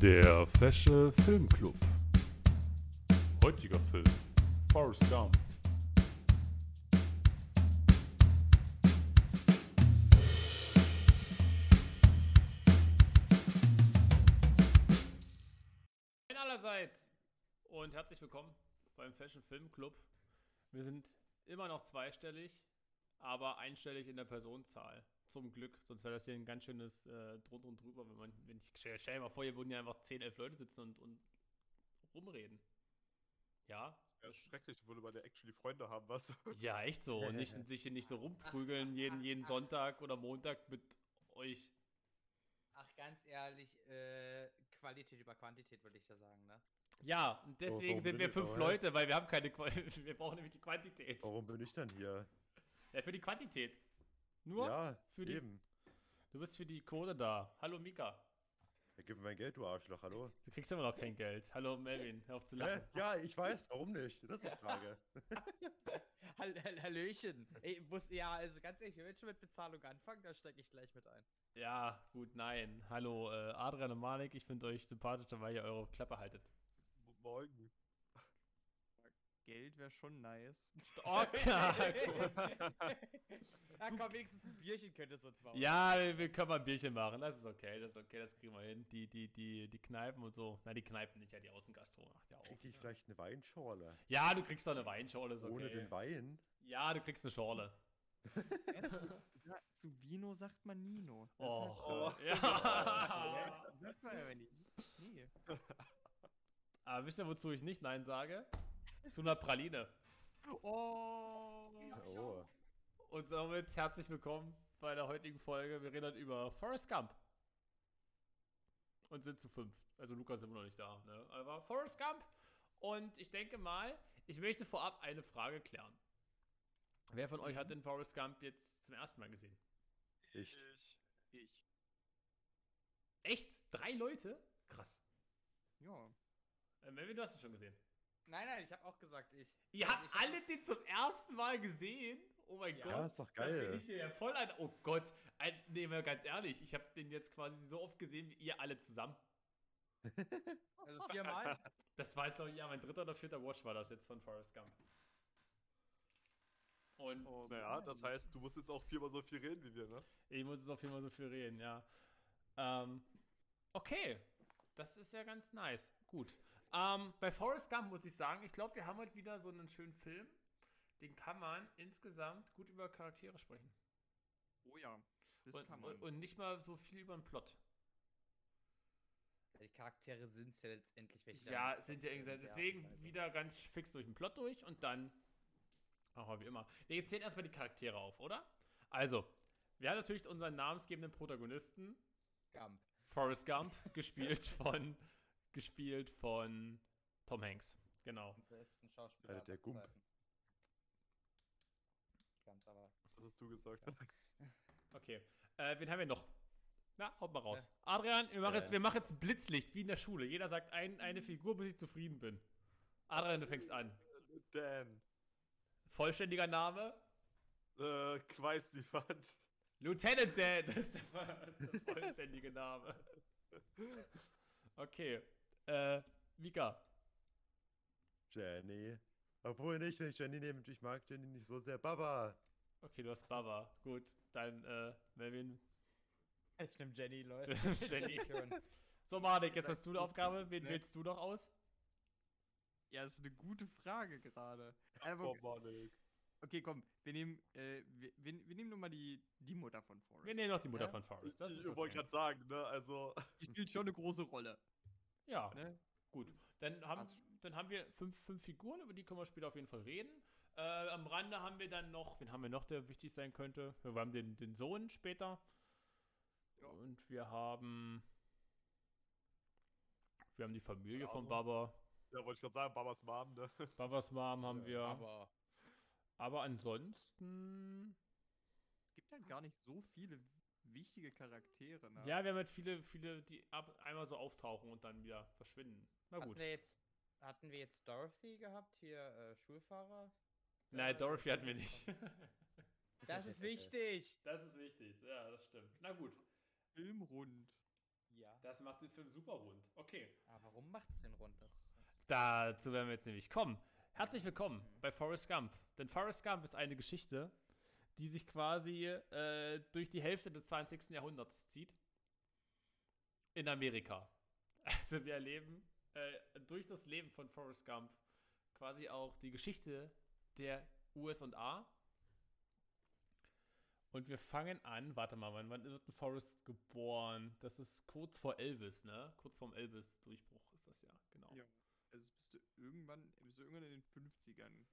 Der Fesche Filmclub. Heutiger Film. Forrest Gump. Moin allerseits und herzlich willkommen beim Fashion Film Club. Wir sind immer noch zweistellig, aber einstellig in der Personenzahl. Zum Glück, sonst wäre das hier ein ganz schönes äh, drunter und drüber, wenn man, wenn ich stell, stell mal vor, hier würden ja einfach 10, 11 Leute sitzen und, und rumreden. Ja, Ja, schrecklich, obwohl wir ja actually Freunde haben, was? ja, echt so. Und nicht, sich hier nicht so rumprügeln jeden, jeden Sonntag oder Montag mit euch. Ach, ganz ehrlich, äh, Qualität über Quantität würde ich da sagen, ne? Ja, und deswegen warum sind wir fünf? Leute, weil wir haben keine Qua Wir brauchen nämlich die Quantität. Warum bin ich dann hier? Ja, für die Quantität. Nur ja, für die- eben. Du bist für die Quote da. Hallo Mika. Ja, gib mir mein Geld, du Arschloch, hallo? Du kriegst immer noch kein Geld. Hallo Melvin, hör auf zu lachen. Hä? Ja, ich weiß, warum nicht? Das ist die Frage. Hall Hall Hallöchen. Ey, muss, ja, also ganz ehrlich, wir schon mit Bezahlung anfangen, da steige ich gleich mit ein. Ja, gut, nein. Hallo äh, Adrian und Malik, ich finde euch sympathischer, weil ihr eure Klappe haltet. Morgen. Geld wäre schon nice. Okay, gut. Ja, komm, wenigstens ein Bierchen könntest du uns mal. Ja, wir, wir können mal ein Bierchen machen. Das ist okay, das ist okay, das kriegen wir hin. Die, die, die, die Kneipen und so. Na, die Kneipen nicht, ja, die Außengastro macht ja auch. Krieg ich vielleicht eine Weinschorle? Ja, du kriegst doch eine Weinschorle, ist okay. Ohne den Wein? Ja, du kriegst eine Schorle. Ja, zu Vino sagt man Nino. Och, Deshalb- ja. Ja, sagt man ja nicht. Nee. Aber wisst ihr, wozu ich nicht Nein sage? Zu einer Praline. Oh. Oh. Und somit herzlich willkommen bei der heutigen Folge. Wir reden über Forrest Gump. Und sind zu fünf. Also Lukas ist immer noch nicht da. Ne? Aber Forrest Gump. Und ich denke mal, ich möchte vorab eine Frage klären. Wer von euch hat den Forrest Gump jetzt zum ersten Mal gesehen? Ich. Ich. Echt? Drei Leute? Krass. Ja. Äh, Melvin, du hast ihn schon gesehen. Nein, nein, ich habe auch gesagt, ich. Ihr Also habt ich hab- alle den zum ersten Mal gesehen? Oh mein Ja, Gott. ist doch Da bin geil. ich hier ja voll ein. Oh Gott. Ein, nee, mal ganz ehrlich. Ich habe den jetzt quasi so oft gesehen wie ihr alle zusammen. Also viermal. Das war jetzt, ich, ja, mein dritter oder vierter Watch war das jetzt von Forrest Gump. Und Oh, Naja, das heißt, du musst jetzt auch viermal so viel reden wie wir, ne? ich muss jetzt jeden Fall so viel reden, ja. Ähm, okay. Das ist ja ganz nice. Gut. Ähm, bei Forrest Gump muss ich sagen, ich glaube, wir haben heute wieder so einen schönen Film. Den kann man insgesamt gut über Charaktere sprechen. Oh ja. Das Und, kann man. und, nicht mal so viel über den Plot. Die Charaktere sind es ja letztendlich welche. Ja, sind ja irgendwie. Deswegen Weise. wieder ganz fix durch den Plot durch und dann. Auch wie immer. Wir zählen erstmal die Charaktere auf, oder? Also, wir haben natürlich unseren namensgebenden Protagonisten, Gump. Forrest Gump, gespielt von. Gespielt von Tom Hanks. Genau. Am besten Schauspieler. Alter, der Gump. Ganz aber. Was hast du gesagt? Okay. Äh, wen haben wir noch? Na, haut mal raus. Adrian, wir machen, Äh. jetzt, wir machen jetzt Blitzlicht, wie in der Schule. Jeder sagt ein, eine Figur, bis ich zufrieden bin. Adrian, du fängst an. Dan. Vollständiger Name? Äh, Quaislieferant. Lieutenant Dan, das ist der, das ist der vollständige Name. Okay. Äh, Mika. Jenny. Obwohl nicht, wenn ich Jenny nehme, ich mag Jenny nicht so sehr. Baba. Okay, du hast Baba. Gut. Dann, äh, Melvin. Ich nehme Jenny, Leute. Jenny. So, Marek, jetzt hast du eine Aufgabe. Wen wählst du noch aus? Ja, das ist eine gute Frage gerade. Aber, Oh, Mann, okay, komm. Wir nehmen, äh, wir, wir, wir nehmen nur mal die, die Mutter von Forrest. Wir nehmen noch die Mutter Ja? von Forrest. Das ich ist wollte okay. gerade sagen, ne? Also. Die spielt schon eine große Rolle. Ja, Ne? gut. Dann haben, Passt. dann haben wir fünf, fünf Figuren, über die können wir später auf jeden Fall reden. Äh, am Rande haben wir dann noch, wen haben wir noch, der wichtig sein könnte? Wir haben den, den Sohn später. Ja. Und wir haben. Wir haben die Familie Ja, von Baba. Ja, wollte ich gerade sagen, Babas Mom, ne? Babas Mom haben wir. Aber, Aber. ansonsten. Es gibt halt gar nicht so viele wichtige Charaktere. Ne? Ja, wir haben halt viele, viele, die ab, einmal so auftauchen und dann wieder verschwinden. Na Hatten gut. wir jetzt, hatten wir jetzt Dorothy gehabt, hier äh, Schulfahrer? Nein, Dorothy hatten wir nicht. Das ist wichtig. Das ist wichtig. Ja, das stimmt. Na gut. Filmrund. Ja. Das macht den Film super rund. Okay. Aber warum macht's den rund? Das, das Dazu werden wir jetzt nämlich kommen. Herzlich willkommen bei Forrest Gump. Denn Forrest Gump ist eine Geschichte, die sich quasi äh, durch die Hälfte des 20. Jahrhunderts zieht. In Amerika. Also wir erleben äh, durch das Leben von Forrest Gump quasi auch die Geschichte der USA. Und wir fangen an, warte mal, wann, wann wird ein Forrest geboren? Das ist kurz vor Elvis, ne? Kurz vorm Elvis-Durchbruch ist das ja, genau. Ja. Also bist du irgendwann, bist du irgendwann in den 50ern.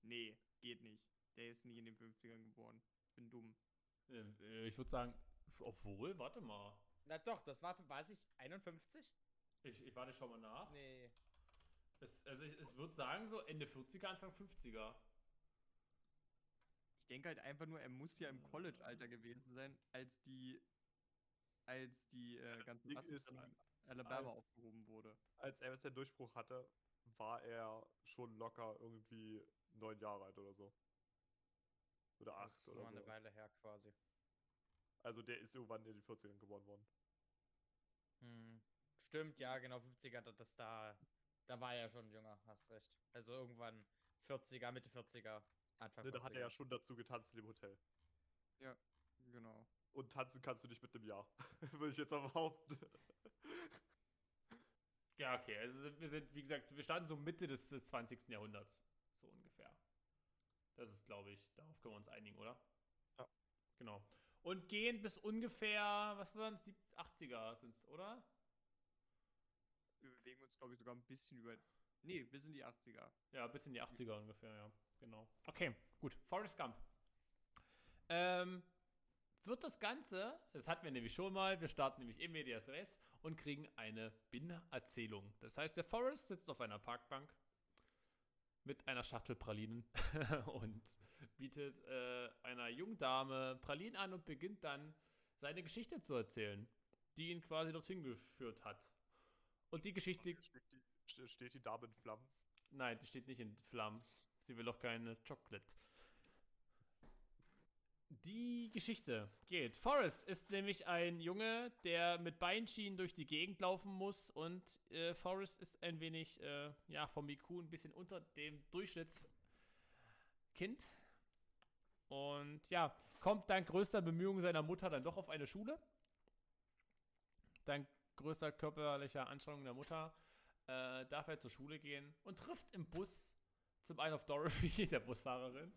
Nee, geht nicht. Der ist nicht in den 50ern geboren. Ich bin dumm. Äh, Ich würde sagen, obwohl, warte mal. Na doch, das war, weiß ich, 51? Ich, ich warte schon mal nach. Nee. Es, also ich, ich würde sagen, so Ende 40er, Anfang 50er. Ich denke halt einfach nur, er muss ja im College-Alter gewesen sein, als die, als die äh, das ganze Masse ist, Alabama als- aufgehoben wurde. Als Elvis den Durchbruch hatte, war er schon locker irgendwie neun Jahre alt oder so. Oder Das acht ist oder noch eine so. Weile her quasi. Also der ist irgendwann in den 40ern geboren worden. Hm. Stimmt, ja, genau, 50er, da- das da, da war er schon jünger, hast recht. Also irgendwann 40er, Mitte 40er, Anfang Ne, da hat er ja 40er. schon dazu getanzt dem Hotel. Genau. Und tanzen kannst du nicht mit einem Jahr. Würde ich jetzt mal behaupten. Ja, okay. Also wir sind, wie gesagt, wir starten so Mitte des, des 20. Jahrhunderts. Das ist, glaube ich, darauf können wir uns einigen, oder? Ja. Genau. Und gehen bis ungefähr, was waren es, 80er sind es, oder? Wir bewegen uns, glaube ich, sogar ein bisschen über. Nee, bis in die 80er. Ja, bis in die 80er ungefähr, ja. Genau. Okay, gut. Forrest Gump. Ähm, wird das Ganze, das hatten wir nämlich schon mal, wir starten nämlich im Medias Res und kriegen eine Binnenerzählung. Das heißt, der Forrest sitzt auf einer Parkbank mit einer Schachtel Pralinen und bietet äh, einer jungen Dame Pralinen an und beginnt dann seine Geschichte zu erzählen, die ihn quasi dorthin geführt hat. Und die Geschichte Steht die, ste- steht die Dame in Flammen? Nein, sie steht nicht in Flammen. Sie will doch keine Chocolate. Die Geschichte geht. Forrest ist nämlich ein Junge, der mit Beinschienen durch die Gegend laufen muss und äh, Forrest ist ein wenig, äh, ja, vom IQ ein bisschen unter dem Durchschnittskind. Und ja, kommt dank größter Bemühungen seiner Mutter dann doch auf eine Schule. Dank größter körperlicher Anstrengung der Mutter äh, darf er zur Schule gehen und trifft im Bus zum einen auf Dorothy, der Busfahrerin,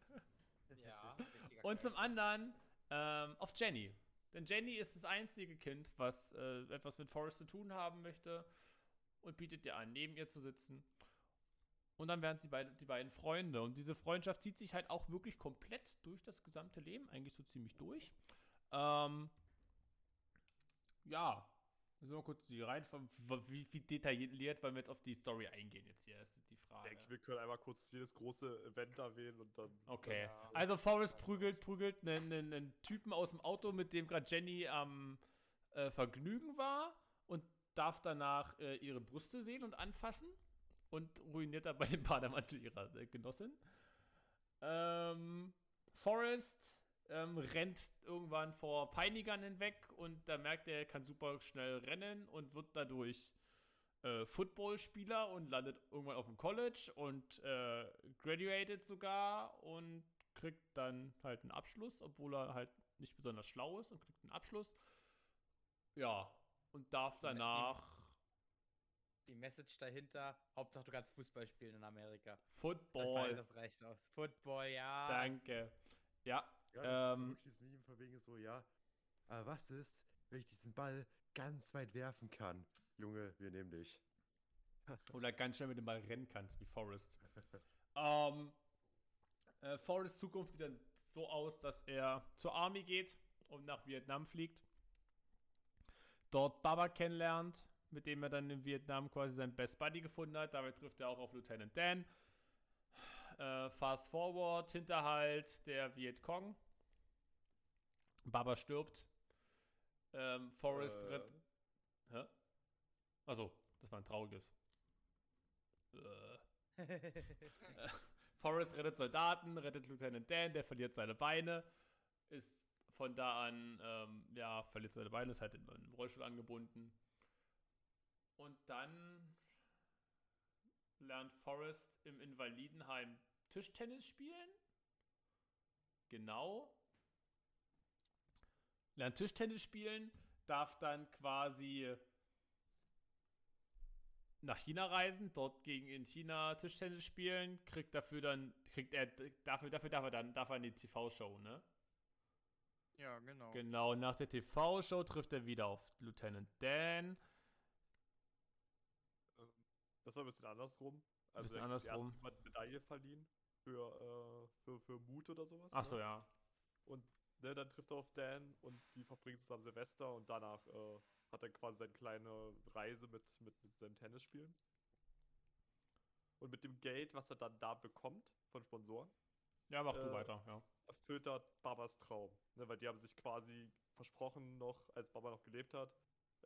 und zum anderen ähm, auf Jenny. Denn Jenny ist das einzige Kind, was äh, etwas mit Forrest zu tun haben möchte und bietet ihr an, neben ihr zu sitzen. Und dann werden sie beide, die beiden Freunde. Und diese Freundschaft zieht sich halt auch wirklich komplett durch das gesamte Leben, eigentlich so ziemlich durch. Ähm, ja, wir mal kurz die Reihenfolge, wie, wie detailliert wollen wir jetzt auf die Story eingehen jetzt hier, das ist die Ich Frage. denke, wir können einmal kurz jedes große Event erwähnen und dann. Okay. Ja. Also Forrest prügelt, prügelt einen, einen, einen Typen aus dem Auto, mit dem gerade Jenny am äh, Vergnügen war und darf danach äh, ihre Brüste sehen und anfassen und ruiniert dabei den Bademantel ihrer äh, Genossin. Ähm, Forrest ähm, rennt irgendwann vor Peinigern hinweg und da merkt er, er kann super schnell rennen und wird dadurch äh, Footballspieler und landet irgendwann auf dem College und äh, graduated sogar und kriegt dann halt einen Abschluss, obwohl er halt nicht besonders schlau ist und kriegt einen Abschluss. Ja, und darf danach Die Message dahinter, Hauptsache du kannst Fußball spielen in Amerika. Das, Football. meine, das reicht aus. Football, ja. Danke. Ja, Ja, das Ähm, ist wirklich das Meme von wegen so, ja. Aber was ist, wenn ich diesen Ball ganz weit werfen kann? Junge, wir nehmen dich. Oder ganz schnell mit dem Ball rennen kannst, wie Forrest. ähm, äh, Forrests Zukunft sieht dann so aus, dass er zur Army geht und nach Vietnam fliegt. Dort Baba kennenlernt, mit dem er dann in Vietnam quasi seinen Best Buddy gefunden hat. Dabei trifft er auch auf Lieutenant Dan. Äh, fast forward, Hinterhalt der Vietcong. Baba stirbt. Ähm, Forrest Äh. rettet. Hä? Achso, das war ein trauriges. Äh. Forrest rettet Soldaten, rettet Lieutenant Dan, der verliert seine Beine, ist von da an, ähm, ja, verliert seine Beine, ist halt in einen Rollstuhl angebunden. Und dann lernt Forrest im Invalidenheim Tischtennis spielen. Genau. Lernt Tischtennis spielen, darf dann quasi nach China reisen, dort gegen in China Tischtennis spielen, kriegt dafür dann, kriegt er, dafür, dafür darf er dann, darf er in die TV-Show, ne? Ja, genau. Genau, nach der TV-Show trifft er wieder auf Lieutenant Dan. Ähm, Das war ein bisschen andersrum. Also Bisschen er andersrum. erst Medaille verliehen für, äh, für, für Mut oder sowas. Ach so, ne? ja. Und ne, dann trifft er auf Dan und die verbringen zusammen Silvester und danach äh, hat er quasi seine kleine Reise mit, mit, mit seinem Tennisspielen. Und mit dem Geld, was er dann da bekommt von Sponsoren, Ja, mach du Äh, weiter, ja. erfüllt er Babas Traum. Ne, weil die haben sich quasi versprochen noch, als Baba noch gelebt hat,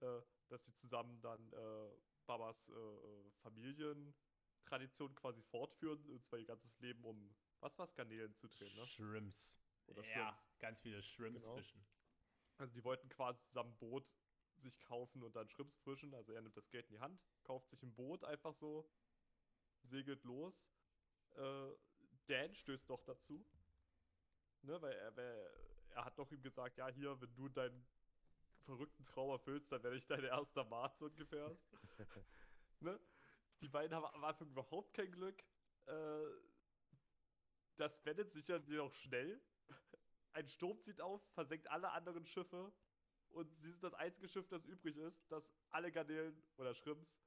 äh, dass sie zusammen dann äh, Babas äh, äh, Familientradition quasi fortführen, und zwar ihr ganzes Leben um, was war's, Garnelen zu drehen, ne? Shrimps. Oder ja, Shrimps. ganz viele Shrimps Genau. fischen. Also die wollten quasi zusammen ein Boot sich kaufen und dann Schrimps frischen. Also er nimmt das Geld in die Hand, kauft sich ein Boot einfach so, segelt los. Äh, Dan stößt doch dazu. Ne, weil er, weil er hat doch ihm gesagt, ja hier, wenn du deinen verrückten Traum erfüllst, dann werde ich dein erster Mat so ungefähr. ne? Die beiden haben am Anfang überhaupt kein Glück. Äh, das wendet sich dann jedoch schnell. Ein Sturm zieht auf, versenkt alle anderen Schiffe und sie sind das einzige Schiff, das übrig ist, das alle Garnelen oder Shrimps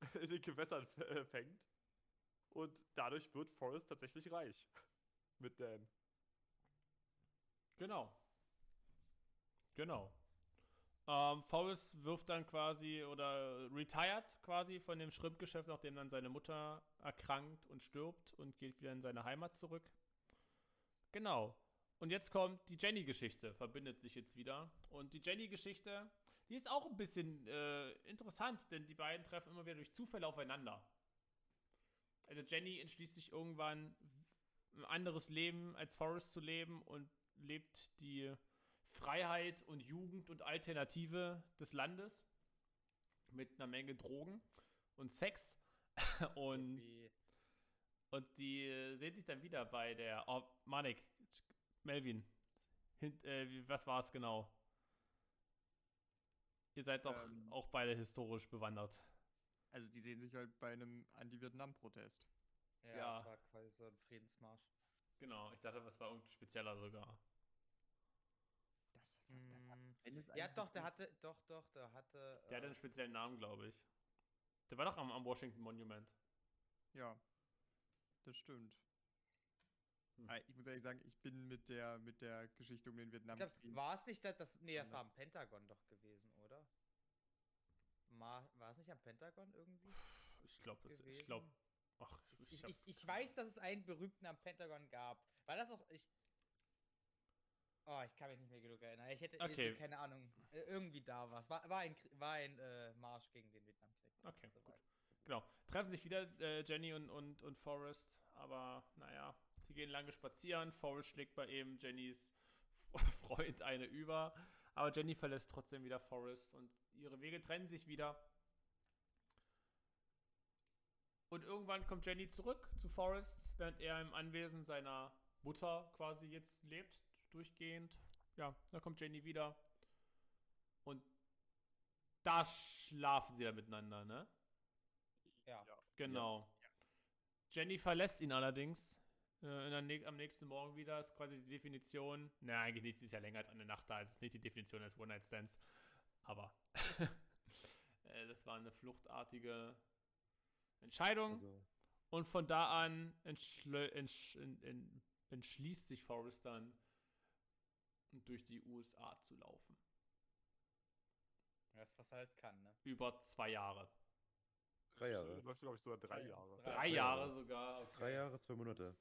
in den Gewässern äh, fängt. Und dadurch wird Forrest tatsächlich reich. Mit Dan. Genau. Genau. Ähm, Forrest wirft dann quasi oder retired quasi von dem Schrimpgeschäft, nachdem dann seine Mutter erkrankt und stirbt und geht wieder in seine Heimat zurück. Genau. Und jetzt kommt die Jenny-Geschichte, verbindet sich jetzt wieder. Und die Jenny-Geschichte, die ist auch ein bisschen äh, interessant, denn die beiden treffen immer wieder durch Zufälle aufeinander. Also Jenny entschließt sich irgendwann ein anderes Leben als Forrest zu leben und lebt die Freiheit und Jugend und Alternative des Landes mit einer Menge Drogen und Sex. und, und die sehen sich dann wieder bei der. Oh, Manik, Melvin. Hint, äh, was war es genau? Ihr seid doch Ähm. auch beide historisch bewandert. Also die sehen sich halt bei einem Anti-Vietnam-Protest. Ja, Ja. das war quasi so ein Friedensmarsch. Genau, ich dachte, das war irgendwie spezieller sogar. Das, Mm, wenn es Ja, doch, der hatte, doch, doch, der hatte. Der hat äh, einen speziellen Namen, glaube ich. Der war doch am, am Washington Monument. Ja, das stimmt. Hm. Ich muss ehrlich sagen, ich bin mit der, mit der Geschichte um den Vietnam. war es nicht das, das nee, das Ja. war am Pentagon doch gewesen, oder? War es nicht am Pentagon irgendwie? Ich glaube, ich glaube, ach, ich, Ich, ich, ich, weiß, dass es einen berühmten am Pentagon gab. War das auch. Ich, oh, ich kann mich nicht mehr genug erinnern. Ich hätte Okay. keine Ahnung. Äh, Irgendwie da war es. War, war ein, war ein äh, Marsch gegen den Vietnamkrieg. Okay, So gut. weit, so gut. genau. Treffen sich wieder äh, Jenny und, und, und Forrest, aber naja, sie gehen lange spazieren. Forrest schlägt bei eben Jennys Freund eine über, aber Jenny verlässt trotzdem wieder Forrest und ihre Wege trennen sich wieder. Und irgendwann kommt Jenny zurück zu Forrest, während er im Anwesen seiner Mutter quasi jetzt lebt, durchgehend. Ja, dann kommt Jenny wieder. Und da schlafen sie ja miteinander, ne? Ja. Genau. Jenny verlässt ihn allerdings äh, am nächsten Morgen wieder. Ist quasi die Definition. Naja, eigentlich ist ja länger als eine Nacht da. Es ist nicht die Definition als One-Night-Stands. Aber äh, das war eine fluchtartige Entscheidung. Also, Und von da an entsch en- en- entschließt sich Forrest dann, durch die USA zu laufen. Das, was er halt kann, ne? Über zwei Jahre. drei Jahre. Läuft, glaube ich, sogar drei Drei- Jahre. drei- Drei Drei Jahre Jahre. sogar. okay. Drei Jahre, zwei Monate.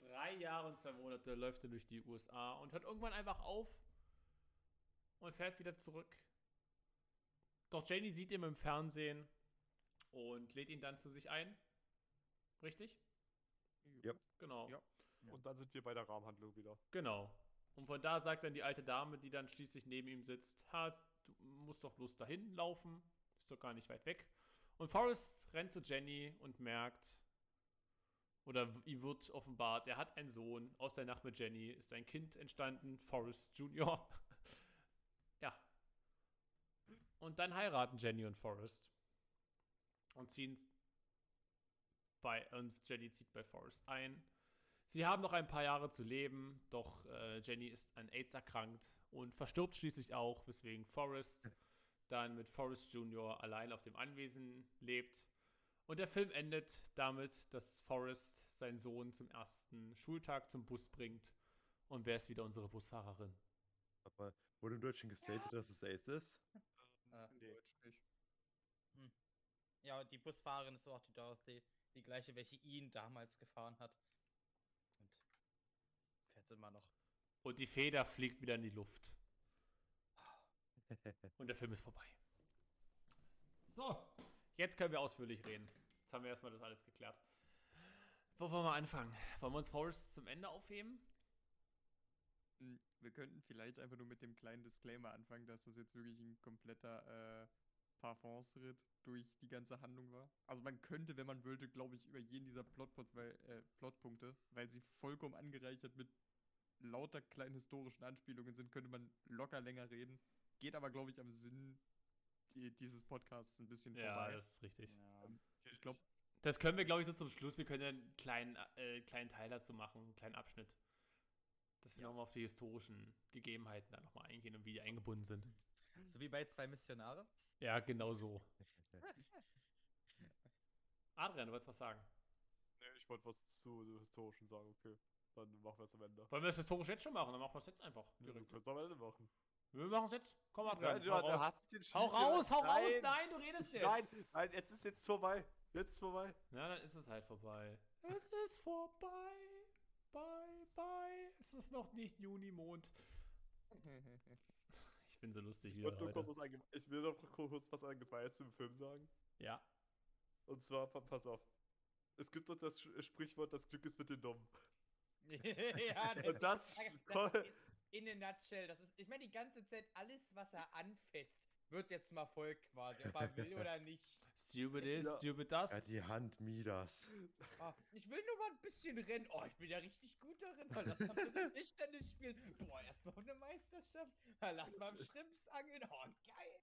Drei Jahre und zwei Monate läuft er durch die USA und hört irgendwann einfach auf und fährt wieder zurück. Doch Janie sieht ihn im Fernsehen und lädt ihn dann zu sich ein. Richtig? Ja. Genau. Ja. Und dann sind wir bei der Rahmenhandlung wieder. Genau. Und von da sagt dann die alte Dame, die dann schließlich neben ihm sitzt, ha, du musst doch bloß dahin laufen, ist doch gar nicht weit weg. Und Forrest rennt zu Jenny und merkt, oder ihm wird offenbart, er hat einen Sohn. Aus der Nacht mit Jenny ist ein Kind entstanden, Forrest Jr. ja. Und dann heiraten Jenny und Forrest. Und ziehen bei, und Jenny zieht bei Forrest ein. Sie haben noch ein paar Jahre zu leben, doch äh, Jenny ist an AIDS erkrankt und verstirbt schließlich auch, weswegen Forrest dann mit Forrest Jr. allein auf dem Anwesen lebt. Und der Film endet damit, dass Forrest seinen Sohn zum ersten Schultag zum Bus bringt. Und wer ist wieder unsere Busfahrerin? Aber wurde im Deutschen gestatet, dass es AIDS ist? Ah. In Deutsch nicht. Ja, und die Busfahrerin ist auch die Dorothy, die gleiche, welche ihn damals gefahren hat. Und fährt immer noch. Und die Feder fliegt wieder in die Luft. Und der Film ist vorbei. So, jetzt können wir ausführlich reden. Jetzt haben wir erstmal das alles geklärt. Wo wollen wir anfangen? Wollen wir uns Forrest zum Ende aufheben? Hm, Wir könnten vielleicht einfach nur mit dem kleinen Disclaimer anfangen, dass das jetzt wirklich ein kompletter äh, Parfumsritt durch die ganze Handlung war. Also man könnte, wenn man wollte, glaube ich, über jeden dieser Plotpoints, weil, äh, Plotpunkte, weil sie vollkommen angereichert mit lauter kleinen historischen Anspielungen sind, könnte man locker länger reden. Geht aber, glaube ich, am Sinn die, dieses Podcasts ein bisschen Ja, vorbei. das ist richtig. Ja. ich glaube, Das können wir, glaube ich, so zum Schluss. Wir können ja einen kleinen, äh, kleinen Teil dazu machen, einen kleinen Abschnitt. Dass wir Ja. nochmal auf die historischen Gegebenheiten da nochmal eingehen und wie die eingebunden sind. So wie bei zwei Missionare. Ja, genau so. Adrian, du wolltest was sagen. Nee, ich wollte was zu historischen sagen, okay. Dann machen wir es am Ende. Wollen wir das historisch jetzt schon machen? Dann machen wir es jetzt einfach. Wir Direkt. können es am Ende machen. Wir machen es jetzt. Komm, Adrian. Nein, hau du, raus. hau raus, hau raus. Nein, Nein, du redest jetzt. Nein, nein, jetzt ist jetzt vorbei. Jetzt ist vorbei. Na, dann ist es halt vorbei. Es ist vorbei. Bye, bye. Es ist noch nicht Junimond. Ich bin so lustig Ich, wieder heute. ich will noch kurz was Allgemeines zum Film sagen. Ja. Und zwar, pa- pass auf. Es gibt doch das Sprichwort, das Glück ist mit den Dummen. ja, das, Und das, das in a nutshell. Das ist, ich meine, die ganze Zeit, alles, was er anfasst, wird jetzt mal Volk quasi, ob er will oder nicht. Stupid Es- is, ja. stupid das. Ja, die Hand Midas. Ah, ich will nur mal ein bisschen rennen. Oh, ich bin ja richtig gut darin. Oh, lass mal ein bisschen Tischtennis spielen. Boah, erstmal eine Meisterschaft. Ah, Lass mal im Schrimps angeln. Oh, geil.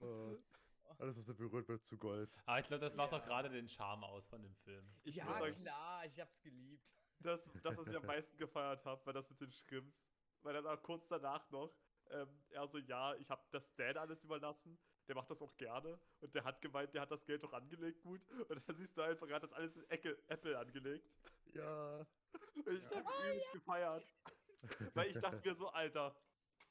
geil. Äh, alles, was da berührt wird, zu Gold. Aber ich glaube, das macht Ja. doch gerade den Charme aus von dem Film. ich ja, sagen, klar, ich hab's geliebt. das, das, was ich am meisten gefeiert habe, war das mit den Schrimps. Weil dann auch kurz danach noch, ähm, er so, ja, ich habe das Dan alles überlassen. Der macht das auch gerne. Und der hat gemeint, der hat das Geld doch angelegt gut. Und dann siehst du einfach, er hat das alles in Ecke, Apple angelegt. Ja. Und ich habe ewig gefeiert. Weil ich dachte mir so, Alter,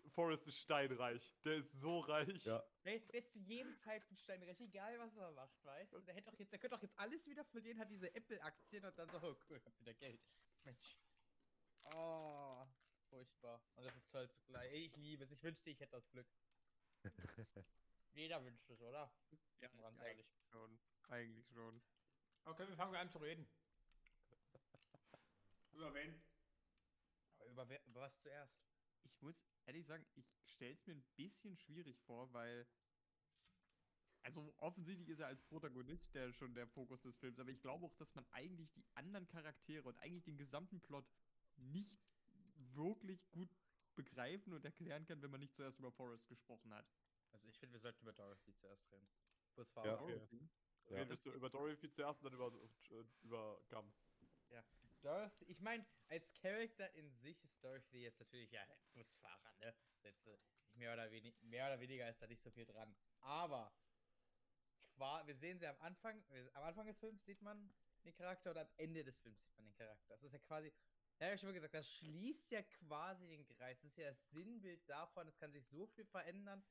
Forrest ist steinreich. Der ist so reich. Ja. Der ist zu jedem Zeitpunkt steinreich, egal was er macht, weißt du? Der, hätte doch jetzt, der könnte doch jetzt alles wieder verlieren, hat diese Apple-Aktien und dann so, oh cool, hab wieder Geld. Mensch. Oh, furchtbar. Und das ist toll zugleich. Ich liebe es. Ich wünschte, ich hätte das Glück. Jeder wünscht es, oder? Ja, Ganz ehrlich. schon. Eigentlich schon. Okay, wir fangen an zu reden. Über wen? Aber über, wer- über was zuerst? Ich muss ehrlich sagen, ich stelle es mir ein bisschen schwierig vor, weil. Also offensichtlich ist er als Protagonist der schon der Fokus des Films, aber ich glaube auch, dass man eigentlich die anderen Charaktere und eigentlich den gesamten Plot nicht wirklich gut begreifen und erklären kann, wenn man nicht zuerst über Forrest gesprochen hat. Also ich finde, wir sollten über Dorothy zuerst reden. Ja. Busfahrer. Okay. Ja. Redest du über Dorothy zuerst und dann über, über Gum. Dorothy, ich meine, als Charakter in sich ist Dorothy jetzt natürlich ja ein Busfahrer, ne? Jetzt, äh, mehr, oder wenig, mehr oder weniger ist da nicht so viel dran. Aber qua, wir sehen sie am Anfang, am Anfang des Films sieht man den Charakter und am Ende des Films sieht man den Charakter. Das ist ja quasi, ja, hab ich schon mal gesagt, das schließt ja quasi den Kreis. Das ist ja das Sinnbild davon, es kann sich so viel verändern.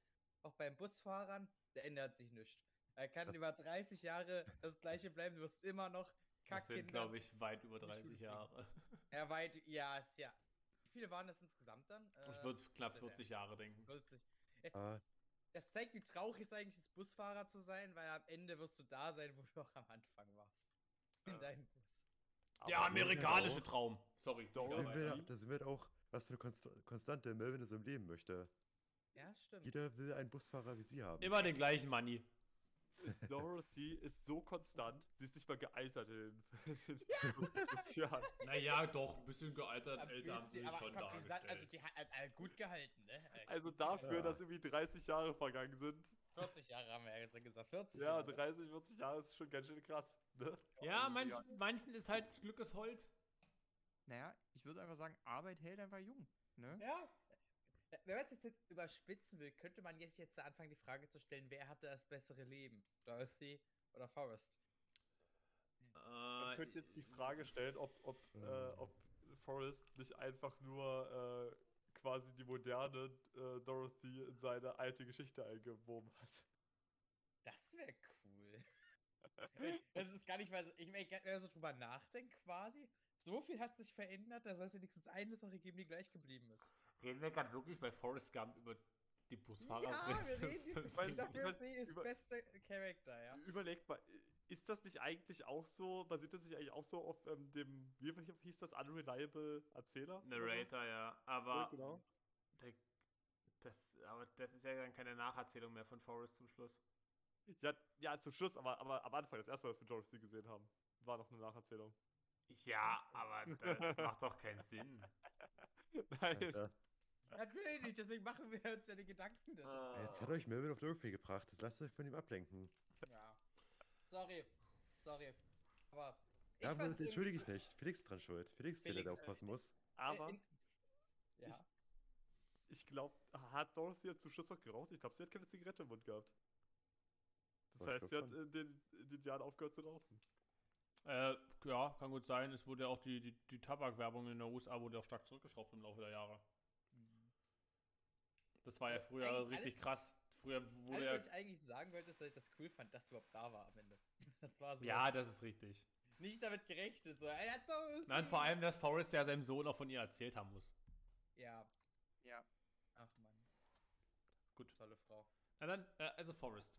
Auch beim Busfahrern, der ändert sich nichts. Er kann Das- über 30 Jahre das gleiche bleiben, du wirst immer noch Das sind, glaube ich, weit über 30 Jahre. Er weit, ja, ist ja. Wie viele waren das insgesamt dann? Ich Äh, würde knapp äh, 40 Jahre denken. 40. Ah, Das zeigt, wie traurig es eigentlich ist, Busfahrer zu sein, weil am Ende wirst du da sein, wo du auch am Anfang warst. In Ja. deinem Bus. Der amerikanische auch- Traum. Sorry. Doch, egal, sind wir, da sind wir auch, was für eine Konst Konstante Melvin in seinem Leben möchte. Ja, stimmt. Jeder will einen Busfahrer wie sie haben. Immer den gleichen Money. Dorothy ist so konstant, sie ist nicht mal gealtert in den, in den 50 Jahren. Naja, doch, ein bisschen gealtert, Ein älter haben sie aber schon komm, die Sa- dargestellt. also die hat äh, gut gehalten, ne? Also dafür, Ja. dass irgendwie 30 Jahre vergangen sind. 40 Jahre haben wir ja gesagt. 40 Ja, Jahre. 30, 40 Jahre ist schon ganz schön krass. Ne? ja, Also, manchen, manchen ist halt das Glück ist Hold. Naja, ich würde einfach sagen, Arbeit hält einfach jung. Ne? Ja. Wenn man es jetzt überspitzen will, könnte man jetzt, jetzt anfangen, die Frage zu stellen, wer hatte das bessere Leben? Dorothy oder Forrest? Man Äh, könnte jetzt die Frage stellen, ob, ob, äh, ob Forrest nicht einfach nur äh, quasi die moderne äh, Dorothy in seine alte Geschichte eingewoben hat. Das wäre cool. das ist gar nicht so. Ich meine, wenn man so drüber nachdenkt, quasi. So viel hat sich verändert, da soll es wenigstens eine Sache geben, die gleich geblieben ist. Reden wir gerade wirklich bei Forrest Gump über die Busfahrer? Ja, wir reden Weil- über ich mein, Dorothy ist über- beste Charakter, ja. Überlegt mal, ist das nicht eigentlich auch so, basiert das nicht eigentlich auch so auf ähm, dem, wie hieß das, Unreliable Erzähler? oder so? Narrator, ja. Ja, Aber, genau. der, das, aber das ist ja dann keine Nacherzählung mehr von Forrest zum Schluss. Ja, ja, zum Schluss, aber, aber am Anfang, das erste Mal, dass wir Dorothy gesehen haben, war noch eine Nacherzählung. Ja, aber das macht doch keinen Sinn. Nein, Alter. Natürlich nicht, deswegen machen wir uns ja die Gedanken darüber. Ey, Jetzt hat euch Melvin auf Dorothy gebracht. Jetzt lasst euch von ihm ablenken. Ja. Sorry. Sorry. Aber. Ich Ja, aber das entschuldige ich nicht. Felix ist dran schuld. Felix ist der, der da Felix, äh, aufpassen muss. aber Äh, in- Ja. ich glaube, hat Dorothy zum Schluss noch geraucht? Ich glaube, sie hat keine Zigarette im Mund gehabt. Das ich heißt, sie hat in den, in den Jahren aufgehört zu rauchen. Äh, ja, kann gut sein. Es wurde ja auch die, die, die Tabakwerbung in den USA wurde auch stark zurückgeschraubt im Laufe der Jahre. Das war ja Äh, früher eigentlich richtig krass. Früher wurde Alles, ja. was ich eigentlich sagen wollte, ist, dass ich das cool fand, dass überhaupt da war am Ende. Das war so. Ja, das ist richtig. Nicht damit gerechnet, so. Nein, vor allem, dass Forrest ja seinem Sohn auch von ihr erzählt haben muss. Ja. Ja. Ach man. Gut. Tolle Frau. Na dann, äh, also Forrest.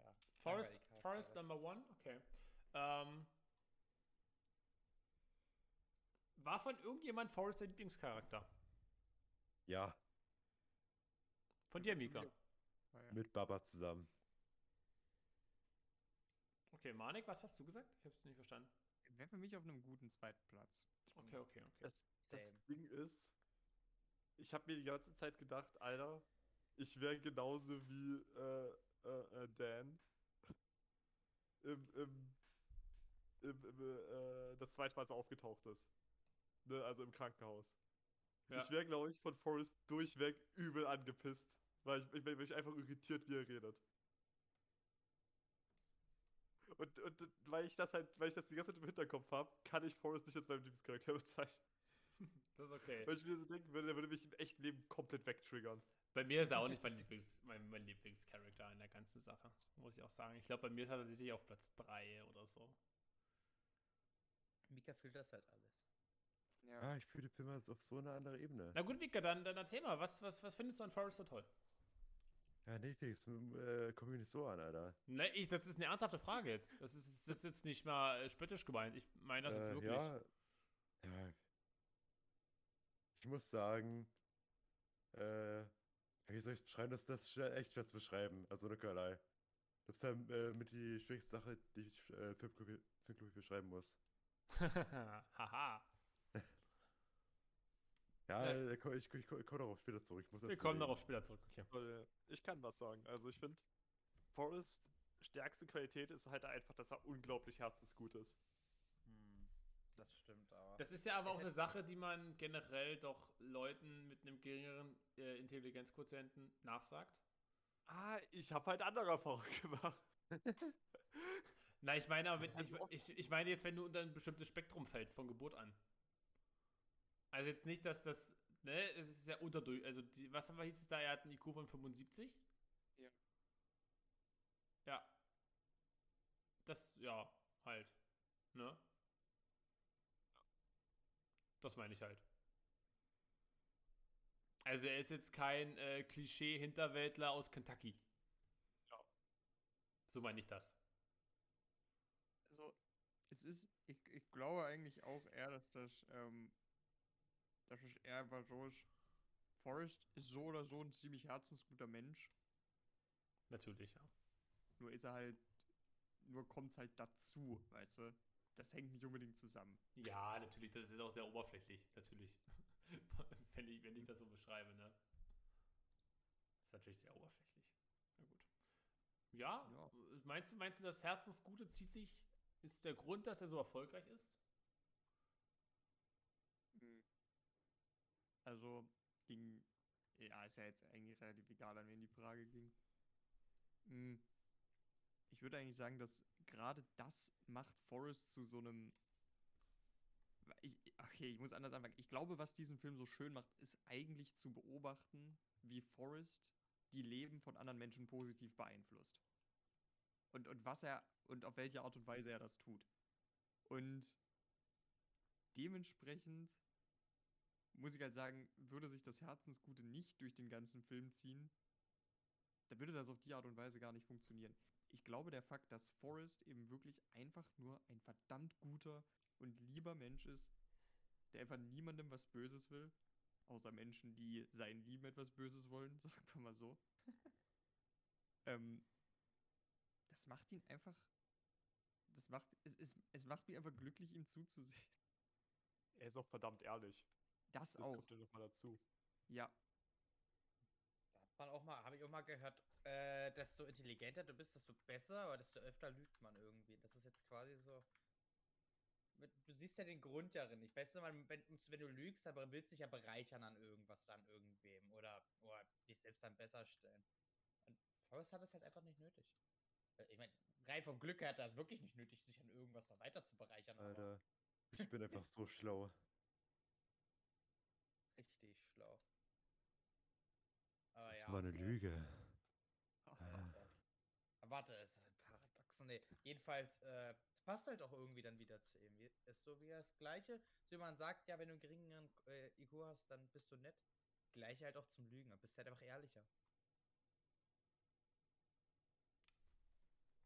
Ja. Forrest, Forrest Number One, okay. Ähm, war von irgendjemand Forrest der Lieblingscharakter? Ja, Von dir, Mika. Ja. mit Baba zusammen. Okay, Manik, was hast du gesagt? Ich hab's nicht verstanden. Wäre für mich auf einem guten zweiten Platz. Okay, okay, okay. Das, das. Ding ist, ich habe mir die ganze Zeit gedacht, Alter, ich wäre genauso wie äh, äh, äh, Dan im, im, im, im äh, das zweite Mal, als er aufgetaucht ist. Ne, also im Krankenhaus. Ja. Ich wäre, glaube ich, von Forrest durchweg übel angepisst, weil ich, ich, ich einfach irritiert, wie er redet. Und, und weil ich das halt, weil ich das die ganze Zeit im Hinterkopf habe, kann ich Forrest nicht als meinen Lieblingscharakter bezeichnen. Das ist okay. Weil ich mir so denken würde, der würde mich im echten Leben komplett wegtriggern. Bei mir ist er auch nicht mein, Lieblings, mein, mein Lieblingscharakter in der ganzen Sache. Muss ich auch sagen. Ich glaube, bei mir ist er tatsächlich auf Platz 3 oder so. Mika fühlt das halt alles. Ja. Ah, ich fühle den Film jetzt auf so eine andere Ebene. Na gut, Mika, dann, dann erzähl mal, was, was, was findest du an Forrest so toll? Ja, nee, Felix, äh, komm mir nicht so an, Alter. Ne, ich, das ist eine ernsthafte Frage jetzt. Das ist, das ist jetzt nicht mal äh, spöttisch gemeint. Ich meine das jetzt Äh, wirklich. Ja, ja. Ich muss sagen, äh, wie soll ich es beschreiben? Das, das ist echt schwer zu beschreiben. Also Nikolai. Das ist halt äh, mit die schwierigste Sache, die ich äh, Filmclub Filmclub beschreiben muss. Haha. Ja, Ja. äh, komm- ich, ich, ich komme darauf später zurück. Ich muss Wir kommen darauf später zurück. Okay. Weil ich kann was sagen. Also ich finde, Forrest stärkste Qualität ist halt einfach, dass er unglaublich herzensgut ist. Hm. Das stimmt aber. Das ist ja aber auch eine Sache, die man generell doch Leuten mit einem geringeren äh, Intelligenzquotienten nachsagt. Ah, ich habe halt andere Erfahrungen gemacht. Na, ich meine aber, wenn, Also ich, oft- ich, ich meine jetzt, wenn du unter ein bestimmtes Spektrum fällst von Geburt an. Also jetzt nicht, dass das, ne, es ist ja unterdurch, also die, was haben wir, hieß es da, er hat einen IQ von 75? Ja. Ja. Das, ja, halt, ne? Das meine ich halt. Also er ist jetzt kein äh, Klischee-Hinterwäldler aus Kentucky. Ja. So meine ich das. Also, es ist, ich, ich glaube eigentlich auch eher, dass das, ähm, dass es eher einfach so ist. Forrest ist so oder so ein ziemlich herzensguter Mensch. Natürlich, ja. Nur ist er halt, nur kommt es halt dazu, weißt du? Das hängt nicht unbedingt zusammen. Ja, natürlich, das ist auch sehr oberflächlich, natürlich. wenn, ich, wenn ich das so beschreibe, ne? Das ist natürlich sehr oberflächlich. Na gut. Ja, Ja. Meinst, du, meinst du, das Herzensgute zieht sich, ist der Grund, dass er so erfolgreich ist? Also ging, ja, ist ja jetzt eigentlich relativ egal, an wen die Frage ging. Hm. Ich würde eigentlich sagen, dass gerade das macht Forrest zu so einem. Ich, okay, ich muss anders anfangen. Ich glaube, was diesen Film so schön macht, ist eigentlich zu beobachten, wie Forrest die Leben von anderen Menschen positiv beeinflusst. Und, und was er und auf welche Art und Weise er das tut. Und dementsprechend muss ich halt sagen, würde sich das Herzensgute nicht durch den ganzen Film ziehen, dann würde das auf die Art und Weise gar nicht funktionieren. Ich glaube, der Fakt, dass Forrest eben wirklich einfach nur ein verdammt guter und lieber Mensch ist, der einfach niemandem was Böses will, außer Menschen, die seinen Lieben etwas Böses wollen, sagen wir mal so. ähm, das macht ihn einfach. Das macht. Es, es, es macht mich einfach glücklich, ihm zuzusehen. Er ist auch verdammt ehrlich. Das, Das auch. kommt ja nochmal dazu. Ja. Da hat man auch mal, habe ich auch mal gehört, äh, desto intelligenter du bist, desto besser, aber desto öfter lügt man irgendwie. Das ist jetzt quasi so. Du siehst ja den Grund darin. Ich weiß nur, wenn, wenn du lügst, aber willst du dich ja bereichern an irgendwas oder an irgendwem oder, oder dich selbst dann besser stellen. Und Forrest hat es halt einfach nicht nötig. Äh, Ich meine, rein vom Glück her hat er es wirklich nicht nötig, sich an irgendwas noch weiter zu bereichern. Aber Alter, ich bin einfach so schlau. Richtig schlau. Aber Das ja. ist mal eine äh, Lüge. Ah. Ah. Warte, es ist ein Paradox. Nee, jedenfalls, äh, es passt halt auch irgendwie dann wieder zu ihm. Ist so wie das Gleiche, so wie man sagt, ja, wenn du einen geringeren äh, IQ hast, dann bist du nett. Gleiche halt auch zum Lügen, dann bist du halt einfach ehrlicher.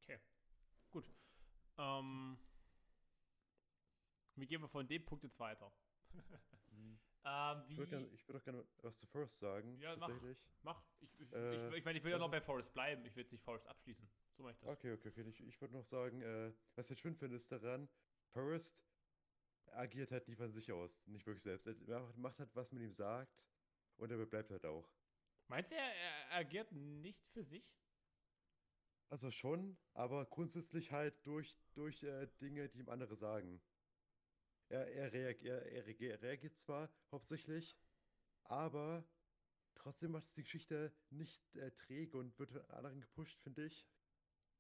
Okay. Gut. Ähm, wie gehen wir von dem Punkt jetzt weiter? Hm. ähm, Ich würde auch gerne was zu Forrest sagen. Ja, mach. tatsächlich. Mach. Ich, ich, Äh, ich, ich meine, ich will ja noch also- bei Forrest bleiben. Ich will jetzt nicht Forrest abschließen. So mache ich das. Okay, okay, okay. Ich, ich würde noch sagen, äh, was ich schön finde, ist daran, Forrest agiert halt nicht von sich aus, nicht wirklich selbst. Er macht- macht halt, was man ihm sagt und er bleibt halt auch. Meinst du, er, er agiert nicht für sich? Also schon, aber grundsätzlich halt durch, durch äh, Dinge, die ihm andere sagen. Er, er, reag, er, er reagiert zwar hauptsächlich, aber trotzdem macht es die Geschichte nicht äh, träge und wird von anderen gepusht, finde ich.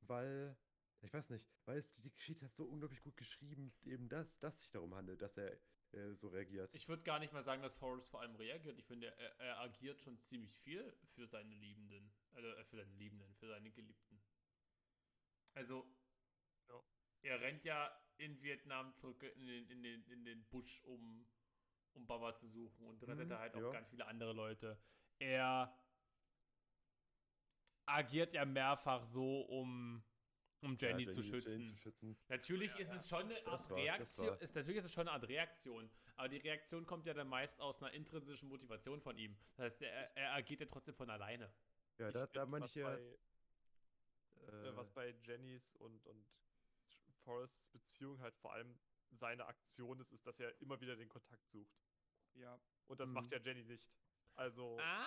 Weil, ich weiß nicht, weil es die Geschichte hat so unglaublich gut geschrieben, eben das, dass sich darum handelt, dass er äh, so reagiert. Ich würde gar nicht mal sagen, dass Forrest vor allem reagiert. Ich finde, er, er agiert schon ziemlich viel für seine Liebenden. Also äh, für seine Liebenden, für seine Geliebten. Also, Ja. er rennt ja in Vietnam zurück in den, in den, in den Busch, um, um Baba zu suchen und rettet Mhm, da halt auch ja. ganz viele andere Leute. Er agiert ja mehrfach so, um, um Ja, Jenny, zu Jenny- schützen. Jenny zu schützen. Natürlich Ja, ist es schon eine Art war- Reaktion. war- Ist, natürlich ist es schon eine Art Reaktion. Aber die Reaktion kommt ja dann meist aus einer intrinsischen Motivation von ihm. Das heißt, er, er agiert ja trotzdem von alleine. Ja, da, da meine was äh, Äh, was bei Jennys und, und Forrests Beziehung halt vor allem seine Aktion ist, ist, dass er immer wieder den Kontakt sucht. Ja. Und das Mhm. macht ja Jenny nicht. Also, Ah?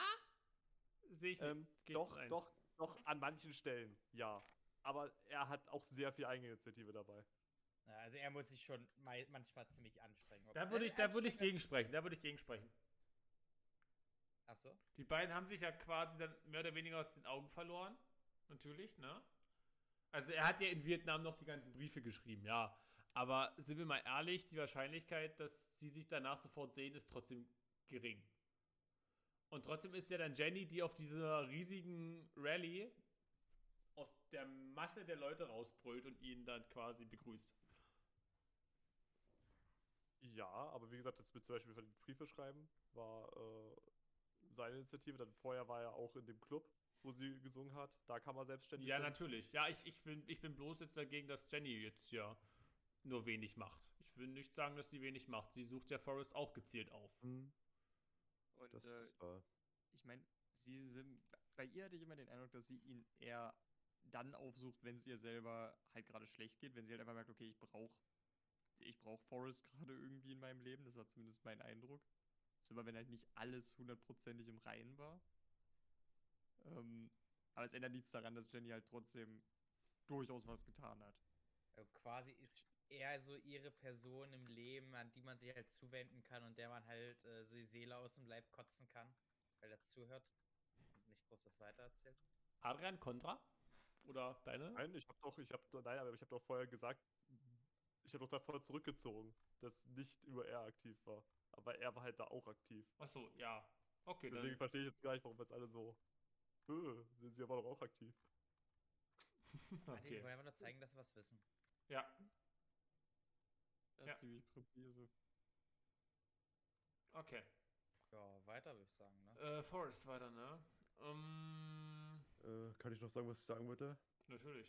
Sehe ich nicht. ähm, doch, rein. doch, doch, an manchen Stellen, ja. Aber er hat auch sehr viel Eigeninitiative dabei. Also er muss sich schon manchmal ziemlich anstrengen. Da würde ich, da würde ich gegensprechen. Da würde ich gegensprechen. Ach so. Die beiden haben sich ja quasi dann mehr oder weniger aus den Augen verloren. Natürlich, ne? Also er hat ja in Vietnam noch die ganzen Briefe geschrieben, ja. Aber sind wir mal ehrlich, die Wahrscheinlichkeit, dass sie sich danach sofort sehen, ist trotzdem gering. Und trotzdem ist ja dann Jenny, die auf dieser riesigen Rallye aus der Masse der Leute rausbrüllt und ihn dann quasi begrüßt. Ja, aber wie gesagt, das mit zum Beispiel von den Briefe schreiben war äh, seine Initiative. Dann vorher war er auch in dem Club, wo sie gesungen hat. Da kann man selbstständig. Ja, singen. natürlich. Ja, ich, ich, bin, ich bin bloß jetzt dagegen, dass Jenny jetzt ja nur wenig macht. Ich will nicht sagen, dass sie wenig macht. Sie sucht ja Forrest auch gezielt auf. hm, Und das äh, war. ich meine, sie sind. Bei ihr hatte ich immer den Eindruck, dass sie ihn eher dann aufsucht, wenn es ihr selber halt gerade schlecht geht, wenn sie halt einfach merkt, okay, ich brauche ich brauch Forrest gerade irgendwie in meinem Leben, das war zumindest mein Eindruck. Das ist immer, wenn halt nicht alles hundertprozentig im Reinen war. Ähm, aber es ändert nichts daran, dass Jenny halt trotzdem durchaus was getan hat. Also quasi ist er so ihre Person im Leben, an die man sich halt zuwenden kann und der man halt äh, so die Seele aus dem Leib kotzen kann, weil er zuhört und nicht groß das weitererzählt. Adrian, Contra? Oder deine? Nein, ich habe doch, ich habe nein, aber ich habe doch vorher gesagt, ich habe doch davor zurückgezogen, dass nicht über er aktiv war. Aber er war halt da auch aktiv. Achso, ja. Okay, Deswegen dann. verstehe ich jetzt gar nicht, warum jetzt alle so. Öh, sind sie aber doch auch aktiv. Okay. Die wollen einfach nur zeigen, dass sie was wissen. Ja, Das Ja. ist ziemlich präzise. okay. Ja, weiter würde ich sagen, ne? Äh, Forrest weiter, ne? Ähm, Äh, kann ich noch sagen, was ich sagen wollte? natürlich.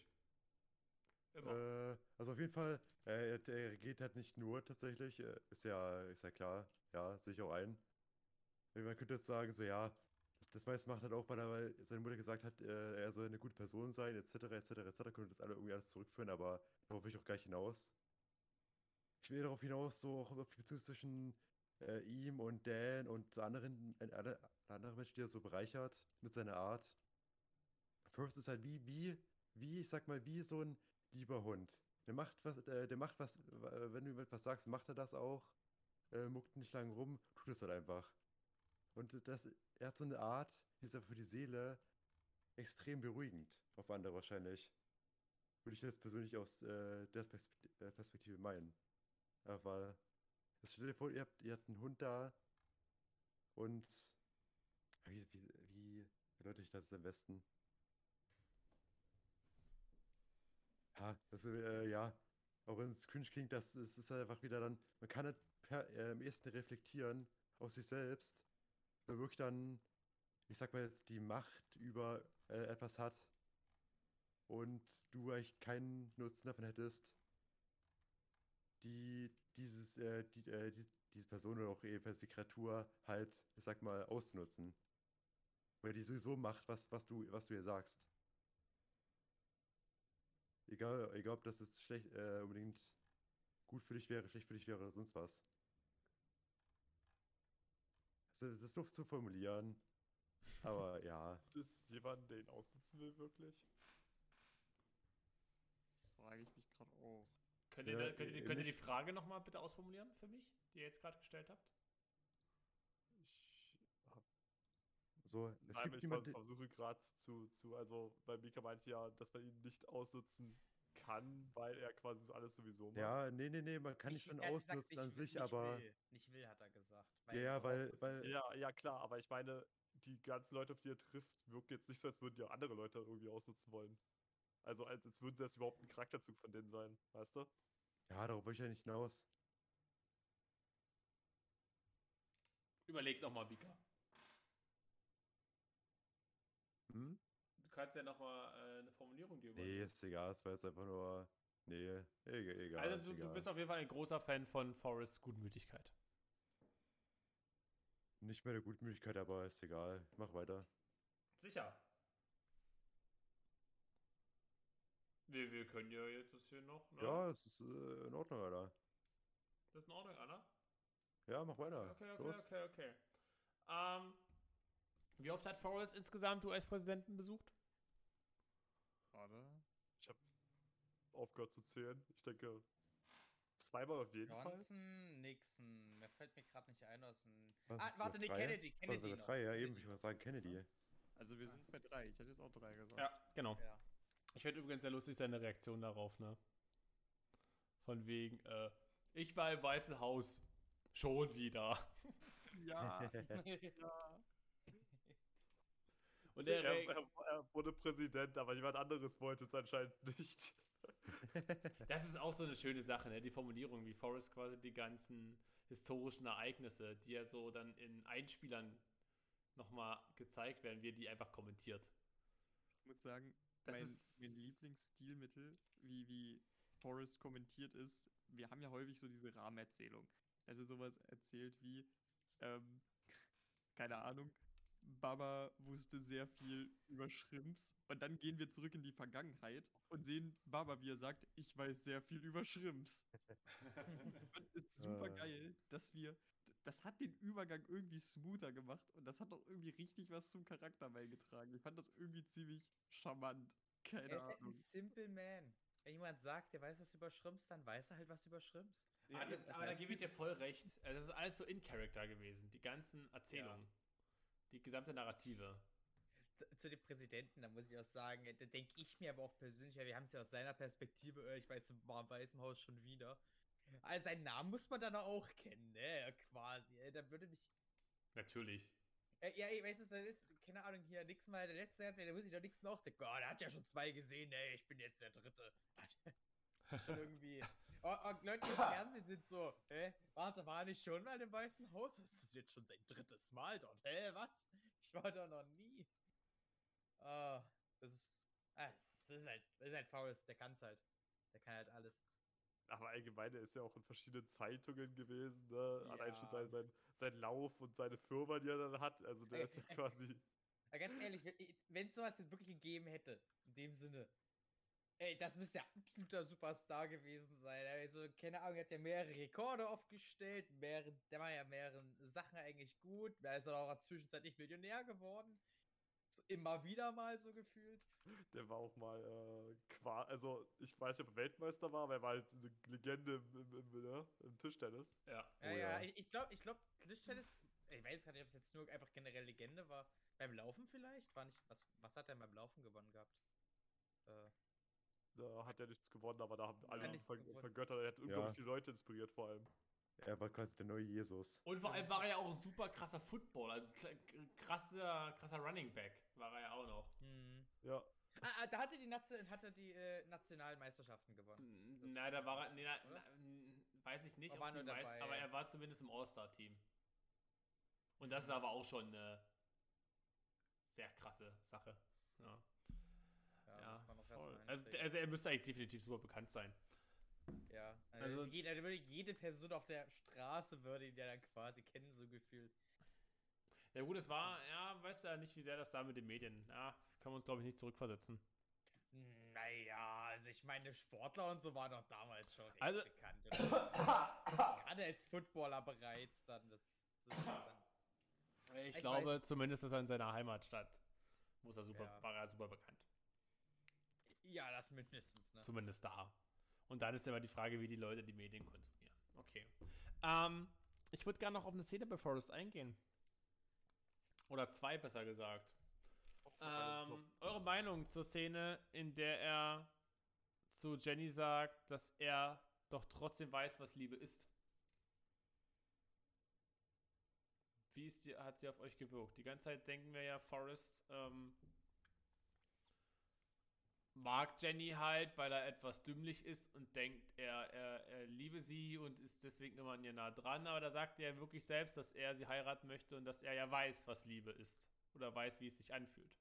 Immer. Äh, also auf jeden Fall, äh, er, er geht halt nicht nur tatsächlich, äh, ist ja, ist ja klar, ja, sehe ich auch ein. Äh, Man könnte jetzt sagen, so ja, das, meiste macht halt auch, weil, er, seine Mutter gesagt hat, äh, er soll eine gute Person sein, etc., etc., etc., könnte das alle irgendwie alles zurückführen, aber darauf will ich auch gleich hinaus. Ich will darauf hinaus, so auch auf die Beziehung zwischen äh, ihm und Dan und anderen, äh, alle- andere Menschen, die er so bereichert mit seiner Art. First ist halt wie, wie, wie, ich sag mal, wie so ein lieber Hund. Der macht was, äh, der macht was, äh, wenn du ihm etwas sagst, macht er das auch. Äh, muckt nicht lange rum, tut es halt einfach. Und das, er hat so eine Art, die ist ja für die Seele extrem beruhigend. Auf andere wahrscheinlich. Würde ich jetzt persönlich aus äh, der äh, Perspektive meinen. Aber jetzt stell dir vor, ihr habt, ihr habt einen Hund da und wie, wie, wie erläutere ich das am besten? Ja, das, äh, ja, auch wenn es cringe klingt, das ist, ist halt einfach wieder dann, man kann halt per, äh, am ehesten reflektieren aus sich selbst, wirklich dann, ich sag mal jetzt, die Macht über äh, etwas hat und du eigentlich keinen Nutzen davon hättest, die dieses, äh, die, äh, die, diese Person oder auch ebenfalls die Kreatur halt, ich sag mal, auszunutzen. Weil die sowieso macht, was, was du, was du ihr sagst. Egal, egal ob das jetzt schlecht, äh, unbedingt gut für dich wäre, schlecht für dich wäre oder sonst was. Das ist doof zu formulieren. Aber ja. Gibt es jemanden, der ihn aussitzen will, wirklich? Das frage ich mich gerade auch. Könnt ihr, Ja, könnt ihr, äh, könnt ihr die Frage nochmal bitte ausformulieren für mich, die ihr jetzt gerade gestellt habt? Ich hab, So, es nein, gibt ich niemanden. versuche gerade zu, zu, also bei Mika meinte ja, dass man ihn nicht ausnutzen kann, weil er quasi so alles sowieso macht. Ja, nee, nee, nee, man kann nicht schon er gesagt, ausnutzen an will- sich, aber. Will. Nicht will, hat er gesagt. Ja, ja, du weil, weil. Ja, ja, klar, aber ich meine, die ganzen Leute, auf die er trifft, wirken jetzt nicht so, als würden die auch andere Leute irgendwie ausnutzen wollen. Also als, als würde das überhaupt ein Charakterzug von denen sein, weißt du? ja, darauf will ich ja nicht hinaus. Überleg nochmal, Bika. Hm? Du kannst ja nochmal äh, eine Formulierung dir Nee, überlegen. ist egal, es war jetzt einfach nur. Nee, egal. egal also du, du egal. bist auf jeden Fall ein großer Fan von Forrests Gutmütigkeit. Nicht mehr der Gutmütigkeit, aber ist egal. Mach weiter. Sicher. Wir, wir können ja jetzt das hier noch. Ne? Ja, es ist äh, in Ordnung, Alter. Das ist in Ordnung, Anna? Ja, mach weiter. Okay, okay, Los. okay, okay. Ähm, wie oft hat Forrest insgesamt US-Präsidenten besucht? Warte. Ich habe aufgehört zu zählen. Ich denke, zweimal auf jeden Fall. Johnson, Nixon. Mir fällt mir gerade nicht ein aus dem. Was, Ah, warte, nee? Kennedy. Kennedy. noch. drei, ja, eben. Ich wollte sagen Kennedy. Also wir sind bei drei. Ich hätte jetzt auch drei gesagt. Ja, genau. Ja. Ich finde übrigens sehr lustig seine Reaktion darauf, ne? Von wegen, äh, ich war im Weißen Haus. Schon wieder. Ja. ja. Und der er, er, er wurde Präsident, aber jemand anderes wollte es anscheinend nicht. Das ist auch so eine schöne Sache, ne? Die Formulierung, wie Forrest quasi die ganzen historischen Ereignisse, die ja so dann in Einspielern nochmal gezeigt werden, wie er die einfach kommentiert. Ich muss sagen, Das mein, ist- mein Lieblingsstilmittel, wie, wie Forrest kommentiert ist, wir haben ja häufig so diese Rahmenerzählung. Also sowas erzählt wie, ähm, keine Ahnung, Baba wusste sehr viel über Shrimps. Und dann gehen wir zurück in die Vergangenheit und sehen Baba, wie er sagt, ich weiß sehr viel über Shrimps. und es ist super Äh. geil, dass wir. Das hat den Übergang irgendwie smoother gemacht und das hat auch irgendwie richtig was zum Charakter beigetragen. Ich fand das irgendwie ziemlich charmant. Keine Er ist halt ein Ahnung. simple man. Wenn jemand sagt, der weiß was über Shrimps, dann weiß er halt was über Shrimps. aber, da, aber da gebe ich dir voll recht. Also das ist alles so in Character gewesen. Die ganzen Erzählungen. Die gesamte Narrative. zu, zu dem Präsidenten, da muss ich auch sagen, äh, da denke ich mir aber auch persönlich, weil wir haben es ja aus seiner Perspektive, äh, ich weiß, war im Weißen Haus schon wieder. Also seinen Namen muss man dann auch kennen, ne? Quasi. äh, Da würde mich. Natürlich. Ja, ich weiß es, das ist, keine Ahnung, hier Nixon war der letzte Herz, da muss ich doch nichts nachdenken. Oh, der hat ja schon zwei gesehen, ey, ich bin jetzt der dritte. Schon irgendwie. Oh, oh, Leute im Fernsehen sind so, hä? Warte, war nicht schon mal im Weißen Haus? Das ist jetzt schon sein drittes Mal dort. Hä, was? Ich war da noch nie. Ah, das ist. Ah, das ist halt, das ist halt Faust, der kann's halt. Der kann halt alles. Aber allgemein, der ist ja auch in verschiedenen Zeitungen gewesen, ne? Allein schon Ja. sein, sein, sein Lauf und seine Firma, die er dann hat. Also der ist ja quasi. Ganz ehrlich, wenn es sowas jetzt wirklich gegeben hätte, in dem Sinne, ey, das müsste ja absoluter Superstar gewesen sein. Also, keine Ahnung, er hat ja mehrere Rekorde aufgestellt, mehrere, der war ja mehreren Sachen eigentlich gut. Er ist auch zwischenzeitlich Millionär geworden. So, immer wieder mal so gefühlt. Der war auch mal äh, qua also ich weiß nicht, ob er Weltmeister war, aber er war halt eine Legende im, im, im, ne? im Tischtennis. Ja. Ja, Oh ja, ja. ich, ich glaube, ich glaube, Tischtennis, ich weiß gar nicht, ob es jetzt nur einfach generell Legende war. Beim Laufen vielleicht? War nicht, was, was hat er beim Laufen gewonnen gehabt? Äh, Da hat er nichts gewonnen, aber da haben alle nichts ver gewonnen. vergöttert. Er hat unglaublich Ja. viele Leute inspiriert vor allem. Er war quasi der neue Jesus. Und vor allem war er ja auch ein super krasser Footballer. Also krasser, krasser Running Back war er ja auch noch. hm. Ja. Ah, ah, da hatte die, Nation, hatte die äh, Nationalmeisterschaften gewonnen. Das- Na, da war er. Nee, na, na, weiß ich nicht, Er ob war sie nur weiß, dabei, aber ja. er war zumindest im All-Star-Team. Und das ist aber auch schon eine sehr krasse Sache. Ja, ja, muss man noch erst voll. Also, also er müsste eigentlich definitiv super bekannt sein. ja, also, also- jeder, würde, jede Person auf der Straße würde ihn ja dann quasi kennen, so gefühlt. Ja gut, es war, ja, weißt du ja nicht, wie sehr das da mit den Medien, ja, können wir uns glaube ich nicht zurückversetzen. Naja, also ich meine, Sportler und so waren doch damals schon echt Also- bekannt. Gerade als Footballer bereits dann. Das, das ist dann Ich, Ich glaube weiß es- zumindest, dass er in seiner Heimatstadt, wo ist er super, Ja. war er super bekannt. Ja, das mindestens, ne? Zumindest da. Und dann ist immer die Frage, wie die Leute die Medien konsumieren. Okay. Ähm, ich würde gerne noch auf eine Szene bei Forrest eingehen. Oder zwei, besser gesagt. Ähm, eure Meinung zur Szene, in der er zu Jenny sagt, dass er doch trotzdem weiß, was Liebe ist. Wie ist die, hat sie auf euch gewirkt? Die ganze Zeit denken wir ja, Forrest ähm, mag Jenny halt, weil er etwas dümmlich ist und denkt, er, er, er liebe sie und ist deswegen immer an ihr nah dran. Aber da sagt er wirklich selbst, dass er sie heiraten möchte und dass er ja weiß, was Liebe ist. Oder weiß, wie es sich anfühlt.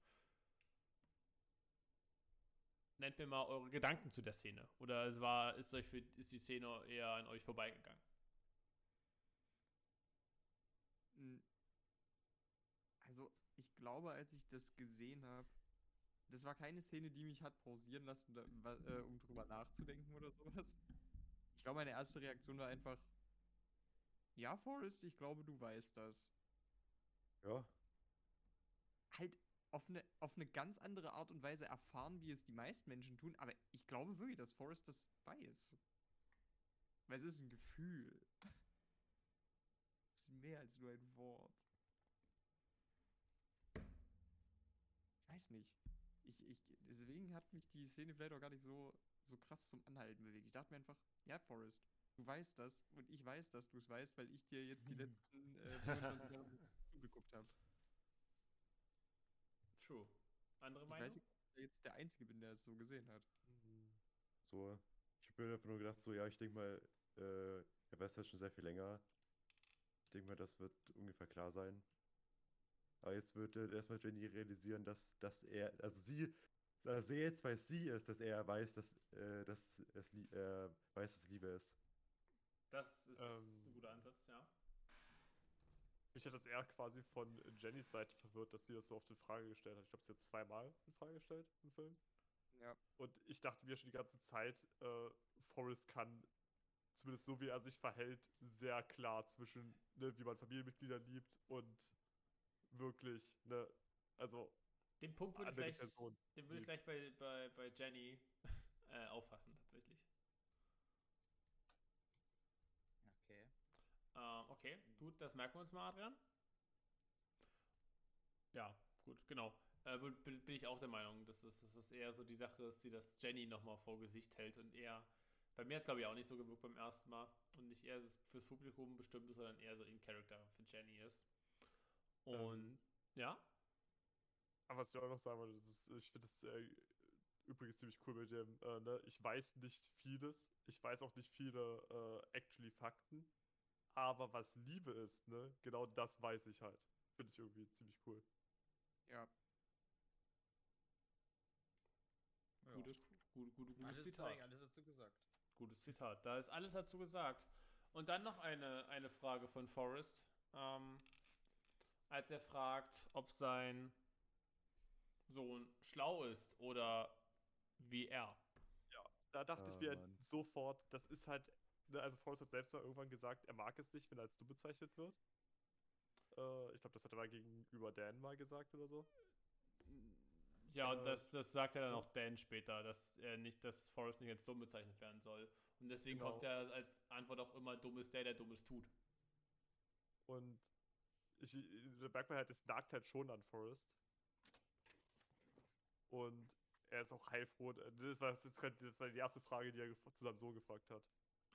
Nennt mir mal eure Gedanken zu der Szene. Oder es war, ist, euch für, ist die Szene eher an euch vorbeigegangen? Also, ich glaube, als ich das gesehen habe, das war keine Szene, die mich hat pausieren lassen, äh, um drüber nachzudenken oder sowas. Ich glaube, meine erste Reaktion war einfach, ja, Forrest, ich glaube, du weißt das. Ja. Halt auf eine, auf eine ganz andere Art und Weise erfahren, wie es die meisten Menschen tun, aber ich glaube wirklich, dass Forrest das weiß. Weil es ist ein Gefühl. Es ist mehr als nur ein Wort. Ich weiß nicht. Ich, ich, deswegen hat mich die Szene vielleicht auch gar nicht so, so krass zum Anhalten bewegt. Ich dachte mir einfach, ja, Forrest, du weißt das und ich weiß, dass du es weißt, weil ich dir jetzt die letzten äh, 25 Jahre zugeguckt habe. True. Andere Ich Meinung? weiß nicht, ob ich jetzt der Einzige bin, der es so gesehen hat. So. Ich habe mir einfach nur gedacht, so, ja, ich denke mal, äh, er weiß das schon sehr viel länger. Ich denke mal, das wird ungefähr klar sein. Aber jetzt wird äh, erstmal Jenny realisieren, dass, dass er, also sie, also jetzt weiß sie es, dass er weiß, dass, äh, dass es, äh, weiß, dass es Liebe ist. Das ist Ähm, ein guter Ansatz, ja. Mich hat das eher quasi von Jennys Seite verwirrt, dass sie das so oft in Frage gestellt hat. Ich glaube, sie hat zweimal in Frage gestellt im Film. Ja. Und ich dachte mir schon die ganze Zeit, äh, Forrest kann, zumindest so wie er sich verhält, sehr klar zwischen, ne, wie man Familienmitglieder liebt und wirklich, ne, also Den Punkt würde ich gleich, Person. den würde ich gleich bei, bei, bei Jenny äh, auffassen, tatsächlich. Okay. Ähm, okay, gut, das merken wir uns mal, Adrian. Ja, gut, genau. Äh, bin, ich auch der Meinung, dass es, dass es eher so die Sache ist, die das Jenny nochmal vor Gesicht hält und eher, bei mir hat es glaube ich auch nicht so gewirkt beim ersten Mal und nicht eher fürs Publikum bestimmt ist, sondern eher so in Character für Jenny ist. Und, ja, Aber was ich auch noch sagen wollte, das ist, ich finde das äh, übrigens ziemlich cool mit dem, äh, ne, ich weiß nicht vieles, ich weiß auch nicht viele äh, actually Fakten, aber was Liebe ist, ne, genau das weiß ich halt. Finde ich irgendwie ziemlich cool. Ja. gutes, gut, gut, gutes Alles, Zitat. direkt alles dazu gesagt. Gutes Zitat. Da ist alles dazu gesagt. Und dann noch eine, eine Frage von Forrest. Ähm, als er fragt, ob sein Sohn schlau ist oder wie er. Da dachte ich Ah, mir halt Mann. sofort, das ist halt, ne, also Forrest hat selbst mal irgendwann gesagt, er mag es nicht, wenn er als du bezeichnet wird. Äh, ich glaube, das hat er mal gegenüber Dan mal gesagt oder so. Ja, und Äh, das, das sagt er dann ja. auch Dan später, dass er nicht, dass Forrest nicht als dumm bezeichnet werden soll. Und deswegen Genau. kommt er als Antwort auch immer, dumm ist der, der Dummes tut. Und ich, da merkt man halt, es nagt halt schon an Forrest. Und er ist auch heilfroh. Das war, das war die erste Frage, die er gef- zu seinem Sohn gefragt hat.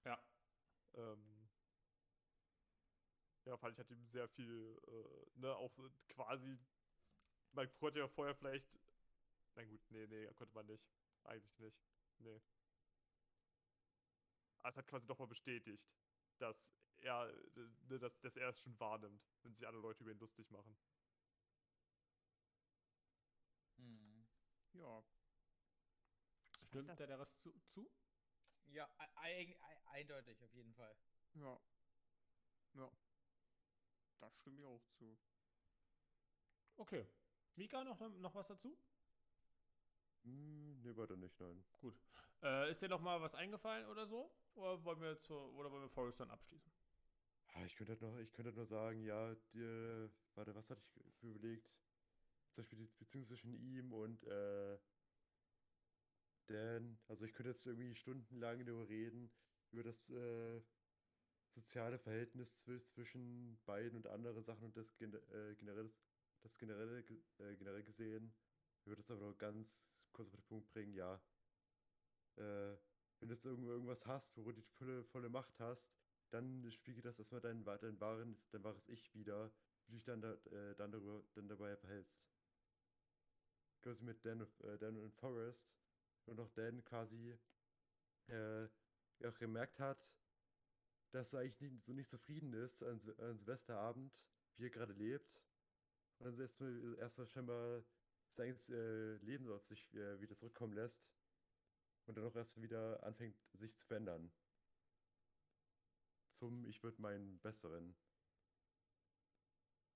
Ja. Ähm, ja, fand ich hat ihm sehr viel, äh, ne, auch so quasi, man konnte ja vorher vielleicht, na gut, nee, nee, konnte man nicht. Eigentlich nicht. Nee. Aber es hat quasi nochmal bestätigt, dass er, ne, dass, dass er es schon wahrnimmt, wenn sich andere Leute über ihn lustig machen. Hm. Ja. Stimmt der der Rest zu? zu? Ja, e- e- eindeutig, auf jeden Fall. Ja. Ja. Da stimme ich auch zu. Okay. Mika, noch, noch was dazu? Hm, nee, weiter nicht, nein. Gut. Äh, ist dir noch mal was eingefallen oder so? Oder wollen wir, zur, oder wollen wir Forrest dann abschließen? Ah, Ich könnte noch, ich könnte nur sagen, ja, die, warte, was hatte ich überlegt? Zum Beispiel die Beziehung zwischen ihm und äh, Dan. Also ich könnte jetzt irgendwie stundenlang darüber reden, über das äh, soziale Verhältnis zwi zwischen beiden und andere Sachen und das äh, generell, das ge- äh, generell gesehen. Ich würde das aber noch ganz kurz auf den Punkt bringen, ja. Äh, wenn du jetzt irgend- irgendwas hast, wo du die volle, volle Macht hast, dann spiegelt das erstmal dein, dein, wahren, dein wahres Ich wieder, wie du dich dann, da, äh, dann, darüber, dann dabei verhältst. Genauso mit Dan, äh, Dan und Forrest. Und auch Dan quasi äh, auch gemerkt hat, dass er eigentlich nicht, so nicht zufrieden ist an, an Silvesterabend, wie er gerade lebt. Und dann erstmal erstmal scheinbar sein eigenes äh, Leben auf sich äh, wieder zurückkommen lässt. Und dann auch erst wieder anfängt, sich zu verändern zum Ich würde meinen besseren.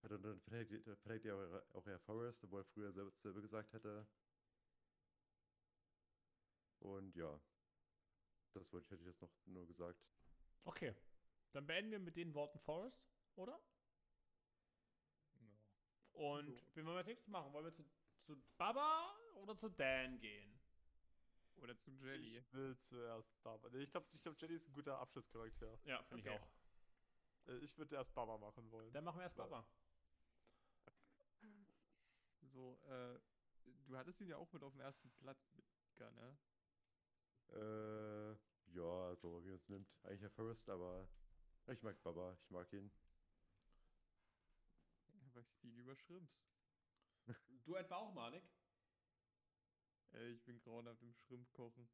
Ja, Dann, dann verteidigt, dann verteidigt er auch, Herr Forrest, obwohl er früher selber, selber gesagt hätte. Und ja, das wollte ich, hätte ich jetzt noch nur gesagt. Okay. Dann beenden wir mit den Worten Forrest, oder? Ja. Und Jo. wen wollen wir als nächstes machen? Wollen wir zu, zu Baba oder zu Dan gehen? Oder zu Jelly. Ich will zuerst Baba. Ich glaube, ich glaub, Jenny ist ein guter Abschlusscharakter. Ja, finde Okay. ich auch. Äh, Ich würde erst Baba machen wollen. Dann machen wir erst Ja. Baba. So, äh, du hattest ihn ja auch mit auf dem ersten Platz mit Mika, ne? Äh, ja, also wie man es nimmt. Eigentlich Herr Forrest, aber ich mag Baba, ich mag ihn. Er weiß viel über Shrimps. Du etwa auch, Manik? Äh, ich bin grauenhaft im Shrimp kochen.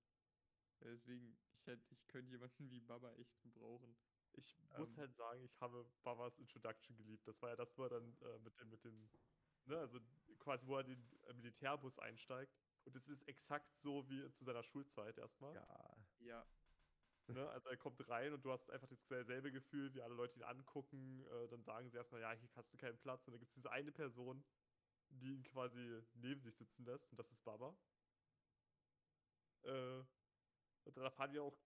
Deswegen, ich hätte, ich könnte jemanden wie Baba echt gebrauchen. Ich muss Ähm. halt sagen, ich habe Babas Introduction geliebt. Das war ja das, wo er dann äh, mit dem, mit dem, ne, also quasi, wo er den äh, Militärbus einsteigt. Und es ist exakt so wie zu seiner Schulzeit erstmal. Ja. Ja, Ne? Also er kommt rein und du hast einfach dasselbe Gefühl, wie alle Leute ihn angucken. Äh, dann sagen sie erstmal, ja, hier hast du keinen Platz. Und dann gibt es diese eine Person, die ihn quasi neben sich sitzen lässt. Und das ist Baba. Äh, und dann erfahren wir auch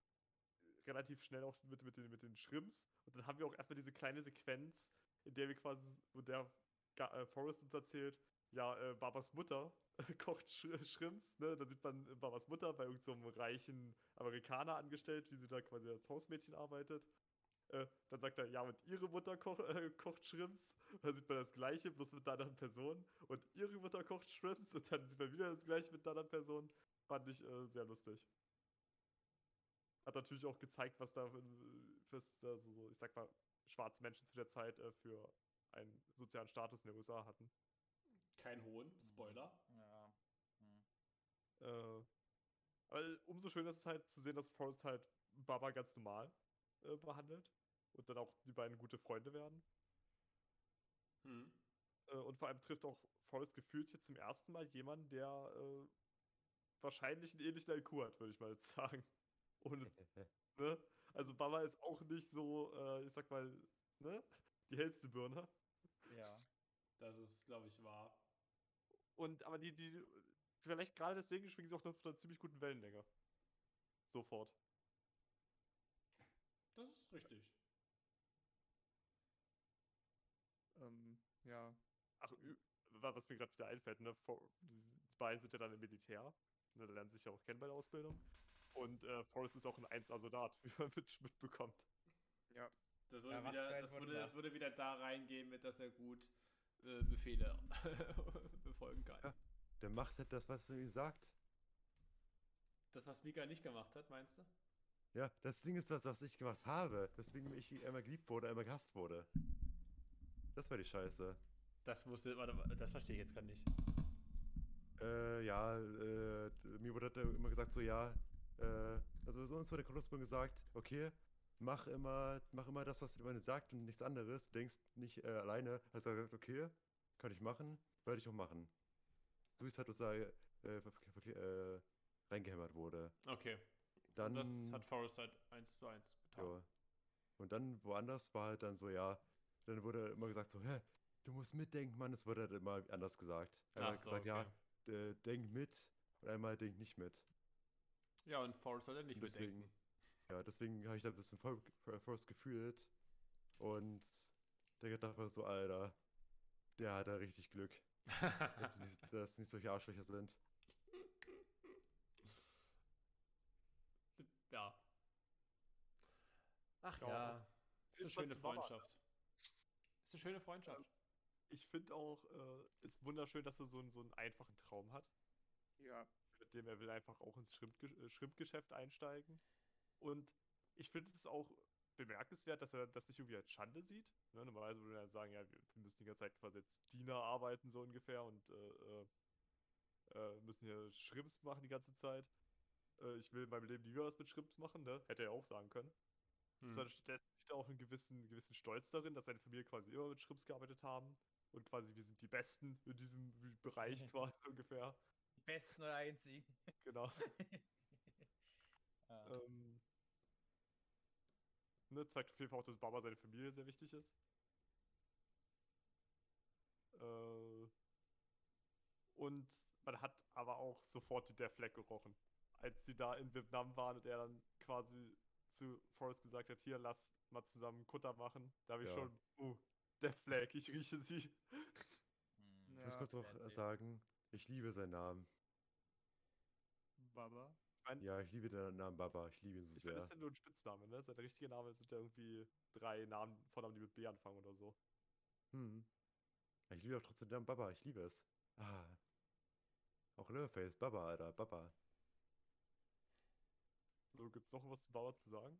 relativ schnell auch mit, mit, den, mit den Shrimps. Und dann haben wir auch erstmal diese kleine Sequenz, in der wir quasi, wo der äh, Forrest uns erzählt, ja, äh, Babas Mutter kocht Sch Shrimps, ne? Da sieht man äh, Babas Mutter bei irgendeinem so reichen Amerikaner angestellt, wie sie da quasi als Hausmädchen arbeitet. Äh, dann sagt er, ja, und ihre Mutter koch, äh, kocht Shrimps. Da sieht man das Gleiche, bloß mit einer anderen Person. Und ihre Mutter kocht Shrimps. Und dann sieht man wieder das Gleiche mit einer anderen Person. Fand ich äh, sehr lustig. Hat natürlich auch gezeigt, was da fürs, also so, ich sag mal, schwarze Menschen zu der Zeit äh, für einen sozialen Status in den USA hatten. Kein hohen, Spoiler. Ja. Hm. Äh, aber umso schöner ist es halt zu sehen, dass Forrest halt Baba ganz normal äh, behandelt und dann auch die beiden gute Freunde werden. Hm. Äh, und vor allem trifft auch Forrest gefühlt hier zum ersten Mal jemanden, der äh, wahrscheinlich einen ähnlichen IQ hat, würde ich mal jetzt sagen. Ohne, ne? Also Baba ist auch nicht so, äh, ich sag mal, ne? Die hellste Birne. Ja. Das ist, glaube ich, wahr. Und aber die, die, vielleicht gerade deswegen schwingen sie auch noch auf einer ziemlich guten Wellenlänge. Sofort. Das ist richtig. Ähm, ja. Ach, was mir gerade wieder einfällt, ne? Die beiden sind ja dann im Militär. Ne, da lernen sie sich ja auch kennen bei der Ausbildung. Und äh, Forrest ist auch ein 1A-Soldat, wie man mit, mitbekommt. Ja. Das würde, Ja, was wieder, das, würde, das würde wieder da reingehen, mit dass er gut äh, Befehle befolgen kann. Ja. Der macht halt das, was er ihm sagt. Das, was Mika nicht gemacht hat, meinst du? Ja, das Ding ist das, was ich gemacht habe. Deswegen ich einmal geliebt wurde, einmal gehasst wurde. Das war die Scheiße. Das wusste, warte, das verstehe ich jetzt gerade nicht. Äh, ja, äh, mir wurde immer gesagt, so, ja, äh, also so uns wurde Kolumbus gesagt, okay, mach immer, mach immer das, was man sagt und nichts anderes. Du denkst nicht äh, alleine. Also er gesagt, okay, kann ich machen, werde ich auch machen. So es halt aus der, äh, äh, reingehämmert wurde. Okay. Dann, das hat Forrest halt 1 zu 1 getan. ja. Und dann woanders war halt dann so, ja, dann wurde immer gesagt, so, hä, du musst mitdenken, Mann. Es wurde halt immer anders gesagt. Ach hat so, gesagt, okay. ja, äh, denk mit und einmal denk nicht mit. Ja, und Forrest hat er nicht Deswegen- bedenken. Ja, deswegen habe ich da ein bisschen Force gefühlt. Und der gedacht war so, Alter, der hat da richtig Glück, dass, die nicht, dass nicht solche Arschlöcher sind. ja. Ach Ja. ja. Ist eine schöne. Freundschaft. Ist eine schöne Freundschaft. Ich finde auch, äh, ist wunderschön, dass er so, einen- so einen einfachen Traum hat. Ja. mit dem er will einfach auch ins äh, Schrimpgeschäft einsteigen. Und ich finde es auch bemerkenswert, dass er das nicht irgendwie als Schande sieht. Ne? Normalerweise würde er sagen, ja, wir müssen die ganze Zeit quasi als Diener arbeiten, so ungefähr, und äh, äh, äh, müssen hier Schrimps machen die ganze Zeit. Äh, ich will in meinem Leben nie wieder was mit Schrimps machen, ne? Hätte er ja auch sagen können. Hm. Sondern stattdessen sieht er auch einen gewissen, gewissen Stolz darin, dass seine Familie quasi immer mit Schrimps gearbeitet haben. Und quasi, wir sind die Besten in diesem Bereich quasi ungefähr. Die besten oder einzigen. Genau. Ähm, ne, zeigt auf jeden Fall auch, dass Baba seine Familie sehr wichtig ist. Äh, und man hat aber auch sofort Death Flag gerochen. Als sie da in Vietnam waren und er dann quasi zu Forrest gesagt hat, hier, lass mal zusammen Kutter machen. Da habe ich Ja. schon, uh, Death Flag, ich rieche sie. Hm. Ich muss Ja. kurz Baby. sagen, ich liebe seinen Namen. Baba. Ja, ich liebe den Namen Baba. Ich liebe ihn so Ich finde, das sehr. ist ja nur ein Spitzname, ne? Sein richtiger Name sind ja irgendwie drei Namen, Vornamen, die mit B anfangen oder so. Hm. Ich liebe auch trotzdem den Namen Baba. Ich liebe es. Ah. Auch Leatherface. Baba, Alter. Baba. So, gibt's noch was zu Baba zu sagen?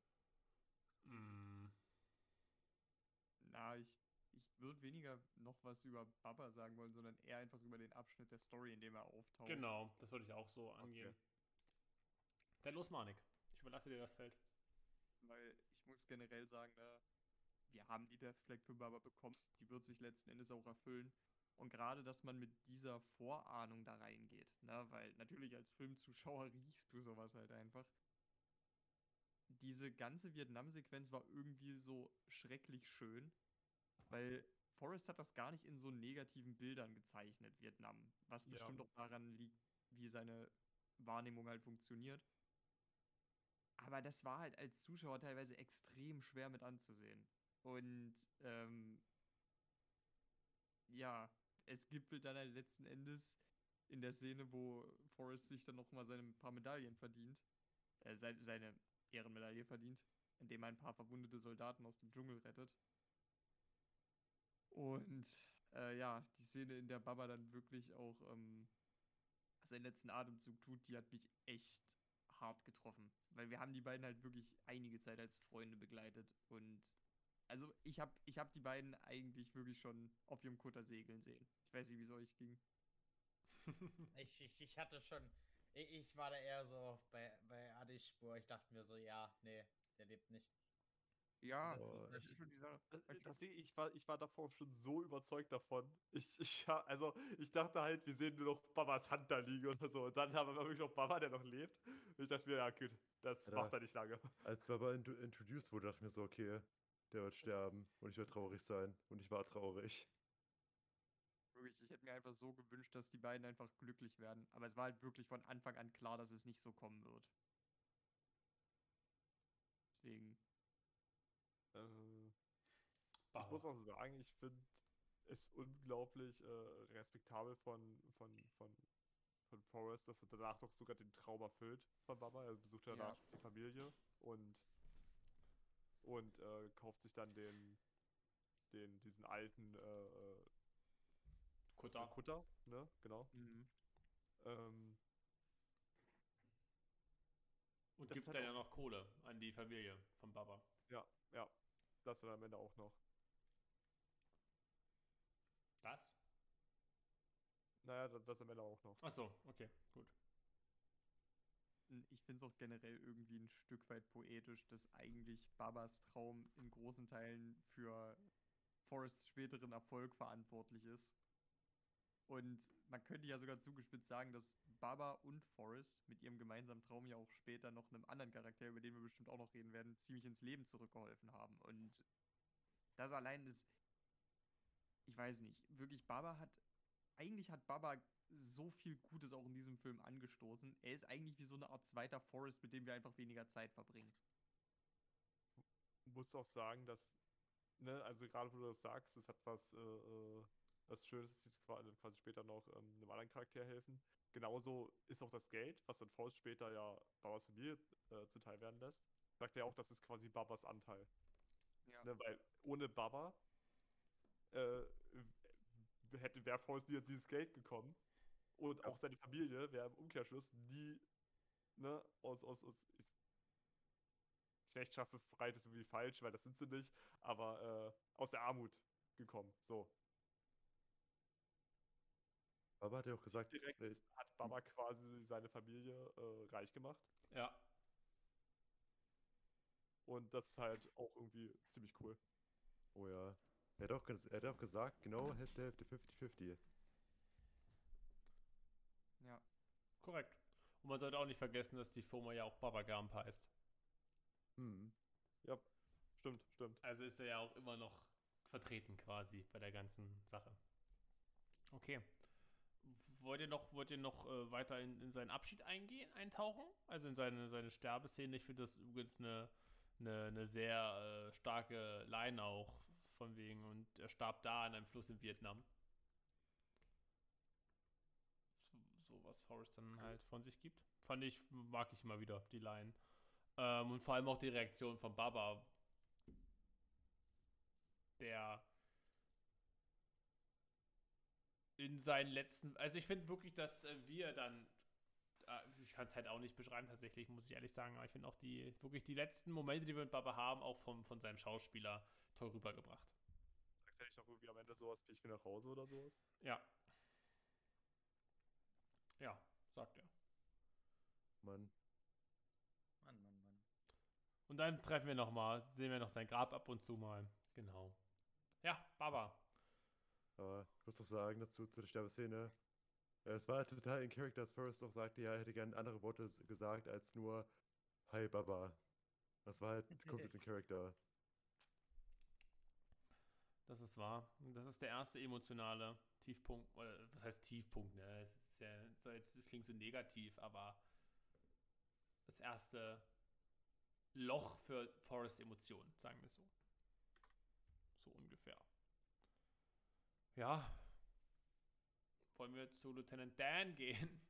Mm. Na, ich würde weniger noch was über Baba sagen wollen, sondern eher einfach über den Abschnitt der Story, in dem er auftaucht. Genau, das würde ich auch so angehen. Dann los, Manik. Ich überlasse dir das Feld. Weil ich muss generell sagen, ne, wir haben die Death Flag für Baba bekommen. Die wird sich letzten Endes auch erfüllen. Und gerade, dass man mit dieser Vorahnung da reingeht, ne, weil natürlich als Filmzuschauer riechst du sowas halt einfach. diese ganze Vietnam-Sequenz war irgendwie so schrecklich schön, weil Forrest hat das gar nicht in so negativen Bildern gezeichnet, Vietnam. Was Ja. bestimmt auch daran liegt, wie seine Wahrnehmung halt funktioniert. Aber das war halt als Zuschauer teilweise extrem schwer mit anzusehen. Und ähm, ja, es gipfelt dann halt letzten Endes in der Szene, wo Forrest sich dann nochmal seine paar Medaillen verdient, äh, seine, seine Ehrenmedaille verdient, indem er ein paar verwundete Soldaten aus dem Dschungel rettet. Und äh, ja, die Szene, in der Baba dann wirklich auch ähm, seinen letzten Atemzug tut, die hat mich echt hart getroffen. Weil wir haben die beiden halt wirklich einige Zeit als Freunde begleitet. Und also ich habe ich hab die beiden eigentlich wirklich schon auf ihrem Kutter segeln sehen. Ich weiß nicht, wie es euch ging. Ich, ich, ich hatte schon. Ich, war da eher so bei, bei Adis Spur. Ich dachte mir so, ja, nee, der lebt nicht. Ja, Das- Oh, das. Äh, Das, seh- ich, war, ich war davor schon so überzeugt davon. Ich, ich, also, ich dachte halt, wir sehen nur noch Babas Hand da liegen oder so. Und dann haben wir wirklich noch Baba, der noch lebt. Und ich dachte mir, ja, gut, das Ja. macht er nicht lange. Als Baba intro introduced wurde, dachte ich mir so, okay, der wird sterben und ich werde traurig sein. Und ich war traurig. Wirklich, ich hätte mir einfach so gewünscht, dass die beiden einfach glücklich werden. Aber es war halt wirklich von Anfang an klar, dass es nicht so kommen wird. Deswegen. Ich muss auch sagen, ich finde es unglaublich äh, respektabel von, von, von, von Forrest, dass er danach doch sogar den Traum erfüllt von Baba. Er besucht Ja. danach die Familie und, und äh, kauft sich dann den, den diesen alten äh, äh, Kutter. Kutter, ne? Genau. Mhm. Ähm, Und gibt dann ja noch Kohle an die Familie von Baba. ja, ja. Das dann am Ende auch noch. Das? Naja, da- das am Ende auch noch. Achso, okay, gut. Ich finde es auch generell irgendwie ein Stück weit poetisch, dass eigentlich Babas Traum in großen Teilen für Forrests späteren Erfolg verantwortlich ist. Und man könnte ja sogar zugespitzt sagen, dass Baba und Forrest mit ihrem gemeinsamen Traum ja auch später noch einem anderen Charakter, über den wir bestimmt auch noch reden werden, ziemlich ins Leben zurückgeholfen haben. Und das allein ist, ich weiß nicht, wirklich Baba hat, eigentlich hat Baba so viel Gutes auch in diesem Film angestoßen. Er ist eigentlich wie so eine Art zweiter Forrest, mit dem wir einfach weniger Zeit verbringen. muss auch sagen, dass, ne, also gerade wo du das sagst, es hat was, äh, äh, was Schönes, dass sie qua- quasi später noch ähm, einem anderen Charakter helfen. Genauso ist auch das Geld, was dann Faust später ja Babas Familie äh, zuteil werden lässt. Sagt er auch, das ist quasi Babas Anteil. Ja. Ne, weil ohne Baba äh, hätte wäre nie an dieses Geld gekommen. Und Ja. auch seine Familie wäre im Umkehrschluss nie ne, aus, aus, aus ich, Knechtschaft befreit ist irgendwie falsch, weil das sind sie nicht, aber äh, aus der Armut gekommen. So. Baba hat ja auch gesagt, Direkt äh, hat Baba quasi seine Familie äh, reich gemacht. Ja. Und das ist halt auch irgendwie ziemlich cool. oh ja. Er hat auch, ges- er hat auch gesagt, genau Hälfte, Hälfte, 50-50. Ja. Korrekt. Und man sollte auch nicht vergessen, dass die Firma ja auch Baba Gump heißt. Hm. Ja, stimmt, stimmt. Also ist er ja auch immer noch vertreten quasi bei der ganzen Sache. Okay. Wollt ihr noch, wollt ihr noch äh, weiter in, in seinen Abschied eingehen, eintauchen? Also in seine, seine Sterbeszene. Ich finde das übrigens eine, eine, eine sehr äh, starke Line auch von wegen und er starb da an einem Fluss in Vietnam. So, so was Forrest dann halt von sich gibt. Fand ich, mag ich immer wieder, die Line. Ähm, und vor allem auch die Reaktion von Baba, der in seinen letzten, also ich finde wirklich, dass äh, wir dann, äh, ich kann es halt auch nicht beschreiben tatsächlich, muss ich ehrlich sagen, aber ich finde auch die, wirklich die letzten Momente, die wir mit Baba haben, auch vom, von seinem Schauspieler toll rübergebracht. Sagt er nicht noch irgendwie am Ende sowas wie ich will nach Hause oder sowas? Ja. Ja, sagt er. Mann. Mann, Mann, Mann. Und dann treffen wir noch mal, sehen wir noch sein Grab ab und zu mal. Genau. Ja, Baba. Aber ich muss doch sagen, dazu zu der Sterbeszene. äh, Es war halt total in Character, als Forrest auch sagte, ja, er hätte gerne andere Worte gesagt als nur Hi Baba. Das war halt komplett ein Charakter. Das ist wahr. Das ist der erste emotionale Tiefpunkt. Oder was heißt Tiefpunkt? Ne? Es ist ja, so jetzt, das klingt so negativ, aber das erste Loch für Forrest Emotionen, sagen wir es so. So ungefähr. Ja. Wollen wir zu Lieutenant Dan gehen?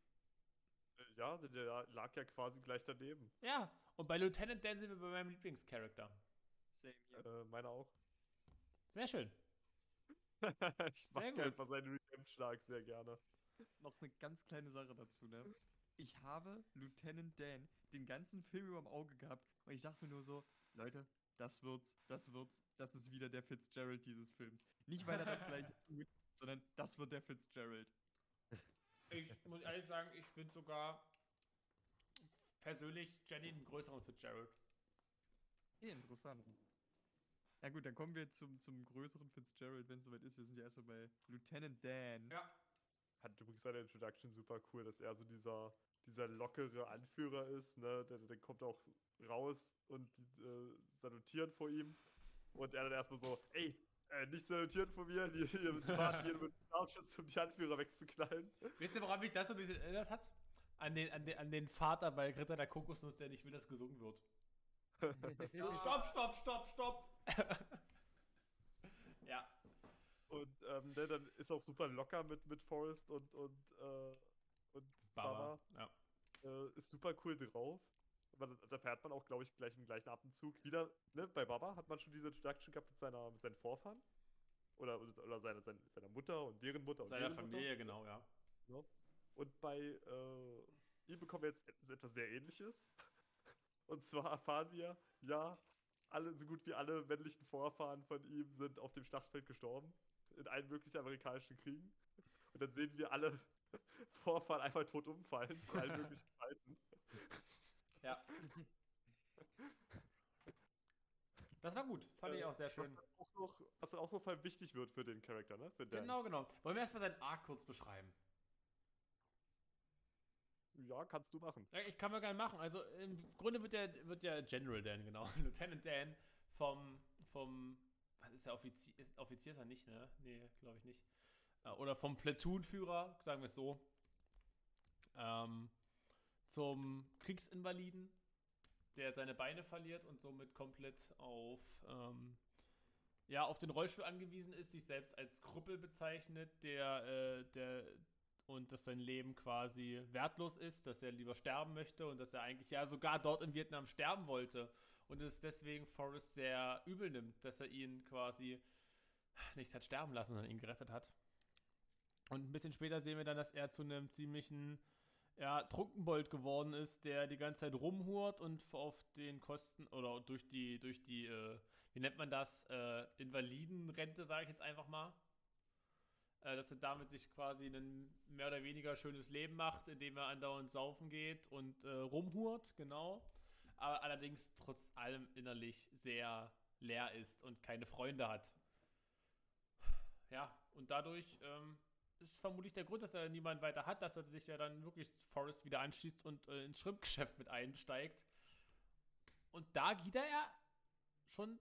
Ja, der- der lag ja quasi gleich daneben. Ja, und bei Lieutenant Dan sind wir bei meinem Lieblingscharakter. Same hier. Äh, meiner auch. Sehr schön. ich Sehr mag gut. einfach seinen Redemption-Arc sehr gerne. Noch eine ganz kleine Sache dazu, ne? Ich habe Lieutenant Dan den ganzen Film über im Auge gehabt und ich dachte mir nur so, Leute, das wird's, das wird's, das ist wieder der Fitzgerald dieses Films. Nicht, weil er das gleiche tut, sondern das wird der Fitzgerald. Ich muss ehrlich sagen, ich finde sogar persönlich Jenny einen größeren Fitzgerald. Interessant. Ja gut, dann kommen wir zum, zum größeren Fitzgerald, wenn es soweit ist. Wir sind ja erstmal bei Lieutenant Dan. Ja. Fand übrigens seine Introduction super cool, dass er so dieser, dieser lockere Anführer ist, ne? Der, der kommt auch raus und äh, salutieren vor ihm. Und er dann erstmal so, ey, äh, nicht salutieren vor mir, die, die, die warten hier mit dem Scharfschütz, um die Anführer wegzuknallen. Wisst ihr, woran mich das so ein bisschen erinnert hat? An den, an den, an den Vater bei Ritter der Kokosnuss, der nicht will, dass gesungen wird. Stopp, stopp, stopp, stopp! ja. Und ähm, ne, dann ist auch super locker mit, mit Forrest und, und, äh, und Baba. Baba. Ja. äh, ist super cool drauf. Aber da, fährt man auch, glaube ich, gleich im gleichen Atemzug wieder. Ne, bei Baba hat man schon diese Introduction gehabt mit, seiner, mit seinen Vorfahren. Oder, oder seiner, seiner, seiner Mutter und deren Mutter und Seiner deren Familie, genau, ja. Mutter. Und bei äh, ihm bekommen wir jetzt et- etwas sehr ähnliches. Und zwar erfahren wir, ja, alle, so gut wie alle männlichen Vorfahren von ihm sind auf dem Schlachtfeld gestorben. In allen möglichen amerikanischen Kriegen. Und dann sehen wir alle Vorfahren einfach tot umfallen zu allen möglichen Zeiten. Ja. Das war gut. Fand ich Äh, auch sehr Was schön. dann auch noch, was dann auch noch wichtig wird für den Charakter, ne? Dan. Genau, genau. Wollen wir erstmal seinen Arc kurz beschreiben? Ja, kannst du machen. Ich kann mal gerne machen. Also im Grunde wird der, wird der General Dan, genau. Lieutenant Dan vom, vom, was ist der Offizier? Ist, Offizier ist er nicht, ne? Nee, glaube ich nicht. Äh, Oder vom Platoon-Führer, sagen wir es so. Ähm, zum Kriegsinvaliden, der seine Beine verliert und somit komplett auf, ähm, ja, auf den Rollstuhl angewiesen ist, sich selbst als Krüppel bezeichnet, der, äh, der und dass sein Leben quasi wertlos ist, dass er lieber sterben möchte und dass er eigentlich ja sogar dort in Vietnam sterben wollte und es deswegen Forrest sehr übel nimmt, dass er ihn quasi nicht hat sterben lassen, sondern ihn gerettet hat. Und ein bisschen später sehen wir dann, dass er zu einem ziemlichen ja, Trunkenbold geworden ist, der die ganze Zeit rumhurt und auf den Kosten oder durch die, durch die, äh, wie nennt man das, äh, Invalidenrente, sage ich jetzt einfach mal, dass er damit sich quasi ein mehr oder weniger schönes Leben macht, indem er andauernd saufen geht und äh, rumhurt, genau. Aber allerdings trotz allem innerlich sehr leer ist und keine Freunde hat. Ja, und dadurch ähm, ist vermutlich der Grund, dass er niemanden weiter hat, dass er sich ja dann wirklich Forrest wieder anschließt und äh, ins Schrimpgeschäft mit einsteigt. Und da geht er ja schon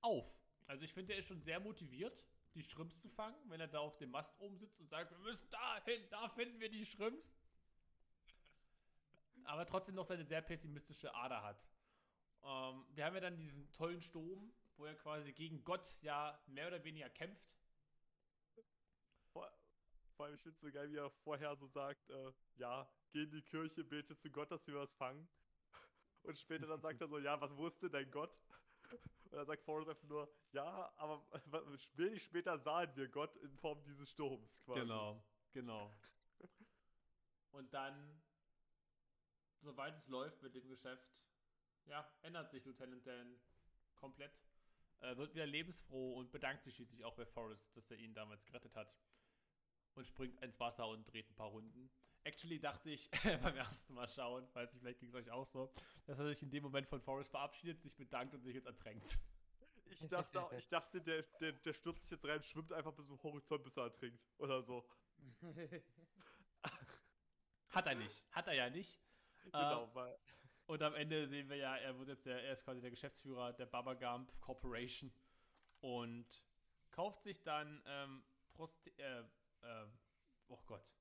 auf. Also ich finde, er ist schon sehr motiviert, die Schrimps zu fangen, wenn er da auf dem Mast oben sitzt und sagt, wir müssen da hin, da finden wir die Schrimps. Aber trotzdem noch seine sehr pessimistische Ader hat. Ähm, wir haben ja dann diesen tollen Sturm, wo er quasi gegen Gott ja mehr oder weniger kämpft. Vor, vor allem, ich finde es so geil, wie er vorher so sagt, äh, ja, geh in die Kirche, bete zu Gott, dass wir was fangen. Und später dann sagt er so, ja, was wusste dein Gott? Und dann sagt Forrest einfach nur, ja, aber wenig später sahen wir Gott in Form dieses Sturms quasi. Genau, genau. Und dann, soweit es läuft mit dem Geschäft, ja, ändert sich Lieutenant Dan komplett. Äh, wird wieder lebensfroh und bedankt sich schließlich auch bei Forrest, dass er ihn damals gerettet hat. Und springt ins Wasser und dreht ein paar Runden. Actually dachte ich beim ersten Mal schauen, weiß nicht, vielleicht ging es euch auch so, dass er sich in dem Moment von Forrest verabschiedet, sich bedankt und sich jetzt ertränkt. Ich dachte, auch- ich dachte der, der, der stürzt sich jetzt rein, schwimmt einfach bis zum Horizont, bis er ertrinkt. Oder so. Hat er nicht. Hat er ja nicht. Genau, Ähm, weil Und am Ende sehen wir ja, er wird jetzt der, er ist quasi der Geschäftsführer der Baba Gump Corporation und kauft sich dann ähm, Proste äh, äh, oh Gott.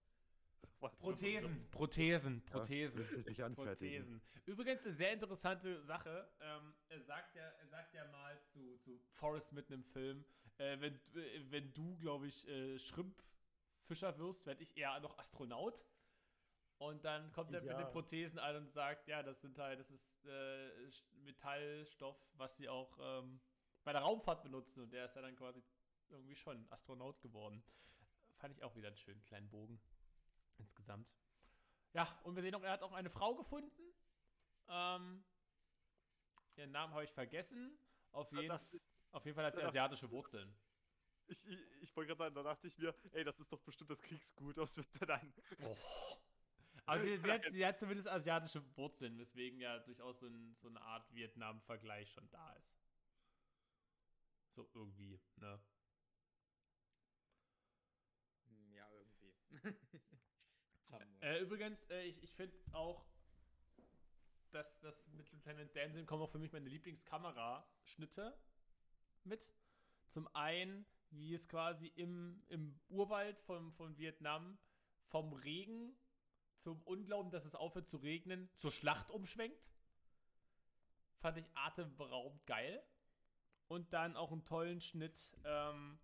Was? Prothesen, Prothesen, Ja, Prothesen. dich anfertigen. Prothesen. Übrigens eine sehr interessante Sache. Ähm, er, sagt ja, er sagt ja mal zu, zu Forrest mitten im Film, äh, wenn, äh, wenn du, glaube ich, äh, Schrimpfischer wirst, werde ich eher noch Astronaut. Und dann kommt er mit Ja. den Prothesen an und sagt, ja, das sind halt, das ist äh, Metallstoff, was sie auch ähm, bei der Raumfahrt benutzen. Und der ist ja dann quasi irgendwie schon Astronaut geworden. Fand ich auch wieder einen schönen kleinen Bogen insgesamt. Ja, und wir sehen auch, er hat auch eine Frau gefunden. Ähm, ihren Namen habe ich vergessen. Auf jeden, dachte auf jeden Fall hat sie asiatische Wurzeln. Ich, ich, ich wollte gerade sagen, da dachte ich mir, ey, das ist doch bestimmt das Kriegsgut aus dein. Aber sie, sie, hat, sie hat zumindest asiatische Wurzeln, weswegen ja durchaus so, ein, so eine Art Vietnam-Vergleich schon da ist. So irgendwie, ne? Hm, Ja, irgendwie. Äh, übrigens, äh, ich, ich finde auch, dass das mit Lieutenant Dan kommen auch für mich meine Lieblingskameraschnitte mit. Zum einen, wie es quasi im, im Urwald von, von Vietnam vom Regen zum Unglauben, dass es aufhört zu regnen, zur Schlacht umschwenkt. Fand ich atemberaubend geil. Und dann auch einen tollen Schnitt, ähm,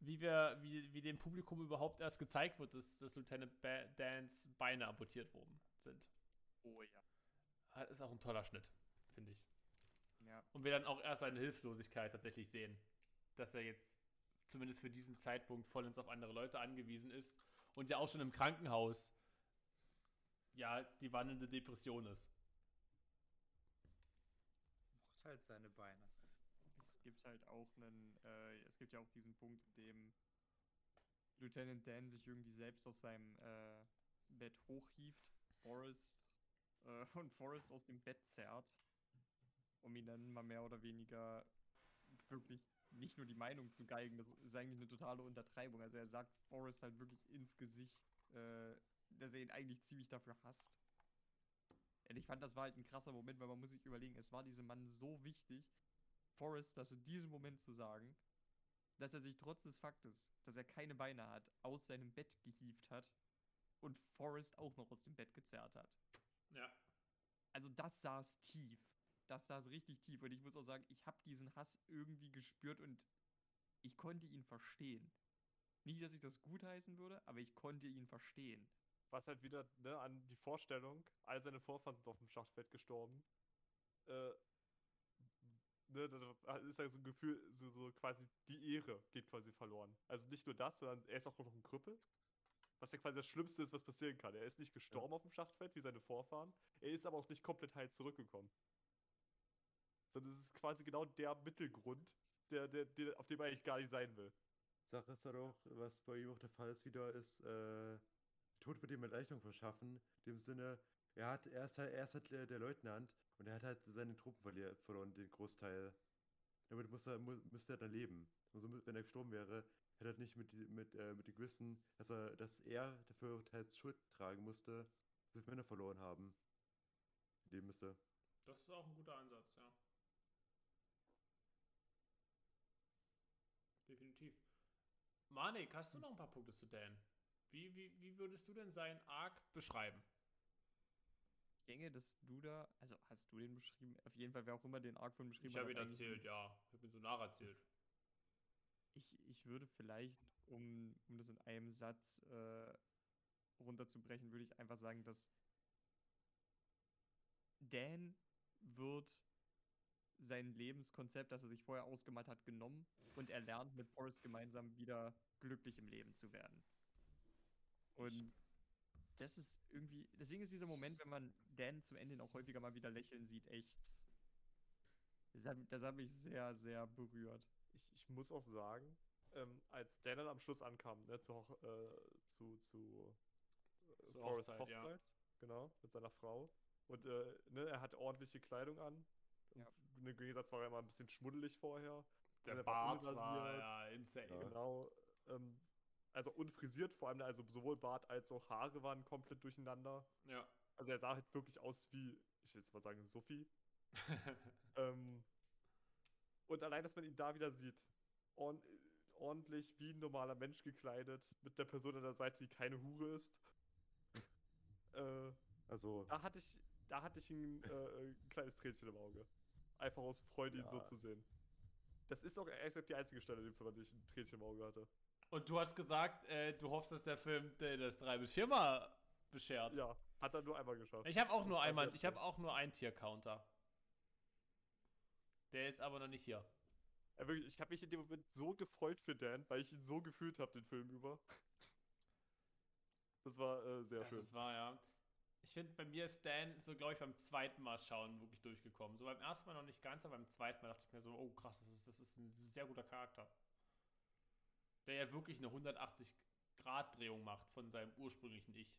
wie wir, wie, wie dem Publikum überhaupt erst gezeigt wird, dass, dass Lieutenant ba Dans Beine amputiert worden sind. Oh ja. Das ist auch ein toller Schnitt, finde ich. Ja. Und wir dann auch erst seine Hilflosigkeit tatsächlich sehen. Dass er jetzt zumindest für diesen Zeitpunkt vollends auf andere Leute angewiesen ist und ja auch schon im Krankenhaus ja die wandelnde Depression ist. Macht halt seine Beine. Gibt halt auch einen, äh, es gibt ja auch diesen Punkt, in dem Lieutenant Dan sich irgendwie selbst aus seinem äh, Bett hochhieft, Forrest äh, und Forrest aus dem Bett zerrt, um ihn dann mal mehr oder weniger wirklich nicht nur die Meinung zu geigen, das ist eigentlich eine totale Untertreibung. Also er sagt Forrest halt wirklich ins Gesicht, äh, dass er ihn eigentlich ziemlich dafür hasst. Und ich fand, das war halt ein krasser Moment, weil man muss sich überlegen, es war diesem Mann so wichtig, Forrest das in diesem Moment zu sagen, dass er sich trotz des Faktes, dass er keine Beine hat, aus seinem Bett gehievt hat und Forrest auch noch aus dem Bett gezerrt hat. Ja. Also das saß tief. Das saß richtig tief. Und ich muss auch sagen, ich habe diesen Hass irgendwie gespürt und ich konnte ihn verstehen. Nicht, dass ich das gutheißen würde, aber ich konnte ihn verstehen. Was halt wieder ne, an die Vorstellung, all seine Vorfahren sind auf dem Schlachtfeld gestorben. Äh, ne, da da ist ja so ein Gefühl, so, so quasi die Ehre geht quasi verloren. Also nicht nur das, sondern er ist auch noch ein Krüppel. Was ja quasi das Schlimmste ist, was passieren kann. Er ist nicht gestorben auf dem Schlachtfeld wie seine Vorfahren. Er ist aber auch nicht komplett heil zurückgekommen. Sondern es ist quasi genau der Mittelgrund, der, der, der, auf dem er eigentlich gar nicht sein will. Sache ist halt auch, was bei ihm auch der Fall ist wieder, ist, äh, Tod wird ihm Erleichterung verschaffen. In dem Sinne, er hat, er ist halt, er ist halt der, der Leutnant und er hat halt seine Truppen verloren, den Großteil. Damit muss er, mu müsste er dann leben. Also, mu- wenn er gestorben wäre, hätte er nicht mit, mit, äh, mit dem Gewissen, dass er, dass er dafür teils Schuld tragen musste, dass sich Männer verloren haben. Leben müsste. Das ist auch ein guter Ansatz, ja. Definitiv. Manik, hast du noch ein paar Punkte zu Dan? Wie, wie, wie würdest du denn seinen Arc beschreiben? Ich denke, dass du da, also hast du den beschrieben? Auf jeden Fall, wer auch immer den Arc von beschrieben Ich habe ihn hat eigentlich erzählt, ja. Ich habe ihn so nacherzählt. Ich, ich würde vielleicht, um, um das in einem Satz äh, runterzubrechen, würde ich einfach sagen, dass Dan wird sein Lebenskonzept, das er sich vorher ausgemalt hat, genommen und er lernt mit Forrest gemeinsam wieder glücklich im Leben zu werden. Und das ist irgendwie, deswegen ist dieser Moment, wenn man Dan zum Ende auch häufiger mal wieder lächeln sieht, echt, das hat, das hat mich sehr, sehr berührt. ich, ich muss auch sagen, ähm, als Dan dann am Schluss ankam, ne, zu, Hoch- äh, zu, zu, äh, Zur Forrests Hochzeit, ja. Hochzeit, genau, mit seiner Frau. Und äh, ne, er hat ordentliche Kleidung an. Ja. Im Gegensatz war er immer ein bisschen schmuddelig vorher. Der er war Bart war unrasiert. ja insane. Ja. Genau. Ähm, also unfrisiert vor allem, also sowohl Bart als auch Haare waren komplett durcheinander. Ja. Also er sah halt wirklich aus wie, ich will jetzt mal sagen, Sophie. ähm, und allein, dass man ihn da wieder sieht, ord ordentlich wie ein normaler Mensch gekleidet, mit der Person an der Seite, die keine Hure ist. äh, Also, da hatte ich, da hatte ich ein, äh, ein kleines Tränchen im Auge. Einfach aus Freude, ihn so Ja. zu sehen. Das ist auch gesagt die einzige Stelle, in dem Film, an der ich ein Tränchen im Auge hatte. Und du hast gesagt, äh, du hoffst, dass der Film äh, das drei bis viermal beschert. Ja, hat er nur einmal geschafft. Ich habe auch nur Das war einmal, ich habe auch nur einen Tier-Counter. Der ist aber noch nicht hier. Ja, wirklich, ich habe mich in dem Moment so gefreut für Dan, weil ich ihn so gefühlt habe, den Film über. Das war äh, sehr Das schön. ist wahr, ja. Ich finde, bei mir ist Dan so, glaube ich, beim zweiten Mal schauen wirklich durchgekommen. So beim ersten Mal noch nicht ganz, aber beim zweiten Mal dachte ich mir so, oh krass, das ist, das ist ein sehr guter Charakter. Der ja wirklich eine 180-Grad-Drehung macht von seinem ursprünglichen Ich.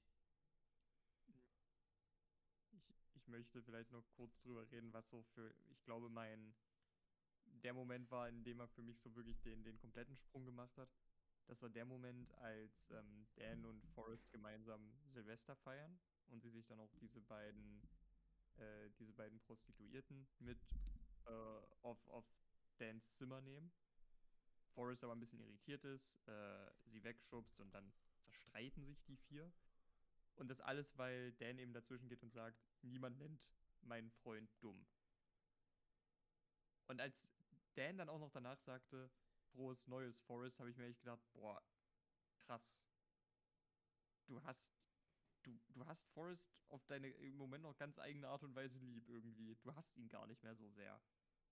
Ich, ich möchte vielleicht noch kurz drüber reden, was so für, ich glaube, mein, der Moment war, in dem er für mich so wirklich den, den kompletten Sprung gemacht hat. Das war der Moment, als ähm, Dan und Forrest gemeinsam Silvester feiern und sie sich dann auch diese beiden, äh, diese beiden Prostituierten mit äh, auf, auf Dans Zimmer nehmen. Forrest aber ein bisschen irritiert ist, äh, sie wegschubst und dann zerstreiten sich die vier. Und das alles, weil Dan eben dazwischen geht und sagt, niemand nennt meinen Freund dumm. Und als Dan dann auch noch danach sagte, frohes neues Forrest, habe ich mir echt gedacht, boah, krass. Du hast, du, du hast Forrest auf deine im Moment noch ganz eigene Art und Weise lieb irgendwie. Du hast ihn gar nicht mehr so sehr.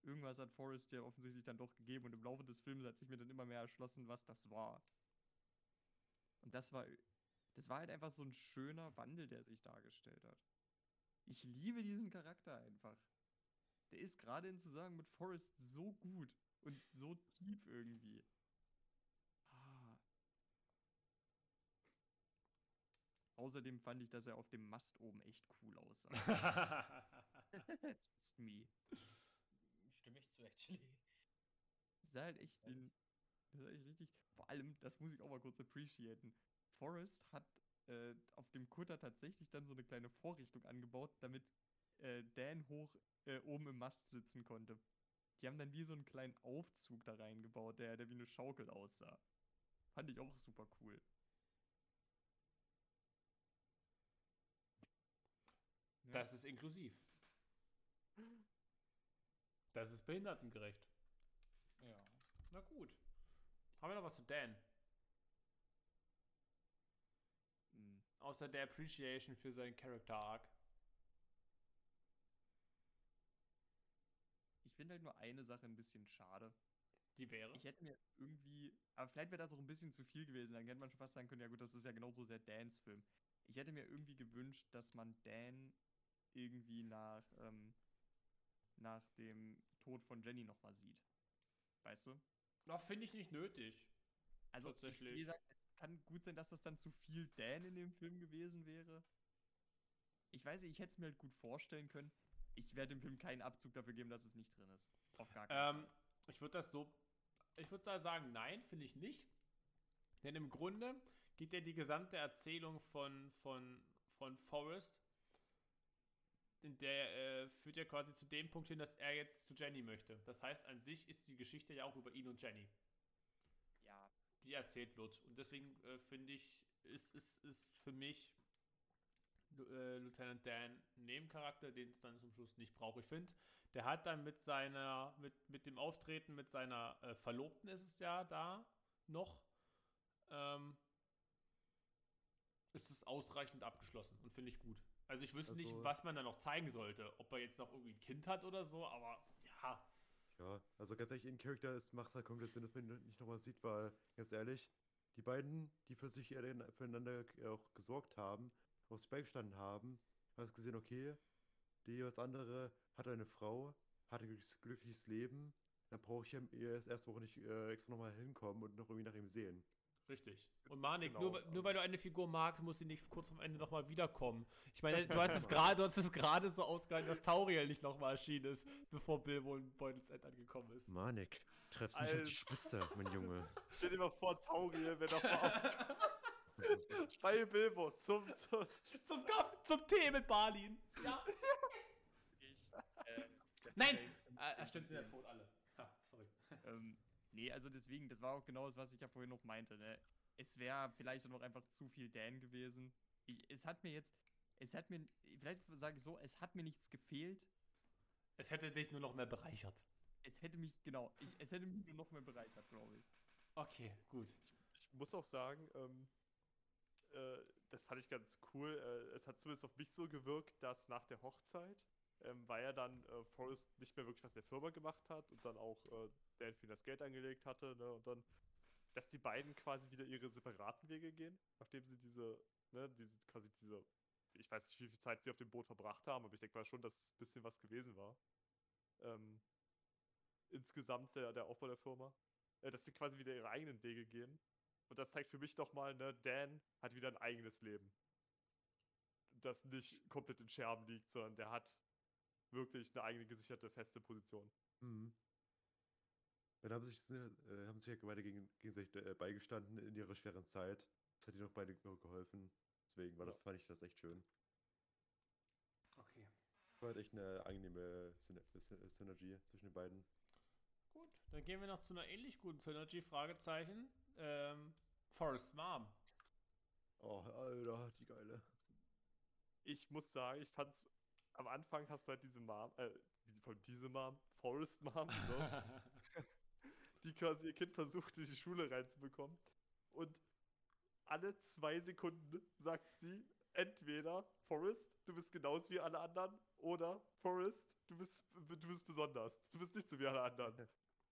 Irgendwas hat Forrest dir offensichtlich dann doch gegeben und im Laufe des Films hat sich mir dann immer mehr erschlossen, was das war. Und das war, das war halt einfach so ein schöner Wandel, der sich dargestellt hat. Ich liebe diesen Charakter einfach. Der ist gerade in Zusammenhang mit Forrest so gut und so tief irgendwie. Ah. Außerdem fand ich, dass er auf dem Mast oben echt cool aussah. Just me. Stimme ich zu, actually. Das sah halt echt, in, das sah echt richtig. Vor allem, das muss ich auch mal kurz appreciaten. Forrest hat äh, auf dem Kutter tatsächlich dann so eine kleine Vorrichtung angebaut, damit äh, Dan hoch äh, oben im Mast sitzen konnte. Die haben dann wie so einen kleinen Aufzug da reingebaut, der, der wie eine Schaukel aussah. Fand ich auch super cool. Ja. Das ist inklusiv. Das ist behindertengerecht. Ja. Na gut. Haben wir noch was zu Dan? Hm. Außer der Appreciation für seinen Character Arc. Ich finde halt nur eine Sache ein bisschen schade. Die wäre. Ich hätte mir irgendwie, aber vielleicht wäre das auch ein bisschen zu viel gewesen. Dann hätte man schon fast sagen können, ja gut, das ist ja genauso sehr Dans Film. Ich hätte mir irgendwie gewünscht, dass man Dan irgendwie nach, ähm, nach dem Tod von Jenny nochmal sieht. Weißt du? Na, finde ich nicht nötig. Also, ich, Tatsächlich. wie gesagt, es kann gut sein, dass das dann zu viel Dan in dem Film gewesen wäre. Ich weiß nicht, ich hätte es mir halt gut vorstellen können. Ich werde dem Film keinen Abzug dafür geben, dass es nicht drin ist. Auf gar keinen Ähm, ich würde das so. Ich würde da sagen, nein, finde ich nicht. Denn im Grunde geht ja die gesamte Erzählung von, von, von Forrest, der äh, führt ja quasi zu dem Punkt hin, dass er jetzt zu Jenny möchte. Das heißt, an sich ist die Geschichte ja auch über ihn und Jenny, Ja, die erzählt wird. Und deswegen äh, finde ich, ist, ist, ist für mich äh, Lieutenant Dan ein Nebencharakter, den es dann zum Schluss nicht braucht. Ich finde, der hat dann mit seiner, mit, mit dem Auftreten mit seiner äh, Verlobten ist es ja da noch, ähm, ist es ausreichend abgeschlossen und finde ich gut. Also ich wüsste nicht, Also- was man da noch zeigen sollte. Ob er jetzt noch irgendwie ein Kind hat oder so, aber ja. Ja, also ganz ehrlich, in Charakter ist, macht es halt komplett Sinn, dass man ihn nicht nochmal sieht, weil, ganz ehrlich, die beiden, die für sich füreinander auch gesorgt haben, auf sich beigestanden haben, hast gesehen, okay, die jeweils andere hat eine Frau, hat ein glückliches, glückliches Leben, dann brauche ich ja erst erste Woche nicht äh, extra nochmal hinkommen und noch irgendwie nach ihm sehen. Richtig. Und Manik, Genau, nur, nur weil du eine Figur magst, muss sie nicht kurz am Ende nochmal wiederkommen. Ich meine, du hast es gerade, du hast es gerade so ausgehalten, dass Tauriel nicht nochmal erschienen ist, bevor Bilbo in Beutels End angekommen ist. Manik, treffst nicht auf Alter. die Spitze, mein Junge. Stell dir mal vor, Tauriel wäre doch mal auf. Bei Bilbo zum, zum zum Kaffee, zum Tee mit Balin. Ja. Ich, äh, Nein! ah, stimmt, sind ja tot alle. Ha, sorry. ähm, nee, also deswegen, das war auch genau das, was ich ja vorhin noch meinte. Ne? Es wäre vielleicht auch noch einfach zu viel Dan gewesen. Ich, es hat mir jetzt, es hat mir, vielleicht sage ich so, es hat mir nichts gefehlt. Es hätte dich nur noch mehr bereichert. Es hätte mich, genau, ich, es hätte mich nur noch mehr bereichert, glaube ich. Okay, gut. Ich muss auch sagen, ähm, äh, das fand ich ganz cool. Äh, es hat zumindest auf mich so gewirkt, dass nach der Hochzeit, ähm, weil er dann äh, Forrest nicht mehr wirklich was in der Firma gemacht hat und dann auch äh, Dan für ihn das Geld angelegt hatte, ne, und dann, dass die beiden quasi wieder ihre separaten Wege gehen, nachdem sie diese, ne, diese, quasi diese, ich weiß nicht, wie viel Zeit sie auf dem Boot verbracht haben, aber ich denke mal schon, dass es ein bisschen was gewesen war. Ähm, insgesamt der, der Aufbau der Firma. Äh, dass sie quasi wieder ihre eigenen Wege gehen. Und das zeigt für mich doch mal, ne, Dan hat wieder ein eigenes Leben. Das nicht komplett in Scherben liegt, sondern der hat wirklich eine eigene gesicherte, feste Position. Mhm. Dann haben sich, äh, haben sich ja beide gegen, gegenseitig äh, beigestanden in ihrer schweren Zeit. Das hat ihnen auch beide ge- geholfen. Deswegen war Ja. das, fand ich das echt schön. Okay. War halt echt eine angenehme Syner Sy- Synergie zwischen den beiden. Gut, dann gehen wir noch zu einer ähnlich guten Synergy, Fragezeichen. Ähm, Forrest Mom. Oh, Alter, die geile. Ich muss sagen, ich fand's. Am Anfang hast du halt diese Mom, äh, von diese Mom, Forest Mom, ne, die quasi ihr Kind versucht, in die Schule reinzubekommen. Und alle zwei Sekunden sagt sie entweder Forrest, du bist genauso wie alle anderen, oder Forrest, du bist, du bist besonders. Du bist nicht so wie alle anderen.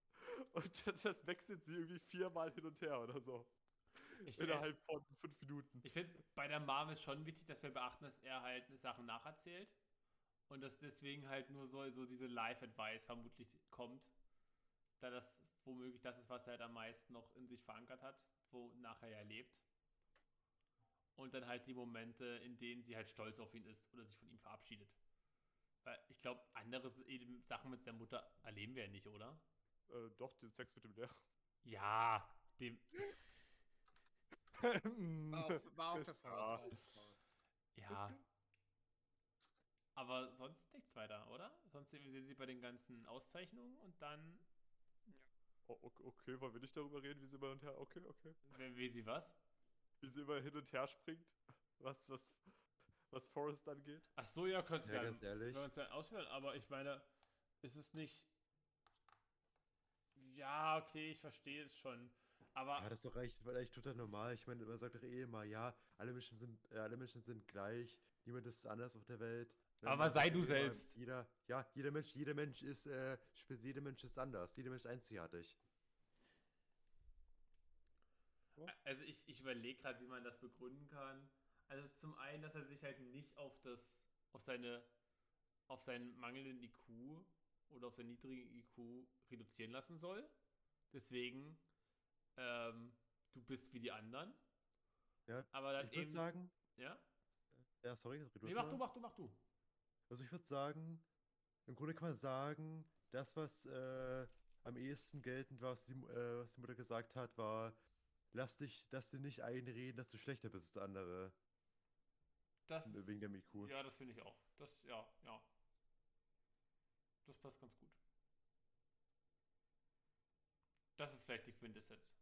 Und das wechselt sie irgendwie viermal hin und her oder so. Ich, Innerhalb von fünf Minuten. ich finde, bei der Mom ist schon wichtig, dass wir beachten, dass er halt Sachen nacherzählt. Und dass deswegen halt nur so, so diese Live-Advice vermutlich kommt. Da das womöglich das ist, was er halt am meisten noch in sich verankert hat, wo nachher er lebt. Und dann halt die Momente, in denen sie halt stolz auf ihn ist oder sich von ihm verabschiedet. Weil ich glaube, andere Sachen mit der Mutter erleben wir ja nicht, oder? Äh, doch, den Sex mit dem Lehrer. Ja, dem. War auch, war auch für Forrest. Ja. War auch für Forrest. Ja. Aber sonst nichts weiter, oder? Sonst sehen sehen sie bei den ganzen Auszeichnungen und dann. Oh, okay, wollen wir nicht darüber reden, wie sie immer hin und her. Okay, okay. Wie, wie sie was? Wie sie immer hin und her springt. Was, was, was Forrest angeht. Ach so, ja, könnt ihr Ja, ganz ehrlich. können wir uns gerne ausführen, aber ich meine, ist es nicht. Ja, okay, ich verstehe es schon. Aber Ja, das ist doch echt, war echt total normal. Ich meine, man sagt doch eh immer, ja, alle Menschen sind, äh, alle Menschen sind gleich, niemand ist anders auf der Welt. Aber sei du selbst. Jeder, ja, jeder Mensch, jeder Mensch ist, äh, jeder Mensch ist anders, jeder Mensch ist einzigartig. Also ich, ich überlege gerade, wie man das begründen kann. Also zum einen, dass er sich halt nicht auf das, auf seine, auf seinen mangelnden IQ oder auf seinen niedrigen IQ reduzieren lassen soll. Deswegen, ähm, du bist wie die anderen. Ja, Aber dann ich würde eben, sagen, ja? ja, sorry, red Nee, mach mal. du, mach du, mach du. Also ich würde sagen, im Grunde kann man sagen, das, was äh, am ehesten geltend war, was die, äh, was die Mutter gesagt hat, war, lass dich, lass dir nicht einreden, dass du schlechter bist als andere. Das, Wegen dem IQ. Ja, das finde ich auch. Das, ja, ja. Das passt ganz gut. Das ist vielleicht die Quintessenz.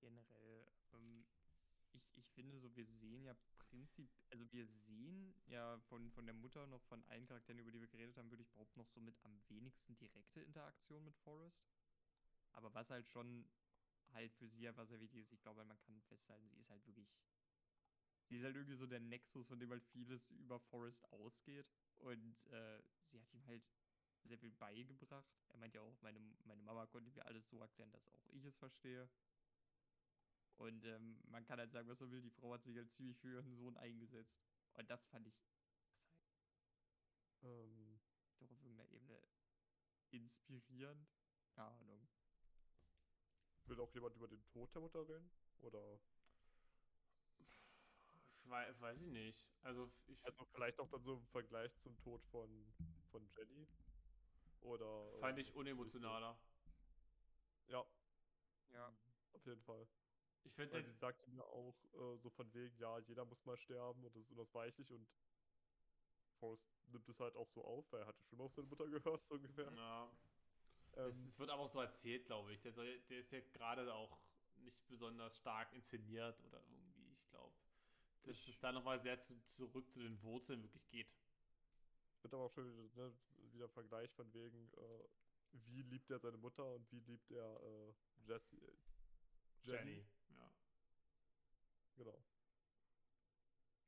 generell, ähm, finde so, wir sehen ja Prinzip, also wir sehen ja von, von der Mutter noch von allen Charakteren, über die wir geredet haben, würde ich behaupten, noch so mit am wenigsten direkte Interaktion mit Forrest. Aber was halt schon halt für sie ja was sehr wichtig ist, ich glaube, man kann festhalten, sie ist halt wirklich, sie ist halt irgendwie so der Nexus, von dem halt vieles über Forrest ausgeht. Und äh, sie hat ihm halt sehr viel beigebracht. Er meint ja auch, meine, meine Mama konnte mir alles so erklären, dass auch ich es verstehe. Und ähm, man kann halt sagen, was man will, die Frau hat sich halt ziemlich für ihren Sohn eingesetzt. Und das fand ich das halt Ähm, doch auf irgendeiner Ebene inspirierend. Keine Ahnung. Will auch jemand über den Tod der Mutter reden? Oder Ich wei- weiß ich nicht. Also ich also vielleicht auch dann so im Vergleich zum Tod von, von Jenny? Oder fand äh, ich unemotionaler. ja, Ja. auf jeden Fall. Ich finde sie sagte mir auch äh, so von wegen, ja, jeder muss mal sterben und das ist unausweichlich und Forrest nimmt es halt auch so auf, weil er hatte schon mal auf seine Mutter gehört, so ungefähr. ja, Ähm, es, es wird aber auch so erzählt, glaube ich. Der, soll, der ist ja gerade auch nicht besonders stark inszeniert oder irgendwie. Ich glaube, dass Ich- es da nochmal sehr zu, zurück zu den Wurzeln wirklich geht. wird aber auch schon wieder, ne, wieder Vergleich von wegen, äh, wie liebt er seine Mutter und wie liebt er äh, Jesse, äh, Jenny. Jenny. Ja. Genau.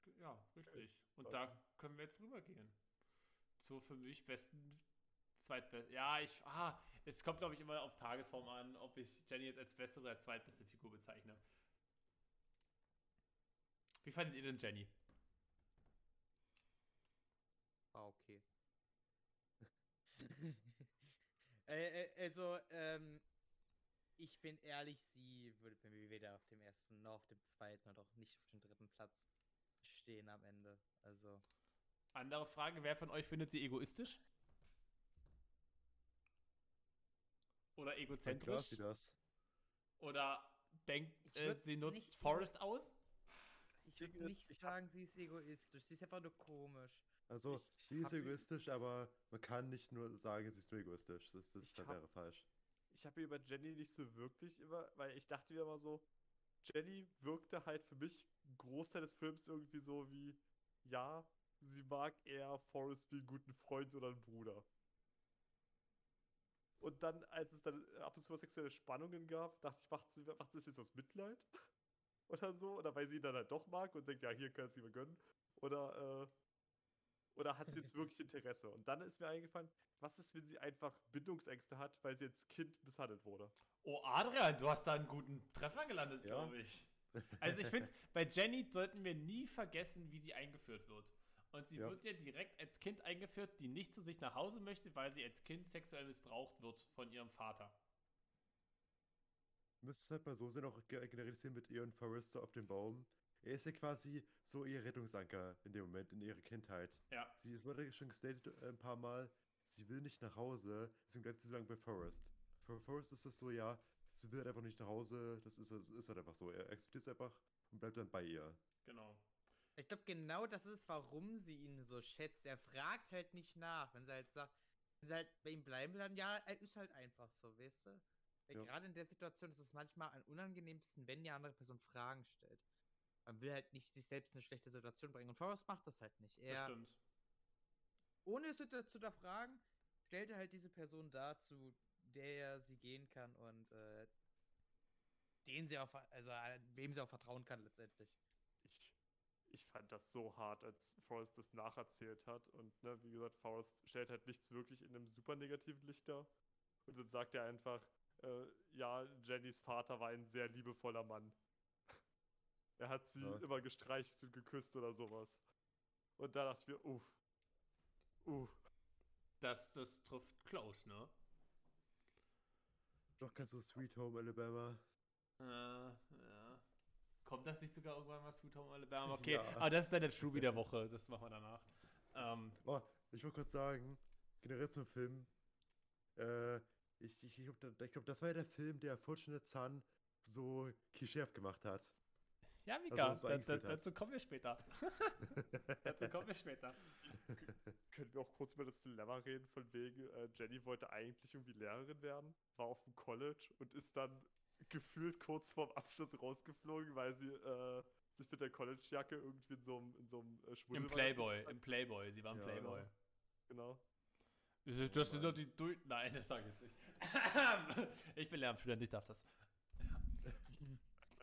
Ge- Ja, richtig. Und Danke. da können wir jetzt rübergehen. Zur für mich besten zweitbeste. Ja, ich. Ah, es kommt, glaube ich, immer auf Tagesform an, ob ich Jenny jetzt als beste oder als zweitbeste Figur bezeichne. Wie fandet ihr denn Jenny? War okay. äh, äh, also, ähm, ich bin ehrlich, sie würde bei mir weder auf dem ersten noch auf dem zweiten und auch nicht auf dem dritten Platz stehen am Ende. Also, Andere Frage: Wer von euch findet sie egoistisch? Oder egozentrisch? sie das. Oder denkt, äh, sie nutzt Forrest aus? ich würde nicht ich sagen, sie ist egoistisch. Sie ist einfach nur komisch. Also, Ich sie ist egoistisch, aber man kann nicht nur sagen, sie ist nur egoistisch. Das, das, wäre falsch. Ich habe über Jenny nicht so wirklich immer, weil ich dachte mir immer so, Jenny wirkte halt für mich einen Großteil des Films irgendwie so wie, ja, sie mag eher Forrest wie einen guten Freund oder einen Bruder. Und dann, als es dann ab und zu sexuelle Spannungen gab, dachte ich, macht sie, macht das jetzt aus Mitleid? Oder so? Oder weil sie ihn dann halt doch mag und denkt, ja, hier kann es ihm gönnen. Oder, äh, oder hat sie jetzt wirklich Interesse? Und dann ist mir eingefallen, was ist, wenn sie einfach Bindungsängste hat, weil sie als Kind misshandelt wurde? Oh, Adrian, du hast da einen guten Treffer gelandet, Ja. glaube ich. Also ich finde, bei Jenny sollten wir nie vergessen, wie sie eingeführt wird. Und sie Ja. wird ja direkt als Kind eingeführt, die nicht zu sich nach Hause möchte, weil sie als Kind sexuell missbraucht wird von ihrem Vater. Müsste es halt mal so sehen, auch ge- generalisieren mit ihr und Forrester auf dem Baum. Er ist ja quasi so ihr Rettungsanker in dem Moment, in ihrer Kindheit. Ja. Sie es wurde schon gestatet äh, ein paar Mal, sie will nicht nach Hause, deswegen bleibt sie so lange bei Forrest. Für Forrest ist es so, ja, sie will halt einfach nicht nach Hause, das ist, das ist halt einfach so. Er akzeptiert es einfach und bleibt dann bei ihr. Genau. Ich glaube, genau das ist, warum sie ihn so schätzt. Er fragt halt nicht nach. Wenn sie halt sagt, wenn sie halt bei ihm bleiben will, dann ja, er ist halt einfach so, weißt du? Ja. Gerade in der Situation ist es manchmal am unangenehmsten, wenn die andere Person Fragen stellt. Man will halt nicht sich selbst in eine schlechte Situation bringen. Und Forrest macht das halt nicht. Das Er, stimmt. ohne es zu hinterfragen, stellt er halt diese Person dar, zu der er sie gehen kann und äh, den sie auch, also äh, wem sie auch vertrauen kann letztendlich. ich, ich fand das so hart, als Forrest das nacherzählt hat. Und ne, wie gesagt, Forrest stellt halt nichts wirklich in einem super negativen Licht dar. Und dann sagt er einfach, äh, ja, Jennys Vater war ein sehr liebevoller Mann. Er hat sie Ja. immer gestreichelt und geküsst oder sowas. Und da dachte ich mir, uff. Uff. Das, das trifft close, ne? Doch ganz so Sweet Home Alabama. Äh, ja. Kommt das nicht sogar irgendwann mal Sweet Home Alabama? Okay, Ja. aber das ist dann der Truby der Woche. Das machen wir danach. Ähm, Oh, ich wollte kurz sagen, generell zum Film, äh, ich, ich, ich glaube, glaub, das war ja der Film, der Fortunate Son so klischeehaft gemacht hat. Ja, Mika, Also, so da, da, dazu kommen wir später. dazu kommen wir später. Können wir auch kurz über das Dilemma reden, von wegen, äh, Jenny wollte eigentlich irgendwie Lehrerin werden, war auf dem College und ist dann gefühlt kurz vorm Abschluss rausgeflogen, weil sie äh, sich mit der College-Jacke irgendwie in so einem in so einem äh, Im Playboy, im Playboy. Sie war im Ja, Playboy. Genau. Das, sind doch die du Nein, das sage ich nicht. ich bin Lehramtsstudent, ich darf das.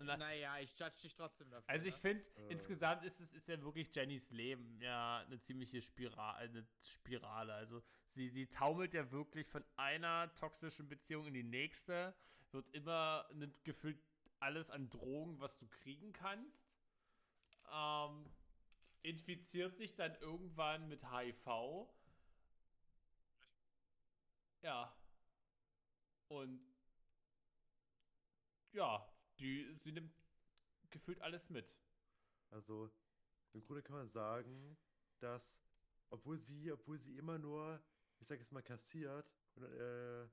Na, Naja, ich judge dich trotzdem dafür. Also ich ne? finde, Äh. insgesamt ist es ist ja wirklich Jennys Leben ja eine ziemliche Spirale, eine Spirale. Also sie, sie taumelt ja wirklich von einer toxischen Beziehung in die nächste, wird immer nimmt gefühlt alles an Drogen, was du kriegen kannst. Ähm, infiziert sich dann irgendwann mit HIV. Ja. Und ja, die, sie nimmt gefühlt alles mit. Also, im Grunde kann man sagen, dass, obwohl sie, obwohl sie immer nur, ich sag jetzt mal, kassiert und äh,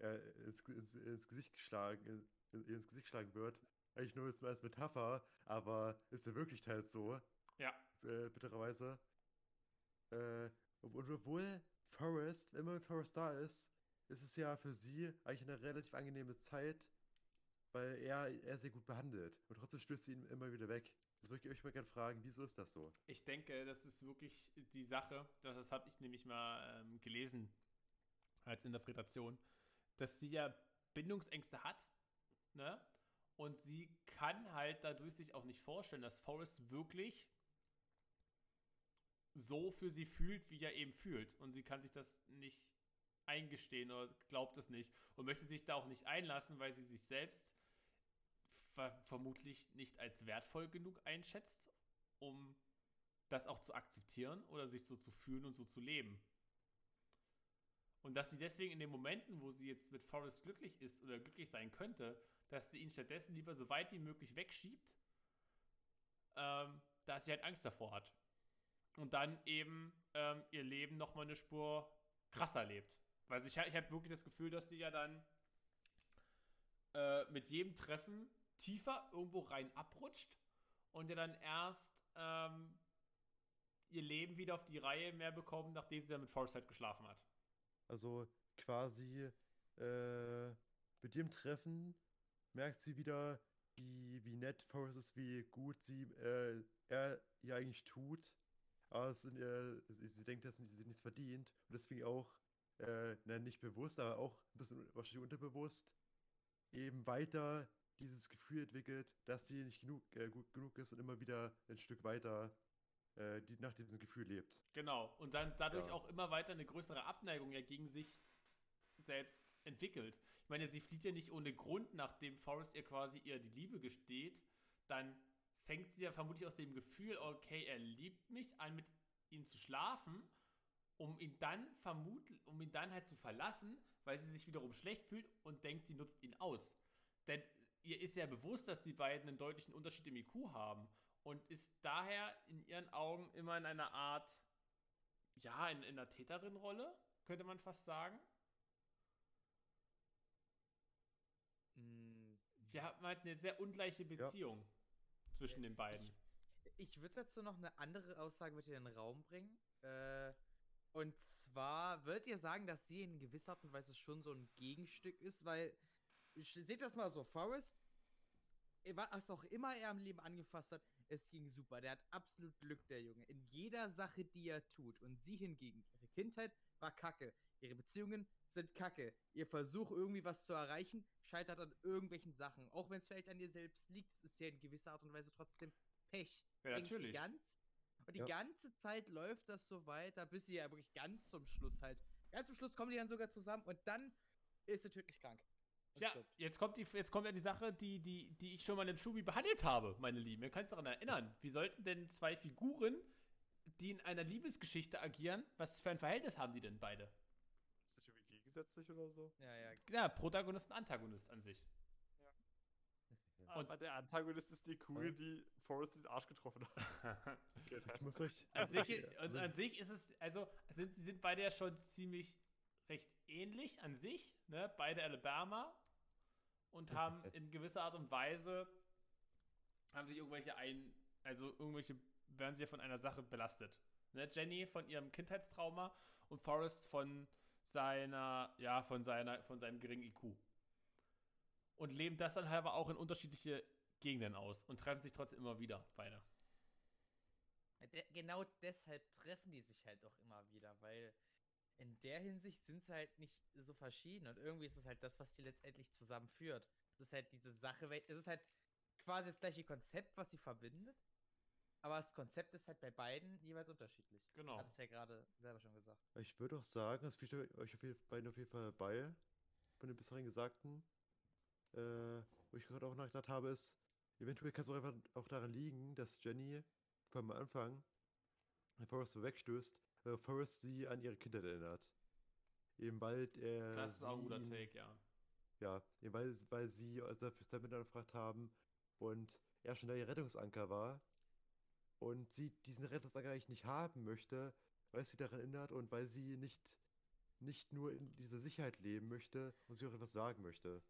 ja, ins, ins, ins Gesicht geschlagen, in, ins Gesicht geschlagen wird, eigentlich nur jetzt mal als Metapher, aber ist ja wirklich halt so, Ja, äh, bittererweise. Äh, und obwohl Forrest, immer wenn Forrest da ist, ist es ja für sie eigentlich eine relativ angenehme Zeit, weil er, er sehr gut behandelt. Und trotzdem stößt sie ihn immer wieder weg. Das würde ich euch mal gerne fragen, wieso ist das so? ich denke, das ist wirklich die Sache, das, das habe ich nämlich mal ähm, gelesen als Interpretation, dass sie ja Bindungsängste hat, ne? Und sie kann halt dadurch sich auch nicht vorstellen, dass Forrest wirklich so für sie fühlt, wie er eben fühlt. Und sie kann sich das nicht eingestehen oder glaubt es nicht und möchte sich da auch nicht einlassen, weil sie sich selbst ver vermutlich nicht als wertvoll genug einschätzt, um das auch zu akzeptieren oder sich so zu fühlen und so zu leben. Und dass sie deswegen in den Momenten, wo sie jetzt mit Forrest glücklich ist oder glücklich sein könnte, dass sie ihn stattdessen lieber so weit wie möglich wegschiebt, ähm, da sie halt Angst davor hat. Und dann eben ähm, ihr Leben nochmal eine Spur krasser lebt. Weil ich, ich habe wirklich das Gefühl, dass sie ja dann äh, mit jedem Treffen tiefer irgendwo rein abrutscht und ja dann erst ähm, ihr Leben wieder auf die Reihe mehr bekommen, nachdem sie dann mit Forrest halt geschlafen hat. Also quasi äh, mit dem Treffen merkt sie wieder, wie, wie nett Forrest ist, wie gut sie äh, er ihr eigentlich tut. Aber sind, äh, sie, sie denkt, dass sie nichts verdient und deswegen auch, äh, na, nicht bewusst, aber auch ein bisschen wahrscheinlich unterbewusst, eben weiter dieses Gefühl entwickelt, dass sie nicht genug, äh, gut genug ist und immer wieder ein Stück weiter äh, die, nach diesem Gefühl lebt. Genau. Und dann dadurch Ja. auch immer weiter eine größere Abneigung ja gegen sich selbst entwickelt. Ich meine, sie flieht ja nicht ohne Grund, nachdem Forrest ihr quasi ihr die Liebe gesteht. Dann fängt sie ja vermutlich aus dem Gefühl, okay, er liebt mich an, mit ihm zu schlafen, um ihn dann vermutlich, um ihn dann halt zu verlassen, weil sie sich wiederum schlecht fühlt und denkt, sie nutzt ihn aus. Denn ihr ist ja bewusst, dass die beiden einen deutlichen Unterschied im IQ haben und ist daher in ihren Augen immer in einer Art, ja, in, in einer Täterin-Rolle, könnte man fast sagen. Mm, Wir haben halt eine sehr ungleiche Beziehung zwischen den beiden. Ich würde dazu noch eine andere Aussage mit in den Raum bringen. Äh, und zwar würdet ihr sagen, dass sie in gewisser Art und Weise schon so ein Gegenstück ist, weil seht das mal so, Forrest, was auch immer er im Leben angefasst hat, es ging super. Der hat absolut Glück, der Junge, in jeder Sache, die er tut. Und sie hingegen, ihre Kindheit war kacke. Ihre Beziehungen sind kacke. Ihr Versuch, irgendwie was zu erreichen, scheitert an irgendwelchen Sachen. Auch wenn es vielleicht an ihr selbst liegt, es ist ja in gewisser Art und Weise trotzdem Pech. Ja, Eigentlich natürlich. Die ganz, und die Ja. ganze Zeit läuft das so weiter, bis sie ja wirklich ganz zum Schluss halt. Ganz zum Schluss kommen die dann sogar zusammen und dann ist sie tödlich krank. Ja, jetzt kommt, die, jetzt kommt ja die Sache, die, die, die ich schon mal im Schubi behandelt habe, meine Lieben. Ihr könnt euch daran erinnern. Wie sollten denn zwei Figuren, die in einer Liebesgeschichte agieren, was für ein Verhältnis haben die denn beide? Ist das irgendwie gegensätzlich oder so? Ja, ja. Ja, Protagonist und Antagonist an sich. Und Aber der Antagonist ist die Kugel, die Forrest in den Arsch getroffen hat. Geht Ich halt. muss euch. An sich, also- an sich ist es, also sind, sie sind beide ja schon ziemlich recht ähnlich an sich, ne? Beide Alabama und haben in gewisser Art und Weise haben sich irgendwelche ein, also irgendwelche werden sie ja von einer Sache belastet. Ne? Jenny von ihrem Kindheitstrauma und Forrest von seiner, ja, von seiner, von seinem geringen IQ. Und leben das dann halt aber auch in unterschiedliche Gegenden aus und treffen sich trotzdem immer wieder, beide. De genau deshalb treffen die sich halt auch immer wieder, weil in der Hinsicht sind sie halt nicht so verschieden und irgendwie ist es halt das, was die letztendlich zusammenführt. Es ist halt diese Sache, es ist halt quasi das gleiche Konzept, was sie verbindet, aber das Konzept ist halt bei beiden jeweils unterschiedlich. Genau. Hat es ja gerade selber schon gesagt. Ich würde auch sagen, das fühlt euch auf jeden, beiden auf jeden Fall bei, von den bisherigen Gesagten. Äh, wo ich gerade auch nachgedacht habe, ist, eventuell kann es auch einfach auch daran liegen, dass Jenny am Anfang wenn Forrest so wegstößt, äh, Forrest sie an ihre Kindheit erinnert. Eben bald er. Das ist auch ein guter Take, ja. ja, eben weil, weil sie also für Sam gefragt haben und er schon der Rettungsanker war und sie diesen Rettungsanker eigentlich nicht haben möchte, weil sie daran erinnert und weil sie nicht, nicht nur in dieser Sicherheit leben möchte und sie auch etwas sagen möchte.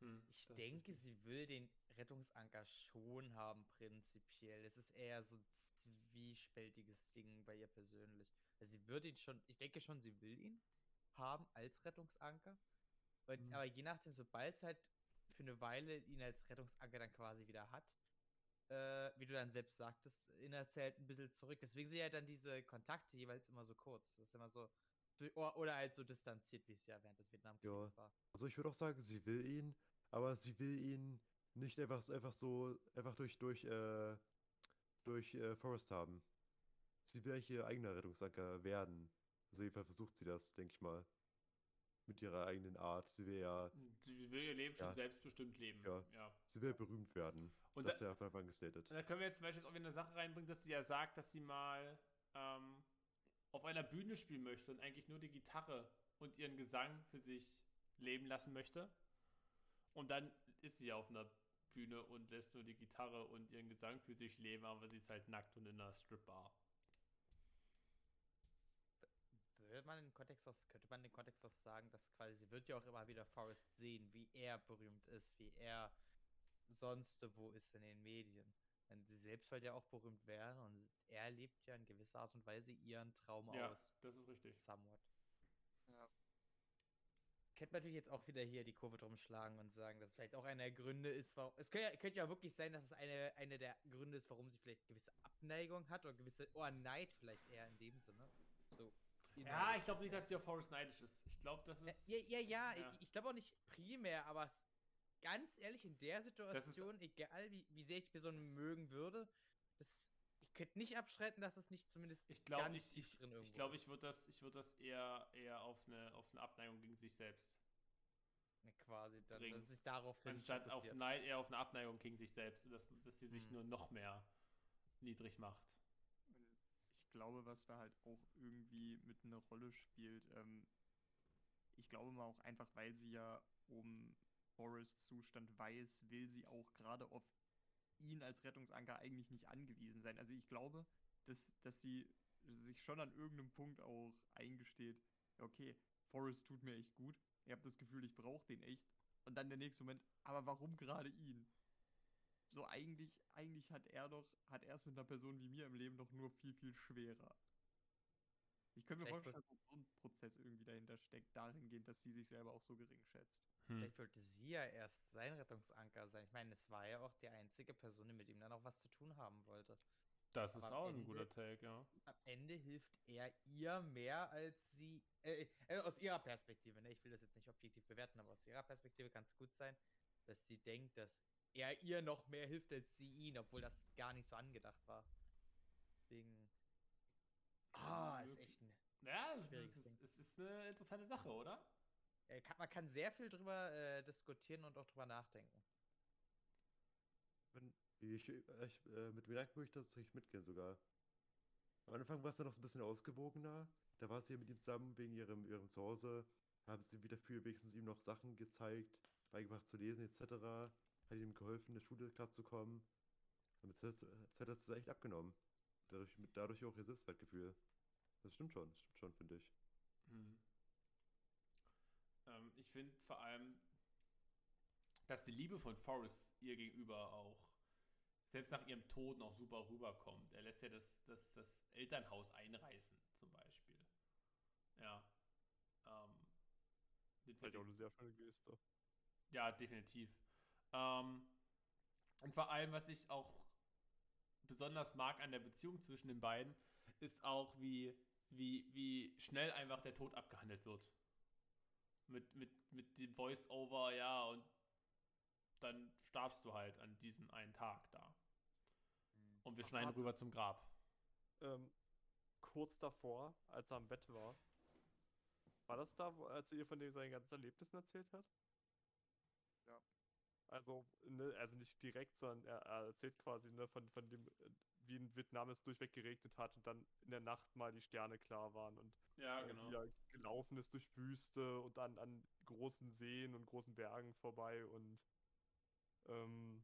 Hm, Ich denke, sie will den Rettungsanker schon haben, prinzipiell. Es ist eher so zwiespältiges Ding bei ihr persönlich. Also sie würde ihn schon, ich denke schon, sie will ihn haben als Rettungsanker. Und, Mhm. Aber je nachdem, sobald es halt für eine Weile ihn als Rettungsanker dann quasi wieder hat, äh, wie du dann selbst sagtest, sie halt ein bisschen zurück. Deswegen sind ja dann diese Kontakte jeweils immer so kurz. Das ist immer so, oder, halt so distanziert, wie es ja während des Vietnamkriegs war. Also ich würde auch sagen, sie will ihn, aber sie will ihn nicht einfach, einfach so, einfach durch, durch, äh, durch äh, Forrest haben. Sie will eigentlich ihr eigener Rettungsanker werden. Also jedenfalls versucht sie das, denke ich mal. Mit ihrer eigenen Art. Sie will ja, Sie will ihr Leben schon Ja. selbstbestimmt leben. Ja. ja. sie will berühmt werden. Und das da- ist ja von Anfang an gestatet. Und da können wir jetzt zum Beispiel auch wieder eine Sache reinbringen, dass sie ja sagt, dass sie mal ähm, auf einer Bühne spielen möchte und eigentlich nur die Gitarre und ihren Gesang für sich leben lassen möchte. Und dann ist sie ja auf einer Bühne und lässt nur die Gitarre und ihren Gesang für sich leben, aber sie ist halt nackt und in einer Stripbar. Würde man den Kontext auch, könnte man den Kontext auch sagen, dass quasi sie wird ja auch immer wieder Forrest sehen, wie er berühmt ist, wie er sonst wo ist in den Medien. Denn sie selbst wollte ja auch berühmt werden und er lebt ja in gewisser Art und Weise ihren Traum Ja, aus. das ist richtig. Somewhat. Ja. Könnte natürlich jetzt auch wieder hier die Kurve drum schlagen und sagen, dass es vielleicht auch einer der Gründe ist, warum. Es könnte ja, könnte ja wirklich sein, dass es eine, eine der Gründe ist, warum sie vielleicht gewisse Abneigung hat oder gewisse. Oh, Neid vielleicht eher in dem Sinne. So. Ja, ich glaube nicht, dass sie auf Forrest neidisch ist. Ich glaube, das ist. Ja, ja, ja, ja. ich, ich glaube auch nicht primär, aber es, ganz ehrlich, in der Situation, egal wie, wie sehr ich die Person mögen würde, das, ich könnte nicht abstreiten, dass es nicht zumindest Ich glaube, ganz ich, tief ich, drin irgendwo ich, glaub, ist. ich würde das, ich würd das eher, eher auf, eine, auf eine Abneigung gegen sich selbst. Ne, quasi, dann, bringen. dass es sich darauf Anstatt auf. Neid, eher auf eine Abneigung gegen sich selbst. Dass, dass sie sich Hm. nur noch mehr niedrig macht. Ich glaube, was da halt auch irgendwie mit einer Rolle spielt, ähm, ich glaube mal auch einfach, weil sie ja um Forrests Zustand weiß, will sie auch gerade auf ihn als Rettungsanker eigentlich nicht angewiesen sein. Also ich glaube, dass, dass sie sich schon an irgendeinem Punkt auch eingesteht, okay, Forrest tut mir echt gut, ich habe das Gefühl, ich brauche den echt. Und dann der nächste Moment, aber warum gerade ihn? So eigentlich, eigentlich hat er doch, hat er es mit einer Person wie mir im Leben doch nur viel, viel schwerer. Ich könnte mir vorstellen, dass so ein Prozess irgendwie dahinter steckt, dahingehend, dass sie sich selber auch so gering schätzt. Vielleicht wollte sie ja erst sein Rettungsanker sein. Ich meine, es war ja auch die einzige Person, die mit ihm dann auch was zu tun haben wollte. Das ist Aber am auch ein Ende- guter Take, ja. Am Ende hilft er ihr mehr als sie. Äh, äh, aus ihrer Perspektive, ne? Ich will das jetzt nicht objektiv bewerten, aber aus ihrer Perspektive kann es gut sein, dass sie denkt, dass er ihr noch mehr hilft als sie ihn, obwohl das gar nicht so angedacht war. Deswegen. Ah, ist echt ein. Ja, es ist, es ist eine interessante Sache, oder? Äh, kann, man kann sehr viel drüber äh, diskutieren und auch drüber nachdenken. Wenn, ich, ich, äh, mit mir würde ich tatsächlich mitgehen sogar. Am Anfang war es dann noch so ein bisschen ausgewogener. Da war sie mit ihm zusammen wegen ihrem, ihrem Zuhause. Haben sie wieder für wenigstens ihm noch Sachen gezeigt, beigebracht zu lesen etc. Hat ihm geholfen, in der Schule klarzukommen. Und jetzt hat jetzt hat das echt abgenommen. Dadurch, dadurch auch ihr Selbstwertgefühl. Das stimmt schon, das stimmt schon, finde ich. Hm. Ähm, ich finde vor allem, dass die Liebe von Forrest ihr gegenüber auch, selbst nach ihrem Tod, noch super rüberkommt. Er lässt ja das, das, das Elternhaus einreißen, zum Beispiel. Ja. Ähm, nimmt Vielleicht ja auch eine sehr schöne Geste. ja, definitiv. Ähm, und vor allem, was ich auch besonders mag an der Beziehung zwischen den beiden, ist auch, wie, wie, wie schnell einfach der Tod abgehandelt wird. Mit, mit, mit dem Voice-Over, ja, und dann starbst du halt an diesem einen Tag da. Und wir Ach, schneiden warte. rüber zum Grab. Ähm, kurz davor, als er am Bett war, war das da, als er ihr von den, seinen ganzen Erlebnissen erzählt hat? Ja. Also, ne, also nicht direkt, sondern er, er erzählt quasi ne, von, von dem, äh, wie in Vietnam es durchweg geregnet hat und dann in der Nacht mal die Sterne klar waren und Ja, äh, genau. wie er gelaufen ist durch Wüste und dann an großen Seen und großen Bergen vorbei und ähm,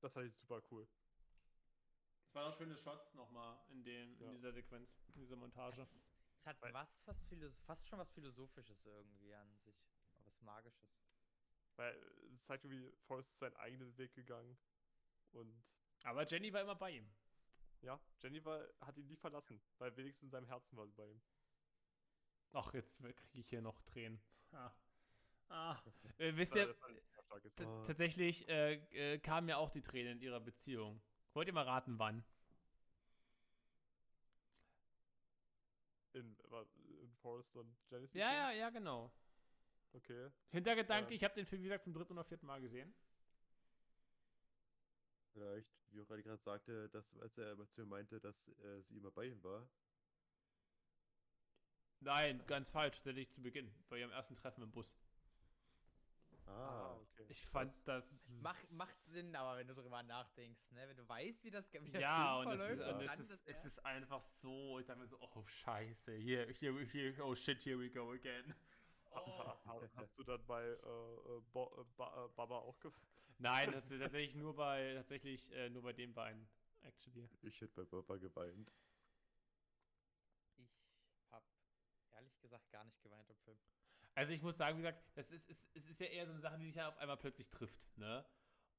das fand ich super cool. Es waren auch schöne Shots nochmal in, dem, in Ja. dieser Sequenz, in dieser Montage. Es hat Weil- was fast, Philosoph fast schon was Philosophisches irgendwie an sich. Was Magisches. Weil es zeigt irgendwie, Forrest ist seinen eigenen Weg gegangen und Aber Jenny war immer bei ihm. ja, Jenny war, hat ihn nie verlassen, weil wenigstens in seinem Herzen war sie bei ihm. Ach, jetzt kriege ich hier noch Tränen. Ah. Ah. Äh, wisst ihr, tatsächlich äh, äh, kamen ja auch die Tränen in ihrer Beziehung. Wollt ihr mal raten, wann? In, in Forrest und Jennys Ja, Beziehung? ja, ja, genau. Okay. Hintergedanke, Ja. ich habe den Film, wie gesagt, zum dritten oder vierten Mal gesehen. Vielleicht, wie auch gerade sagte, dass, als er zu mir meinte, dass äh, sie immer bei ihm war. Nein, ganz falsch, tatsächlich zu Beginn, bei ihrem ersten Treffen im Bus. Ah, okay. Ich fand das. Mach, macht Sinn, aber wenn du drüber nachdenkst, ne? Wenn du weißt, wie das wie Ja, und es ist, und es ist, es ist einfach so, ich dachte mir so, oh scheiße, hier, hier, hier, oh shit, here we go again. Ha- ha- ha- Hast du dann bei äh, äh, Bo äh, ba äh, Baba auch ge Nein, das ist tatsächlich nur bei, tatsächlich äh, nur bei den beiden, actually. ich hätte bei Papa geweint. Ich hab ehrlich gesagt gar nicht geweint im Film. Also ich muss sagen, wie gesagt, das ist, ist, es ist ja eher so eine Sache, die dich ja auf einmal plötzlich trifft, ne?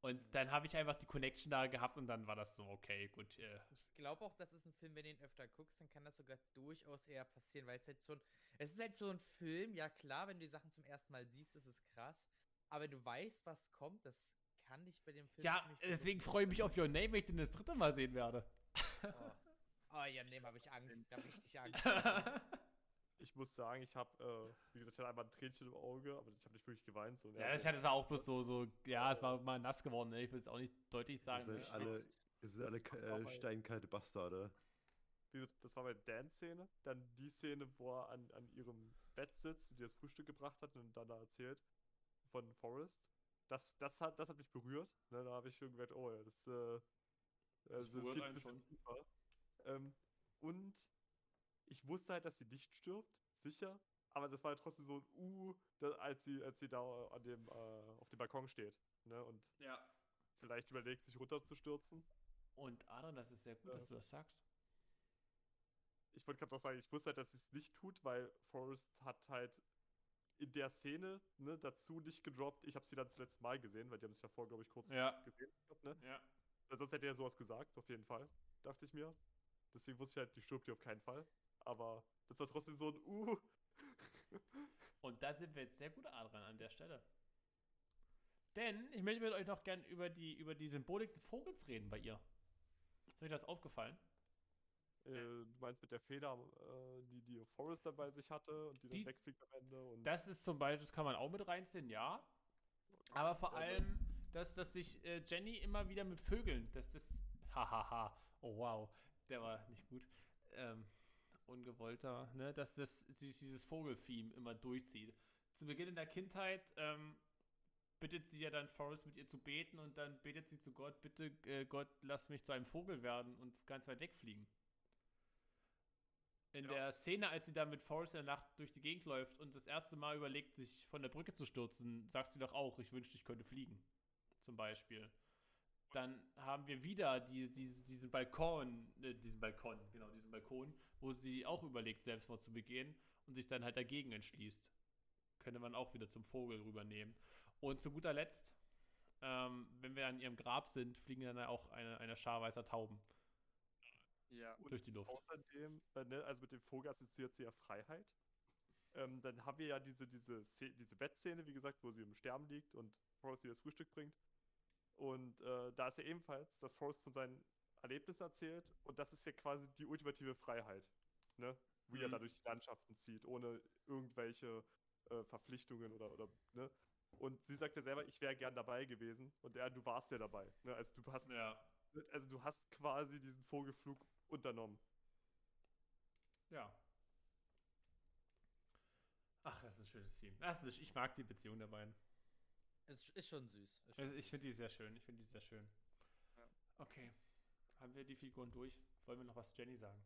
Und dann habe ich einfach die Connection da gehabt und dann war das so, okay, gut. Äh, Ich glaube auch, das ist ein Film, wenn du ihn öfter guckst, dann kann das sogar durchaus eher passieren, weil es halt so ein, es ist halt so ein Film, ja klar, wenn du die Sachen zum ersten Mal siehst, ist es krass, aber wenn du weißt, was kommt, das kann dich bei dem Film ja, deswegen freue ich mich auf Your Name, wenn ich den das dritte Mal sehen werde. Oh, oh ja, nee, habe ich Angst, da hab ich richtig Angst. Ich muss sagen, ich habe, äh, wie gesagt, ich hatte einmal ein Tränchen im Auge, aber ich habe nicht wirklich geweint. So, Ja, ich hatte es war auch bloß so, so, ja, es war mal nass geworden, ne? Ich will es auch nicht deutlich Wir sagen. sind so alle, schwitzt. wir sind alle Das- das ka- war äh, steinkalte Bastarde. Gesagt, das war meine Dance-Szene. Dann die Szene, wo er an, an ihrem Bett sitzt, die das Frühstück gebracht hat und dann da erzählt von Forrest. Das, das, hat, das hat mich berührt. Ne, da habe ich schon gemerkt, oh ja, das, äh, das, berührt geht ein bisschen schon. tiefer. Ähm, und ich wusste halt, dass sie nicht stirbt, sicher. Aber das war halt trotzdem so ein Uh, da, als, sie, als sie da an dem, äh, auf dem Balkon steht. Ne, und Ja. vielleicht überlegt, sich runterzustürzen. Und Adrian, das ist sehr gut, Ja. dass du das sagst. Ich wollte gerade auch sagen, ich wusste halt, dass sie es nicht tut, weil Forrest hat halt in der Szene ne, dazu nicht gedroppt. Ich habe sie dann zuletzt Mal gesehen, weil die haben sich davor, glaube ich, kurz Ja. gesehen. gehabt, Ne? Ja. Weil Sonst hätte er sowas gesagt, auf jeden Fall, dachte ich mir. Deswegen wusste ich halt, die stirbt hier auf keinen Fall. Aber das war trotzdem so ein Uh. Und da sind wir jetzt sehr gut, Adrian, an der Stelle. Denn ich möchte mit euch noch gern über die, über die Symbolik des Vogels reden bei ihr. Ist euch das aufgefallen? Äh, du meinst mit der Feder, äh, die, die Forrest dann bei sich hatte und die, Die- dann wegfliegt am Ende. Und Das ist zum Beispiel, das kann man auch mit reinziehen, ja. Aber vor Ja, allem, dass, dass sich äh, Jenny immer wieder mit Vögeln, dass das, hahaha, oh wow, der war nicht gut, ähm, ungewollter, ne, dass das sich dieses Vogeltheme immer durchzieht. Zu Beginn in der Kindheit ähm, bittet sie ja dann Forrest mit ihr zu beten und dann betet sie zu Gott, bitte Gott, lass mich zu einem Vogel werden und ganz weit wegfliegen. In Ja. der Szene, als sie da mit Forrest in der Nacht durch die Gegend läuft und das erste Mal überlegt, sich von der Brücke zu stürzen, sagt sie doch auch, ich wünschte, ich könnte fliegen. Zum Beispiel. Dann haben wir wieder die, die, diesen Balkon, äh, diesen Balkon, genau, diesen Balkon, wo sie auch überlegt, Selbstmord zu begehen und sich dann halt dagegen entschließt. Könnte man auch wieder zum Vogel rübernehmen. Und zu guter Letzt, ähm, wenn wir an ihrem Grab sind, fliegen dann auch eine, eine Schar weißer Tauben Ja. Und durch die Luft. Außerdem, äh, ne, also mit dem Vogel assoziiert sie ja Freiheit. Ähm, dann haben wir ja diese, diese, diese Bettszene, wie gesagt, wo sie im Sterben liegt und Forrest ihr das Frühstück bringt. Und äh, da ist ja ebenfalls, dass Forrest von seinen Erlebnissen erzählt und das ist ja quasi die ultimative Freiheit. Ne? Wie er Mhm. da durch die Landschaften zieht, ohne irgendwelche äh, Verpflichtungen oder, oder, ne? Und sie sagt ja selber, ich wäre gern dabei gewesen. Und er, du warst ja dabei. Ne? Also du hast Ja, also du hast quasi diesen Vogelflug unternommen. ja. Ach, das ist ein schönes Team. Das ist, ich mag die Beziehung der beiden. Ist, ist schon süß. Ist schon Also ich finde die sehr schön. Ich finde die sehr schön. Ja. Okay. Haben wir die Figuren durch? Wollen wir noch was Jenny sagen?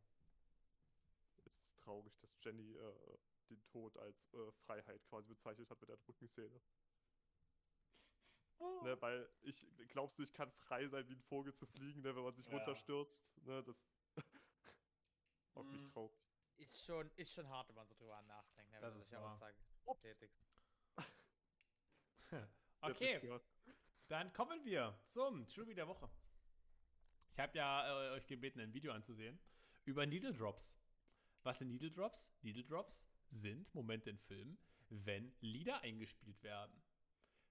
Es ist traurig, dass Jenny äh, den Tod als äh, Freiheit quasi bezeichnet hat mit der Drückenszene. Oh. Ne, weil ich, glaubst du, ich kann frei sein, wie ein Vogel zu fliegen, ne, wenn man sich Ja. runterstürzt? Ne, das macht mich Mhm. traurig. Ist schon, ist schon hart, wenn man so drüber nachdenkt, ne, Das ist wahr. Aussagen Ups. okay, dann kommen wir zum Trivia der Woche. Ich habe ja äh, euch gebeten, ein Video anzusehen über Needle Drops. Was sind Needle Drops? Needle Drops sind Momente in Filmen, wenn Lieder eingespielt werden.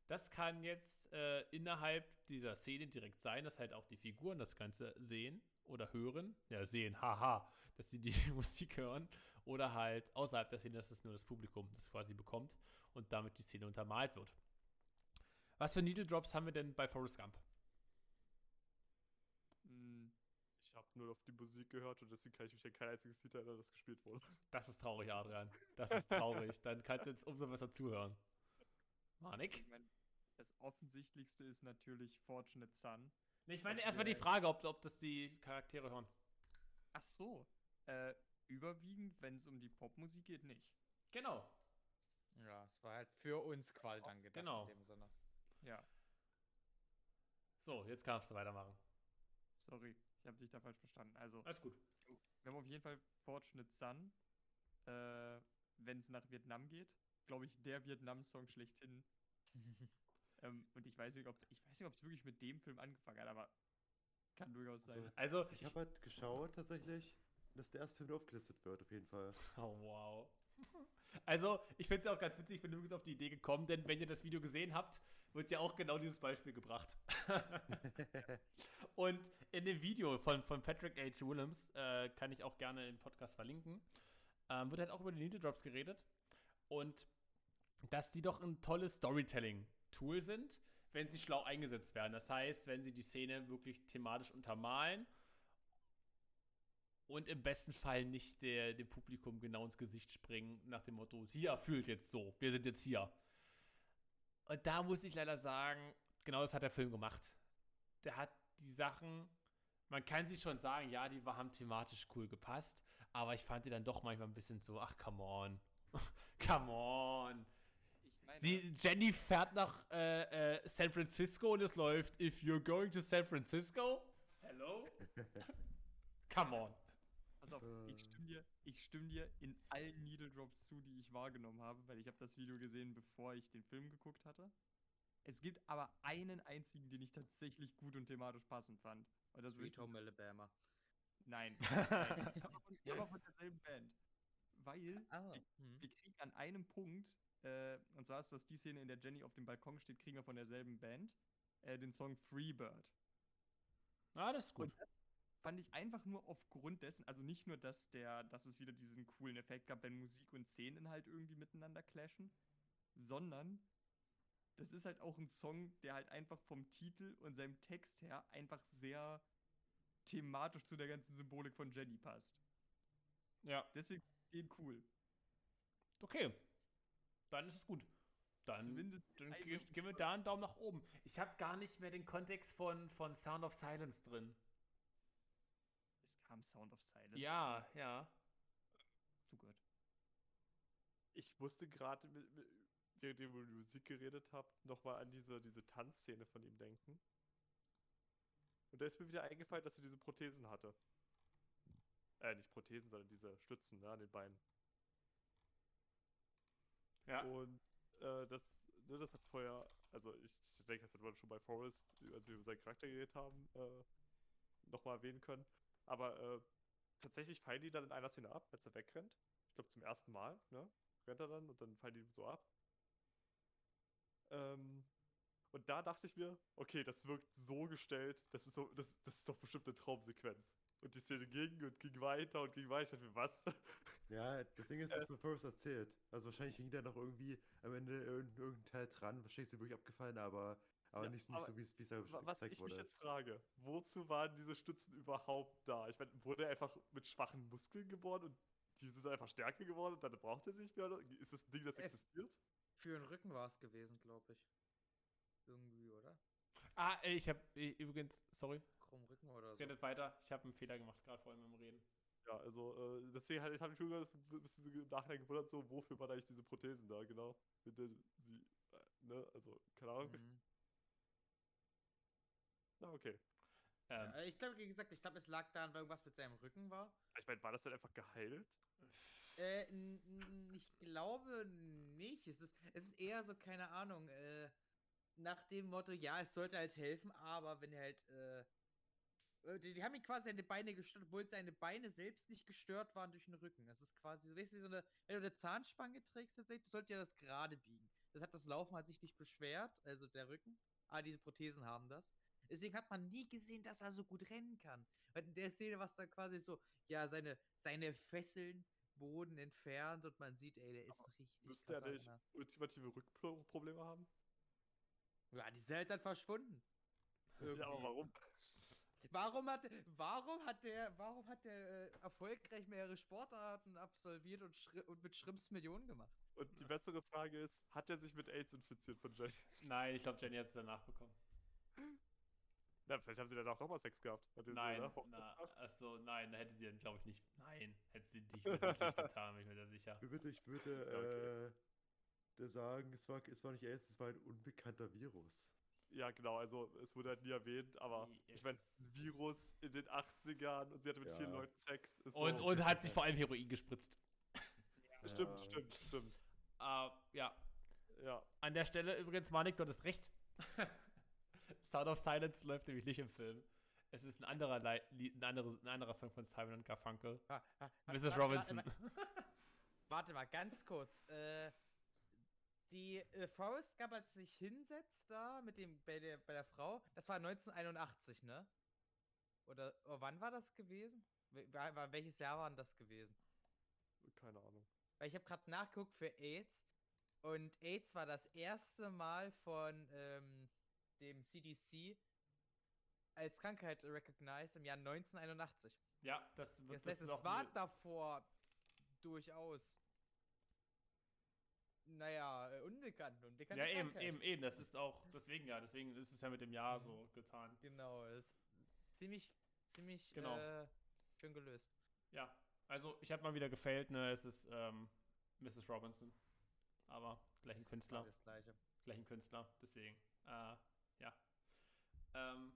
Das kann jetzt äh, innerhalb dieser Szene direkt sein, dass halt auch die Figuren das Ganze sehen oder hören. Ja, sehen, haha, dass sie die Musik hören. Oder halt außerhalb der Szene, dass es nur das Publikum das quasi bekommt und damit die Szene untermalt wird. Was für Needle Drops haben wir denn bei Forrest Gump? Hm, Ich habe nur auf die Musik gehört und deswegen kann ich mich an kein einziges Lied erinnern, das gespielt wurde. Das ist traurig, Adrian. Das ist traurig. Dann kannst du jetzt umso besser zuhören. Manik? ich mein, das offensichtlichste ist natürlich Fortunate Son. Nee, ich meine erstmal die Frage, ob, ob das die Charaktere hören. Ach so. Äh, überwiegend, wenn es um die Popmusik geht, nicht. Genau. Ja, es war halt für uns quasi dann gedacht genau. in dem Sinne. Ja, So, jetzt kannst du weitermachen. sorry. Ich habe dich da falsch verstanden. Also, Alles gut. wir haben auf jeden Fall Fortunate Son. Äh, wenn es nach Vietnam geht, glaube ich, der Vietnam-Song schlechthin. ähm, und ich weiß nicht, ob ich weiß nicht, ob es wirklich mit dem Film angefangen hat, aber kann durchaus sein. Also, Also, Ich habe halt geschaut tatsächlich, dass der erste Film aufgelistet wird, auf jeden Fall. Oh, wow. Also, ich finde es ja auch ganz witzig, ich bin übrigens auf die Idee gekommen, denn wenn ihr das Video gesehen habt, wird ja auch genau dieses Beispiel gebracht. Und in dem Video von, von Patrick H. Williams, äh, kann ich auch gerne im Podcast verlinken, ähm, wird halt auch über die Needle Drops geredet. Und dass die doch ein tolles Storytelling-Tool sind, wenn sie schlau eingesetzt werden. Das heißt, wenn sie die Szene wirklich thematisch untermalen und im besten Fall nicht der, dem Publikum genau ins Gesicht springen, nach dem Motto, hier, fühlt jetzt so, wir sind jetzt hier. Und da muss ich leider sagen, genau das hat der Film gemacht. Der hat die Sachen, man kann sich schon sagen, ja, die haben thematisch cool gepasst, aber ich fand die dann doch manchmal ein bisschen so, ach, come on. come on. Meine, Sie, Jenny fährt nach äh, äh, San Francisco und es läuft, if you're going to San Francisco, hello? come on. Pass auf, ich Äh. stimme dir, ich stimme dir in allen Needle Drops zu, die ich wahrgenommen habe, weil ich habe das Video gesehen, bevor ich den Film geguckt hatte. Es gibt aber einen einzigen, den ich tatsächlich gut und thematisch passend fand. Und das Sweet ich- Home Alabama. Nein. nein. aber, von, aber von derselben Band. Weil Ah. wir, wir kriegen an einem Punkt, äh, und zwar ist das die Szene, in der Jenny auf dem Balkon steht, kriegen wir von derselben Band äh, den Song Freebird. Ah, das ist gut. Und das fand ich einfach nur aufgrund dessen, also nicht nur, dass der, dass es wieder diesen coolen Effekt gab, wenn Musik und Szenen halt irgendwie miteinander clashen, sondern das ist halt auch ein Song, der halt einfach vom Titel und seinem Text her einfach sehr thematisch zu der ganzen Symbolik von Jenny passt. Ja. Deswegen den cool. Okay. Dann ist es gut. Dann, Zumindest dann geben wir da einen Daumen nach oben. Ich habe gar nicht mehr den Kontext von, von Sound of Silence drin. Kam Sound of Silence. Ja, ja. Du Gott. Ich musste gerade, während ihr über die Musik geredet habt, nochmal an diese, diese Tanzszene von ihm denken. Und da ist mir wieder eingefallen, dass er diese Prothesen hatte. Äh, nicht Prothesen, sondern diese Stützen ne, an den Beinen. Ja. Und äh, das, ne, das hat vorher, also ich denke, das hat man schon bei Forrest, als wir über seinen Charakter geredet haben, äh, nochmal erwähnen können. Aber äh, tatsächlich fallen die dann in einer Szene ab, als er wegrennt. Ich glaube zum ersten Mal, ne? Rennt er dann und dann fallen die so ab. Ähm, und da dachte ich mir, okay, das wirkt so gestellt, das ist so, das, das ist doch bestimmt eine Traumsequenz. Und die Szene ging und ging weiter und ging weiter. Ich dachte mir, was? Ja, das Ding ist, das wird Forrest erzählt. Also wahrscheinlich hing da noch irgendwie am Ende irgendein, irgendein Teil dran. Wahrscheinlich ist dir wirklich abgefallen, aber, aber Ja, nicht, nicht aber so, wie es Wa- Was ich mich wurde. jetzt frage, wozu waren diese Stützen überhaupt da? Ich meine, wurde er einfach mit schwachen Muskeln geboren und die sind einfach stärker geworden und dann braucht er sich mehr? Oder? Ist das ein Ding, das Es- existiert? Für den Rücken war es gewesen, glaube ich. Irgendwie, oder? Ah, ey, ich habe übrigens, sorry, Krumm Rücken oder so. redet weiter. Ich habe einen Fehler gemacht, gerade vorhin beim Reden. Ja, also äh, deswegen halt, habe ich mir das ein bisschen so im Nachhinein gewundert, so wofür waren eigentlich diese Prothesen da, genau. Mit der sie, äh, ne, also, keine Ahnung. Mhm. Na, okay. Ähm, Ja, ich glaube, wie gesagt, ich glaube, es lag daran, weil irgendwas mit seinem Rücken war. Ich meine, war das dann einfach geheilt? Äh, ich glaube nicht. Es ist, es ist eher so, keine Ahnung, äh, nach dem Motto, ja, es sollte halt helfen, aber wenn er halt, äh, äh, die, die haben ihm quasi seine Beine gestört, obwohl seine Beine selbst nicht gestört waren durch den Rücken. Das ist quasi, so, weißt du, wie so eine, wenn du eine Zahnspange trägst, tatsächlich, sollte ja das gerade biegen. Das hat das Laufen hat sich nicht beschwert, also der Rücken, aber diese Prothesen haben das. Deswegen hat man nie gesehen, dass er so gut rennen kann. Weil in der Szene, was da quasi so, ja, seine, seine Fesseln Boden entfernt und man sieht, ey, der ist ein richtig Müsste er nicht ultimative Rückprobleme haben? Ja, die sind halt dann verschwunden. Irgendwie. Ja, aber warum? Warum hat, warum hat der, warum hat der äh, erfolgreich mehrere Sportarten absolviert und, Schri und mit Schrimps Millionen gemacht? Und die bessere Frage ist, hat er sich mit AIDS infiziert von Jenny? nein, ich glaube, Jenny hat es danach bekommen. Na, vielleicht haben sie danach nochmal Sex gehabt. Nein, na, achso, nein, da hätte sie dann, glaube ich, nicht. Nein, hätte sie nicht übersichtlich getan, bin ich mir da sicher. Ich würde, ich würde okay. äh, der sagen, es war, es war nicht AIDS, es war ein unbekannter Virus. Ja, genau, also es wurde halt nie erwähnt, aber Wie ich meine, Virus in den 80ern und sie hatte mit vielen Ja. Leuten Sex. Ist Und, so, und hat sich vor allem Heroin gespritzt. Stimmt, Ja. stimmt, stimmt. Äh, ja, Ja, an der Stelle übrigens, Manik, du hattest recht. Sound of Silence läuft nämlich nicht im Film. Es ist ein anderer, Lied- ein anderes, ein anderer Song von Simon und Garfunkel. Ha, ha, ha, Mrs. warte, Robinson. Warte, mal- warte mal, ganz kurz. Äh, die äh, Forrest Gump, als sich hinsetzt da mit dem, bei, der, bei der Frau, das war 1981, ne? Oder, oder wann war das gewesen? Wel- Welches Jahr war denn das gewesen? keine Ahnung. Weil ich habe gerade nachgeguckt für AIDS und AIDS war das erste Mal von ähm, dem CDC als Krankheit recognized im Jahr 1981. ja, das wird Das heißt, ist es war davor durchaus, naja, äh, unbekannt. Unbekannte Ja, eben, eben, eben. Das ist auch, deswegen ja, deswegen ist es ja mit dem Jahr so getan. Genau, das ist ziemlich, ziemlich Genau. äh, schön gelöst. Ja, also ich habe mal wieder gefailt, ne? Es ist ähm, Mrs. Robinson. Aber gleichen Das ist Künstler. Das gleiche. gleichen Künstler, deswegen. Äh, ja. Ähm.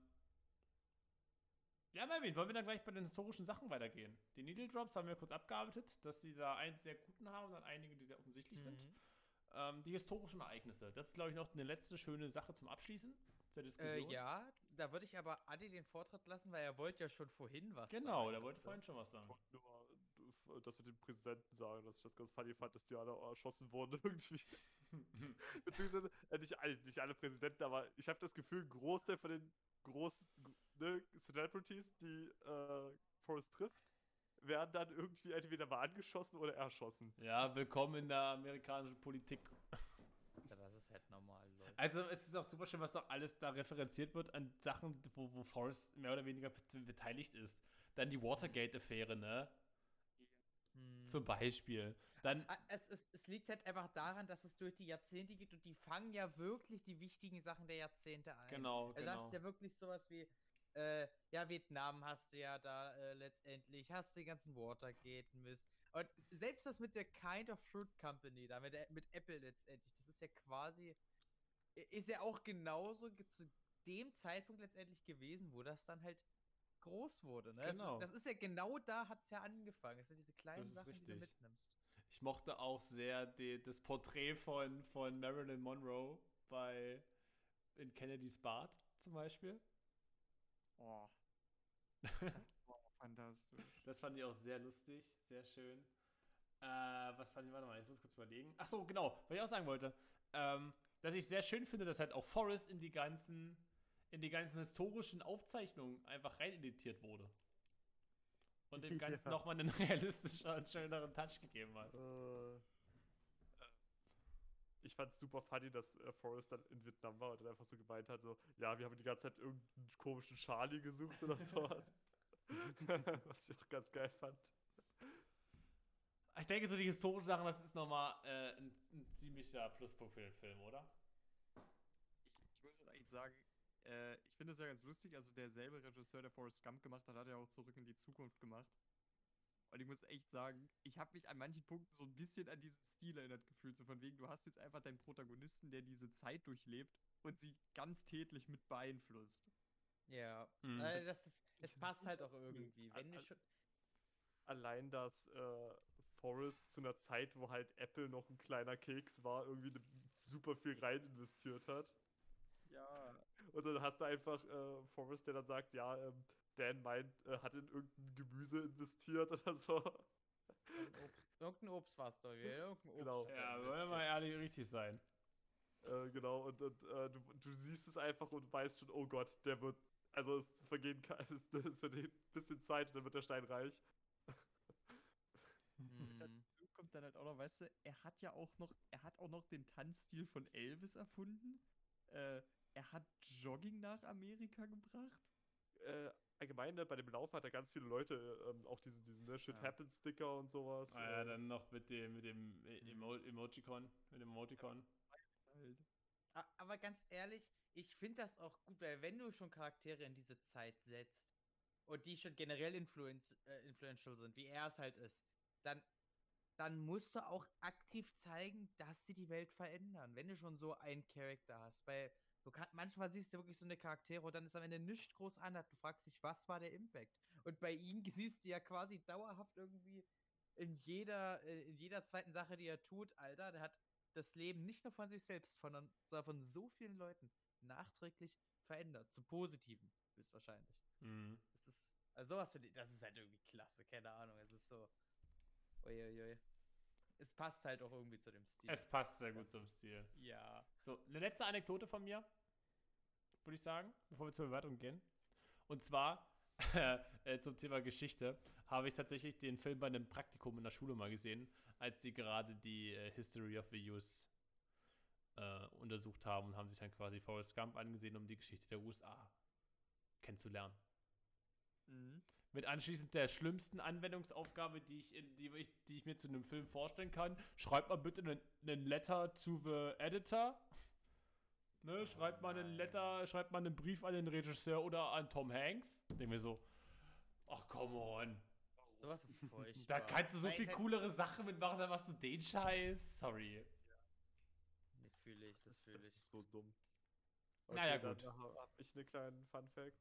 Ja, Melvin, wollen wir dann gleich bei den historischen Sachen weitergehen? Die Needle Drops haben wir kurz abgearbeitet, dass sie da einen sehr guten haben und dann einige, die sehr offensichtlich sind. Mhm. Ähm, die historischen Ereignisse. Das ist, glaube ich, noch eine letzte schöne Sache zum Abschließen der Äh, Diskussion. ja, da würde ich aber Adi den Vortritt lassen, weil er wollte ja schon vorhin was Genau, sagen der wollte vorhin schon was Ich sagen. wollte nur äh, das mit dem Präsidenten sagen, dass ich das ganz funny fand, dass die alle erschossen wurden irgendwie. Beziehungsweise, äh, nicht, alle, nicht alle Präsidenten, aber ich habe das Gefühl, ein Großteil von den großen ne, Celebrities, die äh, Forrest trifft, werden dann irgendwie entweder mal angeschossen oder erschossen. ja, willkommen in der amerikanischen Politik. Ja, das ist halt normal, Leute. Also es ist auch super schön, was da alles da referenziert wird an Sachen, wo, wo Forrest mehr oder weniger bet- beteiligt ist. Dann die Watergate-Affäre, ne? Hm. Zum Beispiel. Dann, Ah, Es, es, es liegt halt einfach daran, dass es durch die Jahrzehnte geht und die fangen ja wirklich die wichtigen Sachen der Jahrzehnte ein. genau, Also genau. hast ja wirklich sowas wie, äh, ja, Vietnam hast du ja da äh, letztendlich, hast du den ganzen Watergate-Mist. Und selbst das mit der Kind of Fruit Company, da mit, der- mit Apple letztendlich, das ist ja quasi, ist ja auch genauso ge- zu dem Zeitpunkt letztendlich gewesen, wo das dann halt groß wurde. Ne? Genau. Das, ist, das ist ja genau da hat es ja angefangen. Es sind diese kleinen ist Sachen, die du richtig. mitnimmst. Ich mochte auch sehr die, das Porträt von, von Marilyn Monroe bei in Kennedy's Bart zum Beispiel. Oh. Das war fantastisch. Das fand ich auch sehr lustig, sehr schön. Äh, was fand ich, warte mal, ich muss kurz überlegen. Ach so, genau, was ich auch sagen wollte. Ähm, dass ich sehr schön finde, dass halt auch Forrest in die ganzen, in die ganzen historischen Aufzeichnungen einfach reineditiert wurde. Und dem Ganzen Ja. nochmal einen realistischeren, schöneren Touch gegeben hat. Äh, Ich fand es super funny, dass äh, Forrest dann in Vietnam war und dann einfach so gemeint hat, so, ja, wir haben die ganze Zeit irgendeinen komischen Charlie gesucht oder sowas. Was ich auch ganz geil fand. Ich denke, so die historischen Sachen, das ist nochmal äh, ein, ein ziemlicher Pluspunkt für den Film, oder? Ich, ich muss auch sagen, äh, ich finde es ja ganz lustig, also derselbe Regisseur, der Forrest Gump gemacht hat, hat ja auch Zurück in die Zukunft gemacht. Und ich muss echt sagen, ich habe mich an manchen Punkten so ein bisschen an diesen Stil erinnert gefühlt. So von wegen, du hast jetzt einfach deinen Protagonisten, der diese Zeit durchlebt und sie ganz tätlich mit beeinflusst. Ja. Mhm. Äh, das ist, es passt halt auch irgendwie. Wenn du schon. Allein, dass äh, Forrest zu einer Zeit, wo halt Apple noch ein kleiner Keks war, irgendwie ne- super viel rein investiert hat. Und dann hast du einfach äh, Forrest, der dann sagt, ja, ähm, Dan meint, äh, hat in irgendein Gemüse investiert oder so. Irgendein Obst war es doch. Irgendein Obst. Genau. Ja, wollen wir mal ehrlich richtig sein. Äh, genau, und, und äh, du, du siehst es einfach und weißt schon, oh Gott, der wird, also es vergehen kann, es, es vergeht ein bisschen Zeit und dann wird der Stein reich. Mhm. Dazu kommt dann halt auch noch, weißt du, er hat ja auch noch, er hat auch noch den Tanzstil von Elvis erfunden. Äh, er hat Jogging nach Amerika gebracht. Äh, allgemein, ne, bei dem Lauf hat er ganz viele Leute ähm, auch diesen, diesen ne, Shit Ja. Happens Sticker und sowas. Ah, ja, äh, dann noch mit dem, mit dem E- Emo Emojicon, mit dem Emoticon. Aber ganz ehrlich, ich finde das auch gut, weil wenn du schon Charaktere in diese Zeit setzt und die schon generell influenz äh, influential sind, wie er es halt ist, dann, dann musst du auch aktiv zeigen, dass sie die Welt verändern, wenn du schon so einen Charakter hast. Weil du kann, manchmal siehst du wirklich so eine Charaktere und dann ist am Ende nichts groß anders. Du fragst dich, was war der Impact? Und bei ihm siehst du ja quasi dauerhaft irgendwie in jeder, äh, in jeder zweiten Sache, die er tut, Alter, der hat das Leben nicht nur von sich selbst, sondern, sondern von so vielen Leuten nachträglich verändert. Zu Positiven, höchstwahrscheinlich. Mhm. Das ist, also sowas finde ich, das ist halt irgendwie klasse, keine Ahnung. Es ist so. Uiuiui. Es passt halt auch irgendwie zu dem Stil. Es passt sehr gut zum Stil. Ja. So, eine letzte Anekdote von mir, würde ich sagen, bevor wir zur Bewertung gehen. Und zwar äh, zum Thema Geschichte habe ich tatsächlich den Film bei einem Praktikum in der Schule mal gesehen, als sie gerade die äh, History of the US äh, untersucht haben und haben sich dann quasi Forrest Gump angesehen, um die Geschichte der USA kennenzulernen. Mhm. Mit anschließend der schlimmsten Anwendungsaufgabe, die ich, in, die, ich, die ich mir zu einem Film vorstellen kann. Schreibt mal bitte einen, einen Letter to the Editor. Ne, schreibt mal einen Letter, schreibt mal einen Brief an den Regisseur oder an Tom Hanks. Denke mir so, ach come on. Sowas ist furchtbar. Da kannst du so Weil viel halt- coolere Sachen mitmachen, dann machst du den Scheiß. Sorry. Nee, fühle ich, das ist, fühle das ich. ist so dumm. Naja, dann gut. ha- hab ich einen kleinen Fun Fact.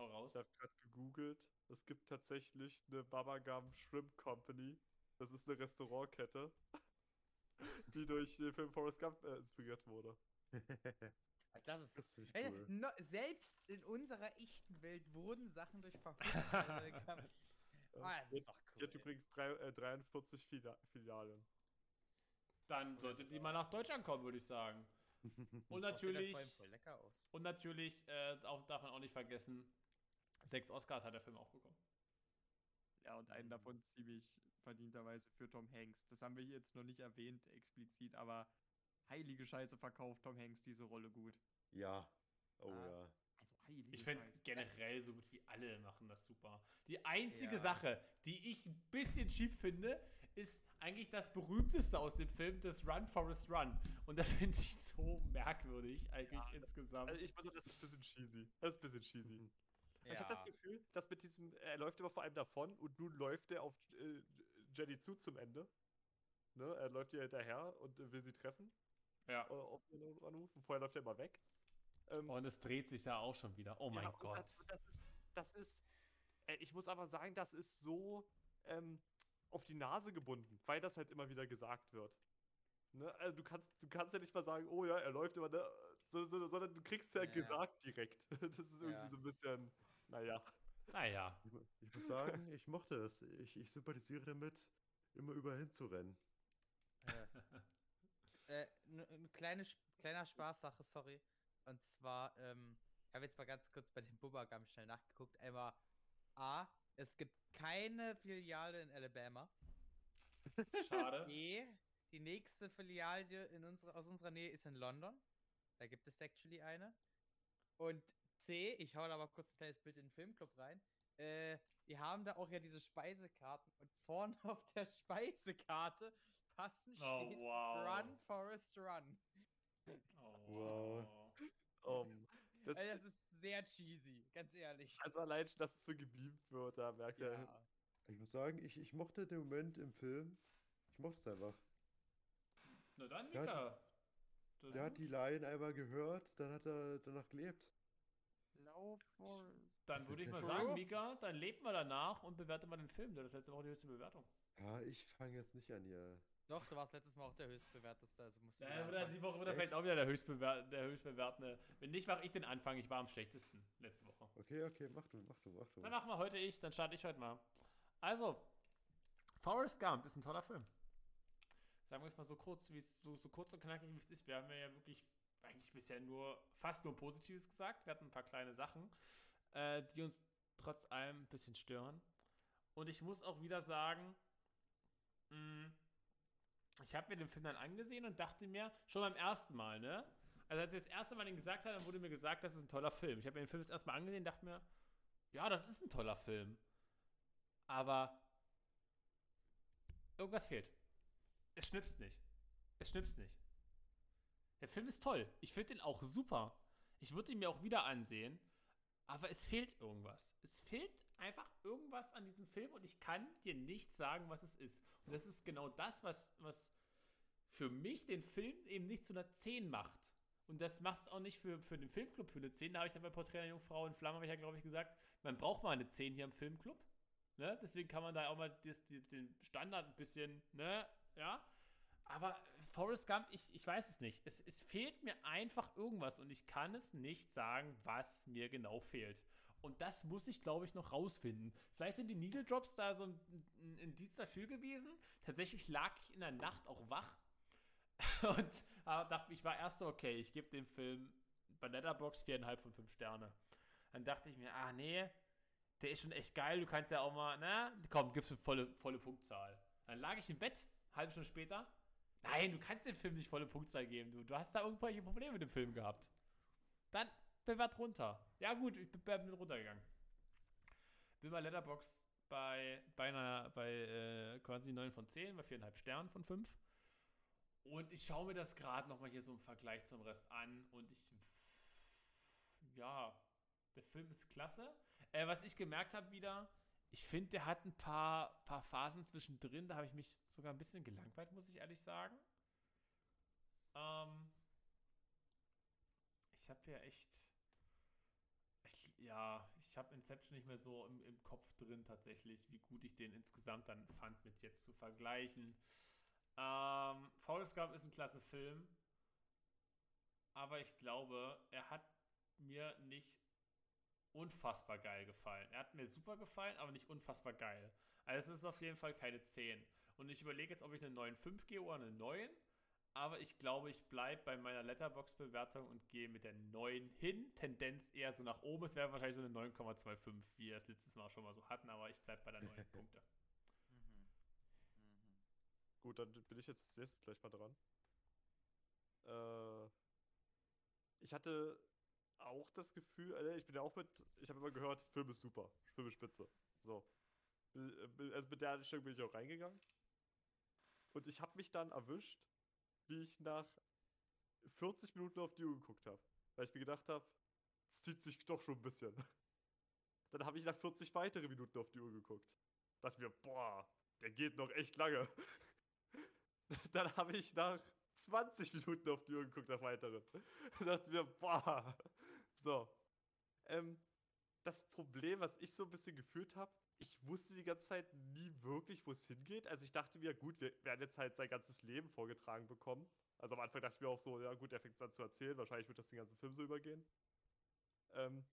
Hau raus. Ich habe gerade gegoogelt. Es gibt tatsächlich eine Baba Gum Shrimp Company. Das ist eine Restaurantkette, die durch den Film Forrest Gump äh, inspiriert wurde. Das ist. Das ist Ey, cool. no, selbst in unserer echten Welt wurden Sachen durch gem- Äh, ah, das ist doch cool. hat übrigens drei, äh, 43 Filia Filialen. Dann sollte die mal nach Deutschland kommen, würde ich sagen. Und natürlich, vor allem voll lecker aus. und natürlich äh, auch, darf man auch nicht vergessen, sechs Oscars hat der Film auch bekommen. Ja, und einen Mhm. davon ziemlich verdienterweise für Tom Hanks. Das haben wir hier jetzt noch nicht erwähnt, explizit, aber heilige Scheiße verkauft Tom Hanks diese Rolle gut. Ja. Oh Ah. ja. Also heilige Ich finde generell so gut wie alle machen das super. Die einzige Ja. Sache, die ich ein bisschen cheap finde, ist eigentlich das berühmteste aus dem Film, das Run Forest Run. Und das finde ich so merkwürdig eigentlich insgesamt. Also ich muss sagen, das ist ein bisschen cheesy. Das ist ein bisschen cheesy. Ich habe das Gefühl, dass mit diesem, er läuft immer vor allem davon und nun läuft er auf äh, Jenny zu zum Ende. Ne? Er läuft ihr hinterher und äh, will sie treffen ja. äh, auf ihren Anruf. Und vorher läuft er immer weg. Ähm, Und es dreht sich da auch schon wieder. Oh mein ja, Gott. Das, das ist, das ist äh, ich muss aber sagen, das ist so ähm, auf die Nase gebunden, weil das halt immer wieder gesagt wird. Ne? Also du kannst, du kannst ja nicht mal sagen, oh ja, er läuft immer, ne? so, so, sondern du kriegst ja, Ja. gesagt direkt. Das ist irgendwie Ja. so ein bisschen, naja. Naja. Ich, ich muss sagen, ich mochte es. Ich, ich sympathisiere damit, immer überall hinzurennen. Äh, eine ne kleine, Sp- kleiner Spaßsache, sorry. Und zwar, ähm, ich habe jetzt mal ganz kurz bei den Bubagam schnell nachgeguckt. Einmal A, es gibt keine Filiale in Alabama. Schade. B, die nächste Filiale in unsere, aus unserer Nähe ist in London. Da gibt es actually eine. Und C, ich hau da mal kurz ein kleines Bild in den Filmclub rein. Äh, die haben da auch ja diese Speisekarten und vorne auf der Speisekarte passend Oh, steht wow. Run, Forest, Run. Oh, Wow. Um, das, Ey, das ist sehr cheesy, ganz ehrlich. also allein, dass es so gebeamt wird, da merkt er. Ja. Ich muss sagen, ich, ich mochte den Moment im Film. Ich mochte es einfach. Na dann, Der hat-. Das ist Der hat die Line einmal gehört, dann hat er danach gelebt. Forrest. Dann würde ich mal sagen, Mika, dann lebt mal danach und bewertet mal den Film. Das ist letzte Woche die höchste Bewertung. Ja, ich fange jetzt nicht an hier. Doch, du warst letztes Mal auch der höchstbewerteste, also musst du Ja, wieder die Woche wird er vielleicht auch wieder der höchstbewer der höchstbewertende. Wenn nicht, mache ich den Anfang. Ich war am schlechtesten letzte Woche. Okay, okay, mach du, mach du, mach du. Dann machen wir heute ich, dann starte ich heute mal. Also, Forrest Gump ist ein toller Film. Sagen wir es mal so kurz, wie es so, so kurz und knackig wie es ist. Wir haben ja wirklich eigentlich bisher nur fast nur Positives gesagt. Wir hatten ein paar kleine Sachen, äh, die uns trotz allem ein bisschen stören. Und ich muss auch wieder sagen, mh, ich habe mir den Film dann angesehen und dachte mir, schon beim ersten Mal, ne? Also als ich das erste Mal den gesagt habe, dann wurde mir gesagt, das ist ein toller Film. Ich habe mir den Film das erste Mal angesehen und dachte mir, ja, das ist ein toller Film. Aber irgendwas fehlt. Es schnipst nicht. Es schnipst nicht. Der Film ist toll. Ich finde den auch super. Ich würde ihn mir auch wieder ansehen. Aber es fehlt irgendwas. Es fehlt einfach irgendwas an diesem Film und ich kann dir nicht sagen, was es ist. Und das ist genau das, was, was für mich den Film eben nicht zu einer 10 macht. Und das macht es auch nicht für, für den Filmclub für eine 10. Da habe ich ja bei Porträt einer Jungfrau in Flammen, habe ich ja, glaube ich, gesagt, man braucht mal eine 10 hier im Filmclub. Ne? Deswegen kann man da auch mal das, die, den Standard ein bisschen, ne, ja. Aber Forrest Gump, ich, ich weiß es nicht. Es, es fehlt mir einfach irgendwas und ich kann es nicht sagen, was mir genau fehlt. Und das muss ich, glaube ich, noch rausfinden. Vielleicht sind die Needle Drops da so ein, ein Indiz dafür gewesen. Tatsächlich lag ich in der Nacht auch wach und äh, dachte, ich war erst so, okay, ich gebe dem Film bei Letterbox 4,5 von 5 Sterne. Dann dachte ich mir, ah nee, der ist schon echt geil, du kannst ja auch mal, na, komm, gibst du volle, volle Punktzahl. Dann lag ich im Bett, halbe Stunde später. Nein, du kannst dem Film nicht volle Punktzahl geben, du, du hast da irgendwelche Probleme mit dem Film gehabt. Dann bewert runter. Ja gut, ich bin, bin runtergegangen. Bin bei Letterbox bei, bei bei äh, quasi 9 von 10, bei 4,5 Sternen von 5. Und ich schaue mir das gerade nochmal hier so im Vergleich zum Rest an und ich, ja, der Film ist klasse. Äh, was ich gemerkt habe wieder, ich finde, der hat ein paar, paar Phasen zwischendrin, da habe ich mich sogar ein bisschen gelangweilt, muss ich ehrlich sagen. Ähm, ich habe ja echt, ich, ja, ich habe Inception nicht mehr so im, im Kopf drin tatsächlich, wie gut ich den insgesamt dann fand, mit jetzt zu vergleichen. Ähm, Forrest Gump ist ein klasse Film, aber ich glaube, er hat mir nicht unfassbar geil gefallen. Er hat mir super gefallen, aber nicht unfassbar geil. Also es ist auf jeden Fall keine 10. Und ich überlege jetzt, ob ich eine 9,5 gehe oder eine 9. Aber ich glaube, ich bleibe bei meiner Letterbox-Bewertung und gehe mit der 9 hin. Tendenz eher so nach oben. Es wäre wahrscheinlich so eine 9,25, wie wir es letztes Mal schon mal so hatten, aber ich bleibe bei der 9 Punkte. Mhm. Mhm. Gut, dann bin ich jetzt als nächstes gleich mal dran. Äh, ich hatte auch das Gefühl, äh, ich bin ja auch mit, ich habe immer gehört, Film ist super, Film ist spitze. So. Bi- Also mit der Einstellung bin ich auch reingegangen. Und ich habe mich dann erwischt, wie ich nach 40 Minuten auf die Uhr geguckt habe. Weil ich mir gedacht habe, es zieht sich doch schon ein bisschen. Dann habe ich nach 40 weitere Minuten auf die Uhr geguckt. Dachte mir, boah, der geht noch echt lange. Dann habe ich nach 20 Minuten auf die Uhr geguckt, nach weiteren. Dachte mir, boah. So. Ähm, das Problem, was ich so ein bisschen gefühlt habe, ich wusste die ganze Zeit nie wirklich, wo es hingeht. Also ich dachte mir, gut, wir werden jetzt halt sein ganzes Leben vorgetragen bekommen. Also am Anfang dachte ich mir auch so, ja gut, der fängt es an zu erzählen. Wahrscheinlich wird das den ganzen Film so übergehen. Ähm,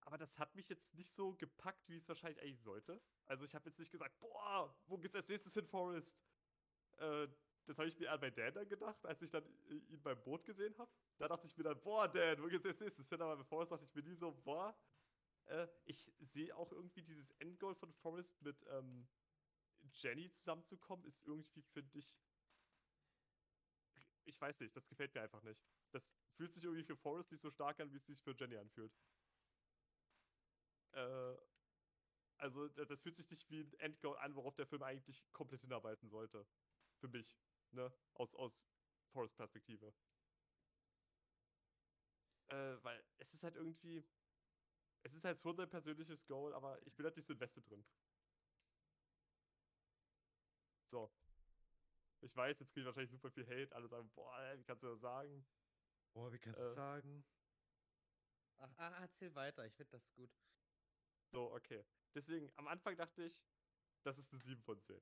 aber das hat mich jetzt nicht so gepackt, wie es wahrscheinlich eigentlich sollte. Also ich habe jetzt nicht gesagt, boah, wo geht's als nächstes hin, Forrest? Äh, das habe ich mir eher bei Dan dann gedacht, als ich dann ihn beim Boot gesehen habe. Da dachte ich mir dann, boah, Dan, wo geht's als nächstes hin? Aber bei Forrest dachte ich mir nie so, boah. Äh, ich sehe auch irgendwie dieses Endgoal von Forrest mit ähm, Jenny zusammenzukommen, ist irgendwie, finde ich, ich weiß nicht, das gefällt mir einfach nicht. Das fühlt sich irgendwie für Forrest nicht so stark an, wie es sich für Jenny anfühlt. Äh, also, da- das fühlt sich nicht wie ein Endgoal an, worauf der Film eigentlich komplett hinarbeiten sollte. Für mich, ne? Aus, aus Forrest Perspektive. Äh, weil es ist halt irgendwie. Es ist halt schon sein persönliches Goal, aber ich bin halt nicht so invested drin. So. Ich weiß, jetzt kriege ich wahrscheinlich super viel Hate. Alle sagen, boah, ey, wie kannst du das sagen? Boah, wie kannst Äh. du sagen? Ach, ach, erzähl weiter, ich finde das gut. So, okay. Deswegen, am Anfang dachte ich, das ist eine 7 von 10.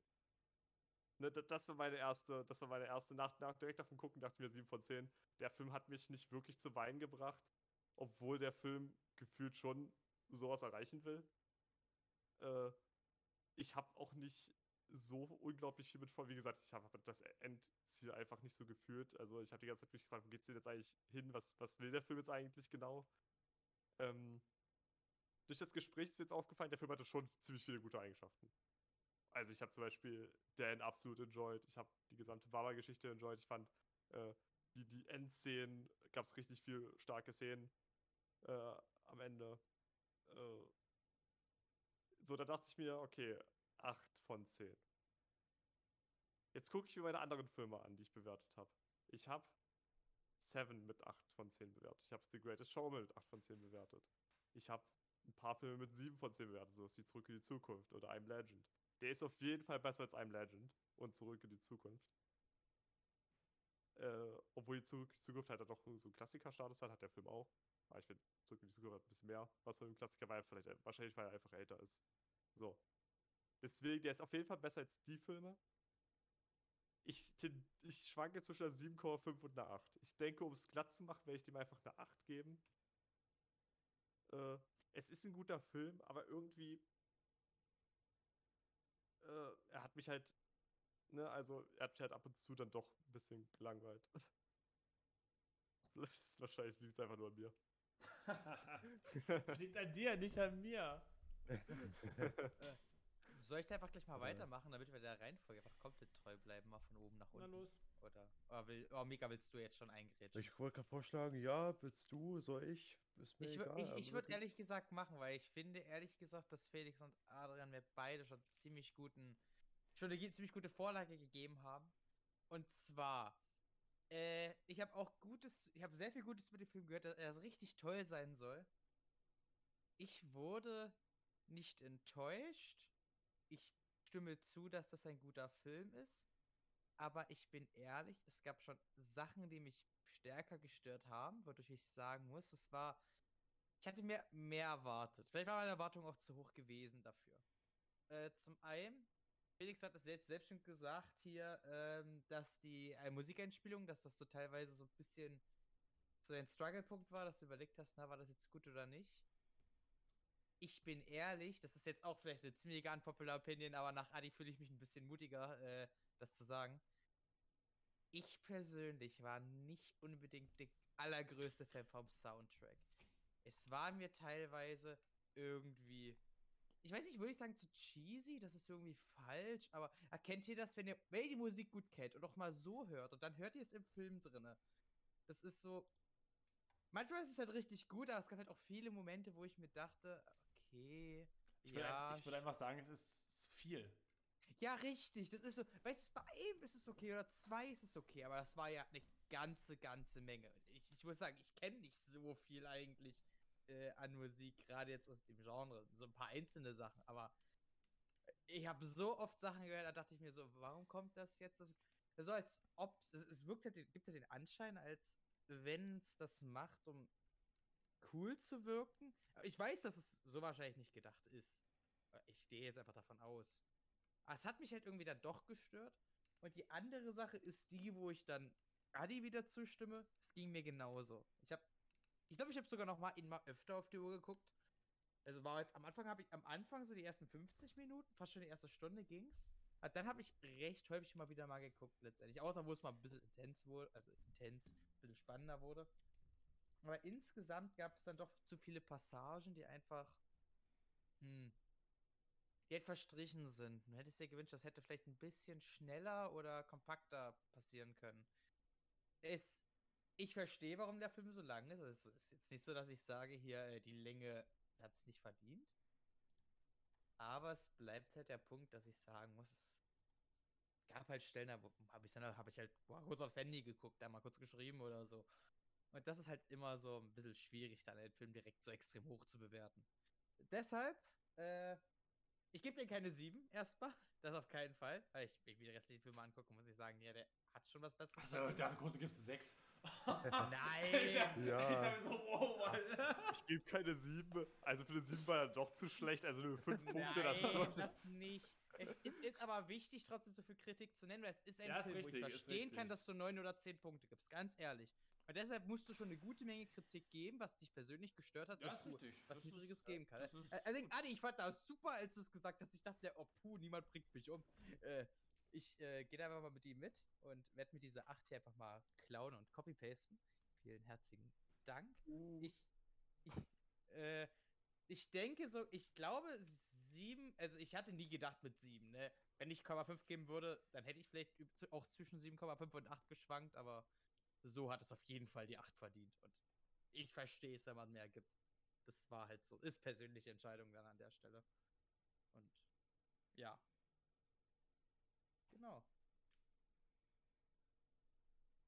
Ne, da- das war meine erste, das war meine erste Nacht, nach, direkt nach dem Gucken dachte ich mir 7 von 10. Der Film hat mich nicht wirklich zu weinen gebracht, obwohl der Film gefühlt schon sowas erreichen will. Äh, ich habe auch nicht so unglaublich viel mit vor. Wie gesagt, ich habe das Endziel einfach nicht so gefühlt. Also ich habe die ganze Zeit mich gefragt, wo geht's denn jetzt eigentlich hin? Was, was will der Film jetzt eigentlich genau? Ähm, durch das Gespräch ist mir jetzt aufgefallen, der Film hatte schon ziemlich viele gute Eigenschaften. Also ich habe zum Beispiel Dan absolut enjoyed. Ich habe die gesamte Baba-Geschichte enjoyed. Ich fand äh, die, die Endszenen, gab es richtig viel starke Szenen äh, am Ende. Äh, so, da dachte ich mir, okay, 8 von 10. Jetzt gucke ich mir meine anderen Filme an, die ich bewertet habe. Ich habe Seven mit 8 von 10 bewertet. Ich habe The Greatest Showman mit 8 von 10 bewertet. Ich habe ein paar Filme mit 7 von 10 bewertet, sowas wie Zurück in die Zukunft oder I'm Legend. Der ist auf jeden Fall besser als I'm Legend und Zurück in die Zukunft. Äh, obwohl die Zu- Zukunft halt doch so einen Klassiker-Status hat, hat der Film auch. Aber ich finde, Zurück in die Zukunft hat ein bisschen mehr, was von dem Klassiker war. Vielleicht, wahrscheinlich, weil er einfach älter ist. So. Deswegen, der ist auf jeden Fall besser als die Filme. Ich, ich schwanke zwischen einer 7,5 und einer 8. Ich denke, um es glatt zu machen, werde ich dem einfach eine 8 geben. Äh, es ist ein guter Film, aber irgendwie. Äh, er hat mich halt. Ne, also, er hat mich halt ab und zu dann doch ein bisschen gelangweilt. Vielleicht ist wahrscheinlich liegt es einfach nur an mir. Es liegt an dir, nicht an mir. Soll ich da einfach gleich mal weitermachen, damit wir der Reihenfolge einfach komplett treu bleiben, mal von oben nach Na unten? los. Oder, oder will, oh, Mika, willst du jetzt schon eingrätschen? Ich wollte gerade vorschlagen, ja, willst du, soll ich? Ist mir Ich, egal. ich, ich wir würde ehrlich gesagt machen, weil ich finde ehrlich gesagt, dass Felix und Adrian mir beide schon ziemlich guten, schon eine ziemlich gute Vorlage gegeben haben. Und zwar, äh, ich habe auch Gutes, ich habe sehr viel Gutes über den Film gehört, dass er richtig toll sein soll. Ich wurde nicht enttäuscht. Ich stimme zu, dass das ein guter Film ist. Aber ich bin ehrlich, es gab schon Sachen, die mich stärker gestört haben, wodurch ich sagen muss, es war. Ich hatte mir mehr erwartet. Vielleicht war meine Erwartung auch zu hoch gewesen dafür. Äh, zum einen, Felix hat es jetzt selbst schon gesagt hier, ähm, dass die äh, Musikeinspielung, dass das so teilweise so ein bisschen so ein Struggle-Punkt war, dass du überlegt hast, na, war das jetzt gut oder nicht? Ich bin ehrlich, das ist jetzt auch vielleicht eine ziemlich unpopular Opinion, aber nach Adi fühle ich mich ein bisschen mutiger, äh, das zu sagen. Ich persönlich war nicht unbedingt der allergrößte Fan vom Soundtrack. Es war mir teilweise irgendwie. Ich weiß nicht, würde ich sagen zu cheesy, das ist irgendwie falsch, aber erkennt ihr das, wenn ihr, wenn ihr die Musik gut kennt und auch mal so hört und dann hört ihr es im Film drinne. Das ist so. Manchmal ist es halt richtig gut, aber es gab halt auch viele Momente, wo ich mir dachte, okay. Ich würde ja, ein, ich einfach sagen, es ist viel. ja, richtig. Das ist so, weißt du, bei einem ist es okay oder zwei ist es okay, aber das war ja eine ganze, ganze Menge. Ich, ich muss sagen, ich kenne nicht so viel eigentlich äh, an Musik, gerade jetzt aus dem Genre. So ein paar einzelne Sachen, aber ich habe so oft Sachen gehört, da dachte ich mir so, warum kommt das jetzt? Das, so als ob es, es wirkt den- gibt ja den Anschein, als wenn es das macht, um cool zu wirken. Ich weiß, dass es so wahrscheinlich nicht gedacht ist. Ich stehe jetzt einfach davon aus. Aber es hat mich halt irgendwie dann doch gestört. Und die andere Sache ist die, wo ich dann Adi wieder zustimme. Es ging mir genauso. Ich habe, ich glaube, ich habe sogar noch mal mal öfter auf die Uhr geguckt. Also war jetzt am Anfang habe ich am Anfang so die ersten 50 Minuten, fast schon die erste Stunde ging's. Aber dann habe ich recht häufig mal wieder mal geguckt letztendlich, außer wo es mal ein bisschen intens wurde, also intens, ein bisschen spannender wurde. Aber insgesamt gab es dann doch zu viele Passagen, die einfach, hm, die halt verstrichen sind. Du hättest dir gewünscht, das hätte vielleicht ein bisschen schneller oder kompakter passieren können. Es, ich verstehe, warum der Film so lang ist. Es ist jetzt nicht so, dass ich sage, hier, äh, die Länge hat es nicht verdient. Aber es bleibt halt der Punkt, dass ich sagen muss, es gab halt Stellen, da habe ich hab ich halt boah, kurz aufs Handy geguckt, da mal kurz geschrieben oder so. Und das ist halt immer so ein bisschen schwierig, dann den Film direkt so extrem hoch zu bewerten. Deshalb, äh, ich gebe dir keine 7 erstmal. Das auf keinen Fall. Weil ich, wenn ich mir die restlichen Filme angucke, muss ich sagen, ja, der hat schon was Besseres. Also, da kurz gibst du sechs. Nein! Ja. Ich dachte so, wow, Mann. Ich gebe keine 7. Also für eine 7 war er doch zu schlecht. Also nur 5 Punkte, das ist Nein, schon. das nicht. Es ist, ist aber wichtig, trotzdem so viel Kritik zu nennen, weil es ist ein Ja, ist Film, wo ich richtig, verstehen kann, richtig. dass du 9 oder 10 Punkte gibst, ganz ehrlich. Und deshalb musst du schon eine gute Menge Kritik geben, was dich persönlich gestört hat, Ja, ist du was Niedriges geben äh, kann. das ist- Äh, Allerdings, Adi, ich fand das super, als du es gesagt hast. Ich dachte, oh puh, niemand bringt mich um. Äh, ich äh, gehe da einfach mal mit ihm mit und werde mir diese 8 hier einfach mal klauen und copy-pasten. Vielen herzlichen Dank. Ich, ich, äh, ich denke so, ich glaube sieben, also ich hatte nie gedacht mit sieben, ne? Wenn ich 0,5 geben würde, dann hätte ich vielleicht auch zwischen 7,5 und 8 geschwankt, aber so hat es auf jeden Fall die 8 verdient. Und ich verstehe es, wenn man mehr gibt. Das war halt so, ist persönliche Entscheidung dann an der Stelle. Und ja. Genau.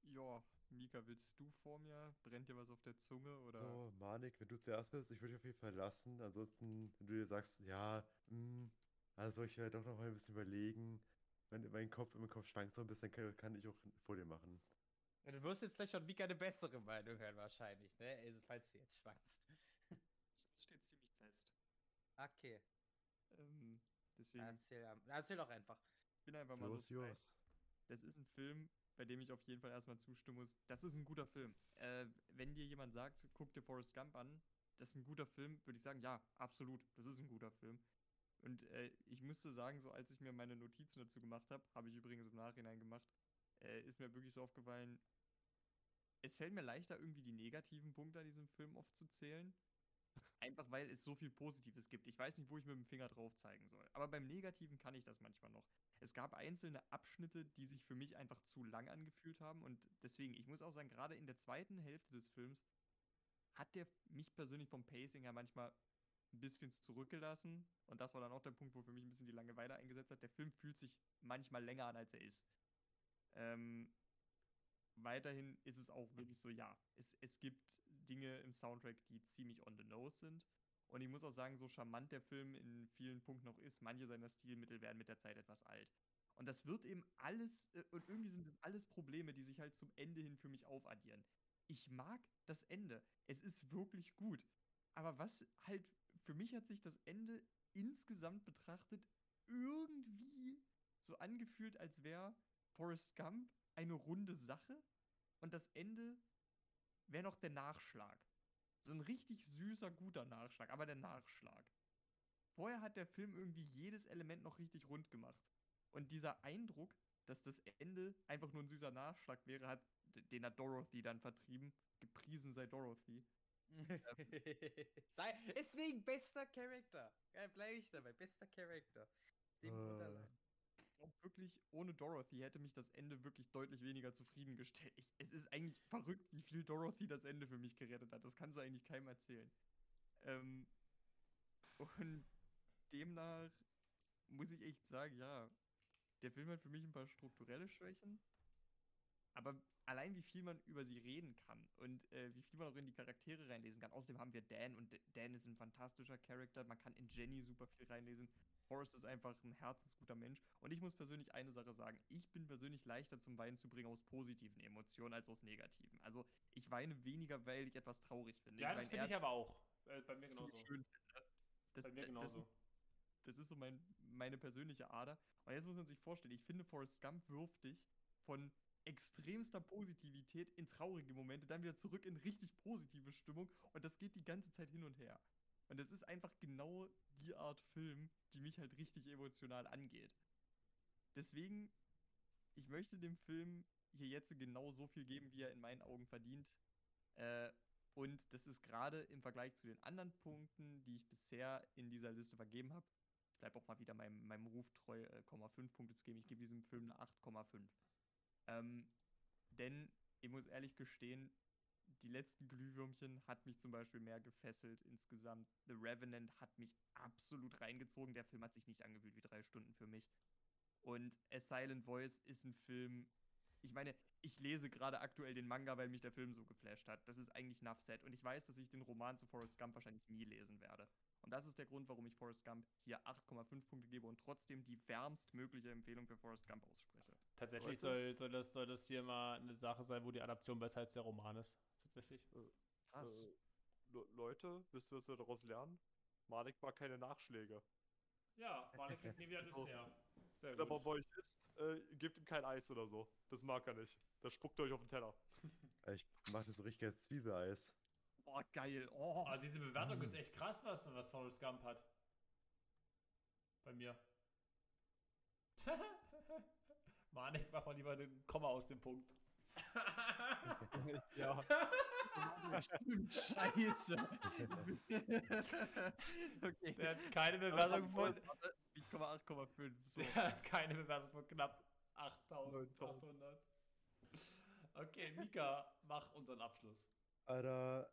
Ja, Mika, willst du vor mir? Brennt dir was auf der Zunge oder? So, Manik, wenn du zuerst bist, ich würde dich auf jeden Fall lassen. Ansonsten, wenn du dir sagst, ja, hm, also soll ich ja doch noch mal ein bisschen überlegen. Mein, mein Kopf, mein Kopf schwankt so ein bisschen, kann, kann ich auch vor dir machen. Du wirst jetzt gleich von Mika eine bessere Meinung hören, wahrscheinlich, ne? Also, falls du jetzt schwankst. Es steht ziemlich fest. Okay. Ähm, deswegen, Erzähl, erzähl doch einfach. ich bin einfach mal so Los, yours. Das ist ein Film, bei dem ich auf jeden Fall erstmal zustimmen muss. Das ist ein guter Film. Äh, wenn dir jemand sagt, guck dir Forrest Gump an, das ist ein guter Film, würde ich sagen, ja, absolut, das ist ein guter Film. Und äh, ich musste sagen, so als ich mir meine Notizen dazu gemacht habe, habe ich übrigens im Nachhinein gemacht, äh, ist mir wirklich so aufgefallen, es fällt mir leichter, irgendwie die negativen Punkte an diesem Film aufzuzählen. Einfach weil es so viel Positives gibt. Ich weiß nicht, wo ich mit dem Finger drauf zeigen soll. Aber beim Negativen kann ich das manchmal noch. Es gab einzelne Abschnitte, die sich für mich einfach zu lang angefühlt haben. Und deswegen, ich muss auch sagen, gerade in der zweiten Hälfte des Films hat der mich persönlich vom Pacing her manchmal ein bisschen zurückgelassen. Und das war dann auch der Punkt, wo für mich ein bisschen die Langeweile eingesetzt hat. Der Film fühlt sich manchmal länger an, als er ist. Ähm, weiterhin ist es auch wirklich so, ja, es, es gibt Dinge im Soundtrack, die ziemlich on the nose sind. Und ich muss auch sagen, so charmant der Film in vielen Punkten noch ist, manche seiner Stilmittel werden mit der Zeit etwas alt. Und das wird eben alles, äh, und irgendwie sind das alles Probleme, die sich halt zum Ende hin für mich aufaddieren. Ich mag das Ende. Es ist wirklich gut. Aber was halt, für mich hat sich das Ende insgesamt betrachtet irgendwie so angefühlt, als wäre Forrest Gump eine runde Sache und das Ende wäre noch der Nachschlag. So ein richtig süßer, guter Nachschlag, aber der Nachschlag. Vorher hat der Film irgendwie jedes Element noch richtig rund gemacht. Und dieser Eindruck, dass das Ende einfach nur ein süßer Nachschlag wäre, hat, den hat Dorothy dann vertrieben. Gepriesen sei Dorothy. Sei, deswegen bester Charakter. Ja, bleibe ich dabei. Bester Charakter. Dem Grund Äh. Glaube wirklich, ohne Dorothy hätte mich das Ende wirklich deutlich weniger zufriedengestellt. Ich, es ist eigentlich verrückt, wie viel Dorothy das Ende für mich gerettet hat. Das kannst du eigentlich keinem erzählen. Ähm, und demnach muss ich echt sagen, ja, der Film hat für mich ein paar strukturelle Schwächen. Aber allein wie viel man über sie reden kann und äh, wie viel man auch in die Charaktere reinlesen kann. Außerdem haben wir Dan und Dan ist ein fantastischer Charakter. Man kann in Jenny super viel reinlesen. Forrest ist einfach ein herzensguter Mensch. Und ich muss persönlich eine Sache sagen. Ich bin persönlich leichter zum Weinen zu bringen aus positiven Emotionen als aus negativen. Also ich weine weniger, weil ich etwas traurig finde. Ja, das weine finde ich aber auch. Äh, bei mir genauso. schön finde. Das, Bei mir genauso. Das ist, das ist so mein, meine persönliche Ader. Und jetzt muss man sich vorstellen, ich finde, Forrest Gump wirft dich von extremster Positivität in traurige Momente, dann wieder zurück in richtig positive Stimmung und das geht die ganze Zeit hin und her. Und das ist einfach genau die Art Film, die mich halt richtig emotional angeht. Deswegen, ich möchte dem Film hier jetzt genau so viel geben, wie er in meinen Augen verdient. Äh, und das ist gerade im Vergleich zu den anderen Punkten, die ich bisher in dieser Liste vergeben habe. Ich bleibe auch mal wieder meinem, meinem Ruf treu, äh, 0,5 Punkte zu geben. Ich gebe diesem Film eine 8,5. Ähm, denn ich muss ehrlich gestehen, die letzten Glühwürmchen hat mich zum Beispiel mehr gefesselt insgesamt. The Revenant hat mich absolut reingezogen. Der Film hat sich nicht angefühlt wie drei Stunden für mich. Und A Silent Voice ist ein Film, ich meine, ich lese gerade aktuell den Manga, weil mich der Film so geflasht hat. Das ist eigentlich enough said. Und ich weiß, dass ich den Roman zu Forrest Gump wahrscheinlich nie lesen werde. Und das ist der Grund, warum ich Forrest Gump hier 8,5 Punkte gebe und trotzdem die wärmstmögliche Empfehlung für Forrest Gump ausspreche. Tatsächlich soll, soll, das, soll das hier mal eine Sache sein, wo die Adaption besser als der Roman ist. Tatsächlich. Krass. Äh, Le Leute, wisst ihr, was wir daraus lernen? Malik mag keine Nachschläge. Ja, Barney kriegt nie wieder. Dessert. Sehr Wenn er mal bei euch isst, äh, gebt ihm kein Eis oder so. Das mag er nicht. Das spuckt er euch auf den Teller. Ich mache das so richtig als Zwiebeleis. Boah, geil. Oh. Aber diese Bewertung ist echt krass, was, was Forrest Gump hat. Bei mir. Manik, mach mal lieber den Komma aus dem Punkt. Ja. Stimmt, scheiße. okay. Der hat keine Bewertung von. Ich komme 8,5. So. Der hat keine Bewertung von knapp 8800. 9000. Okay, Mika, mach unseren Abschluss. Alter,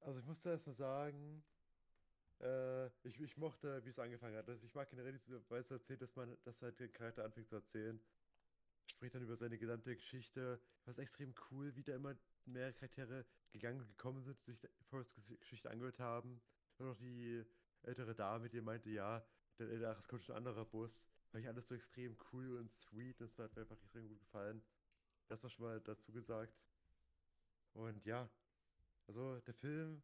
also ich musste erstmal sagen, äh, ich, ich mochte, wie es angefangen hat. Also ich mag generell diese Weise erzählt, dass man, dass halt der Charakter anfängt zu erzählen. Spricht dann über seine gesamte Geschichte. Was extrem cool, wie da immer mehrere Charaktere gegangen und gekommen sind, sich Forrest Geschichte angehört haben. Und auch die ältere Dame, die meinte, ja, dann, ach, es kommt schon ein anderer Bus. Fand ich alles so extrem cool und sweet. Und es hat mir einfach extrem gut gefallen. Das war schon mal dazu gesagt. Und ja, also der Film,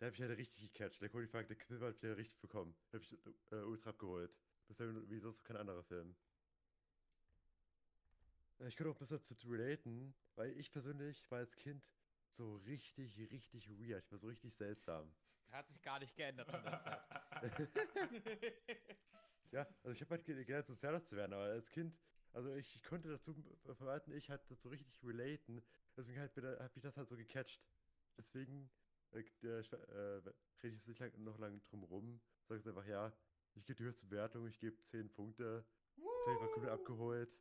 der hat mich halt richtig gecatcht. Der Cody Funk, der Film hat mich halt richtig bekommen. Der hat mich äh, ultra abgeholt. Bisher wie sonst kein anderer Film. Ich könnte auch besser dazu relaten, weil ich persönlich war als Kind so richtig, richtig weird. Ich war so richtig seltsam. Hat sich gar nicht geändert in der Zeit. Ja, also ich habe halt ge- gelernt, sozialer zu werden, aber als Kind, also ich, ich konnte dazu äh, verwalten, ich halt dazu richtig relaten. Deswegen halt, hat mich das halt so gecatcht. Deswegen äh, der, äh, rede ich jetzt nicht lang, noch lange drum rum. Sag es einfach, ja, ich gebe die höchste Bewertung, ich gebe 10 Punkte. Das hab ich mal komplett abgeholt.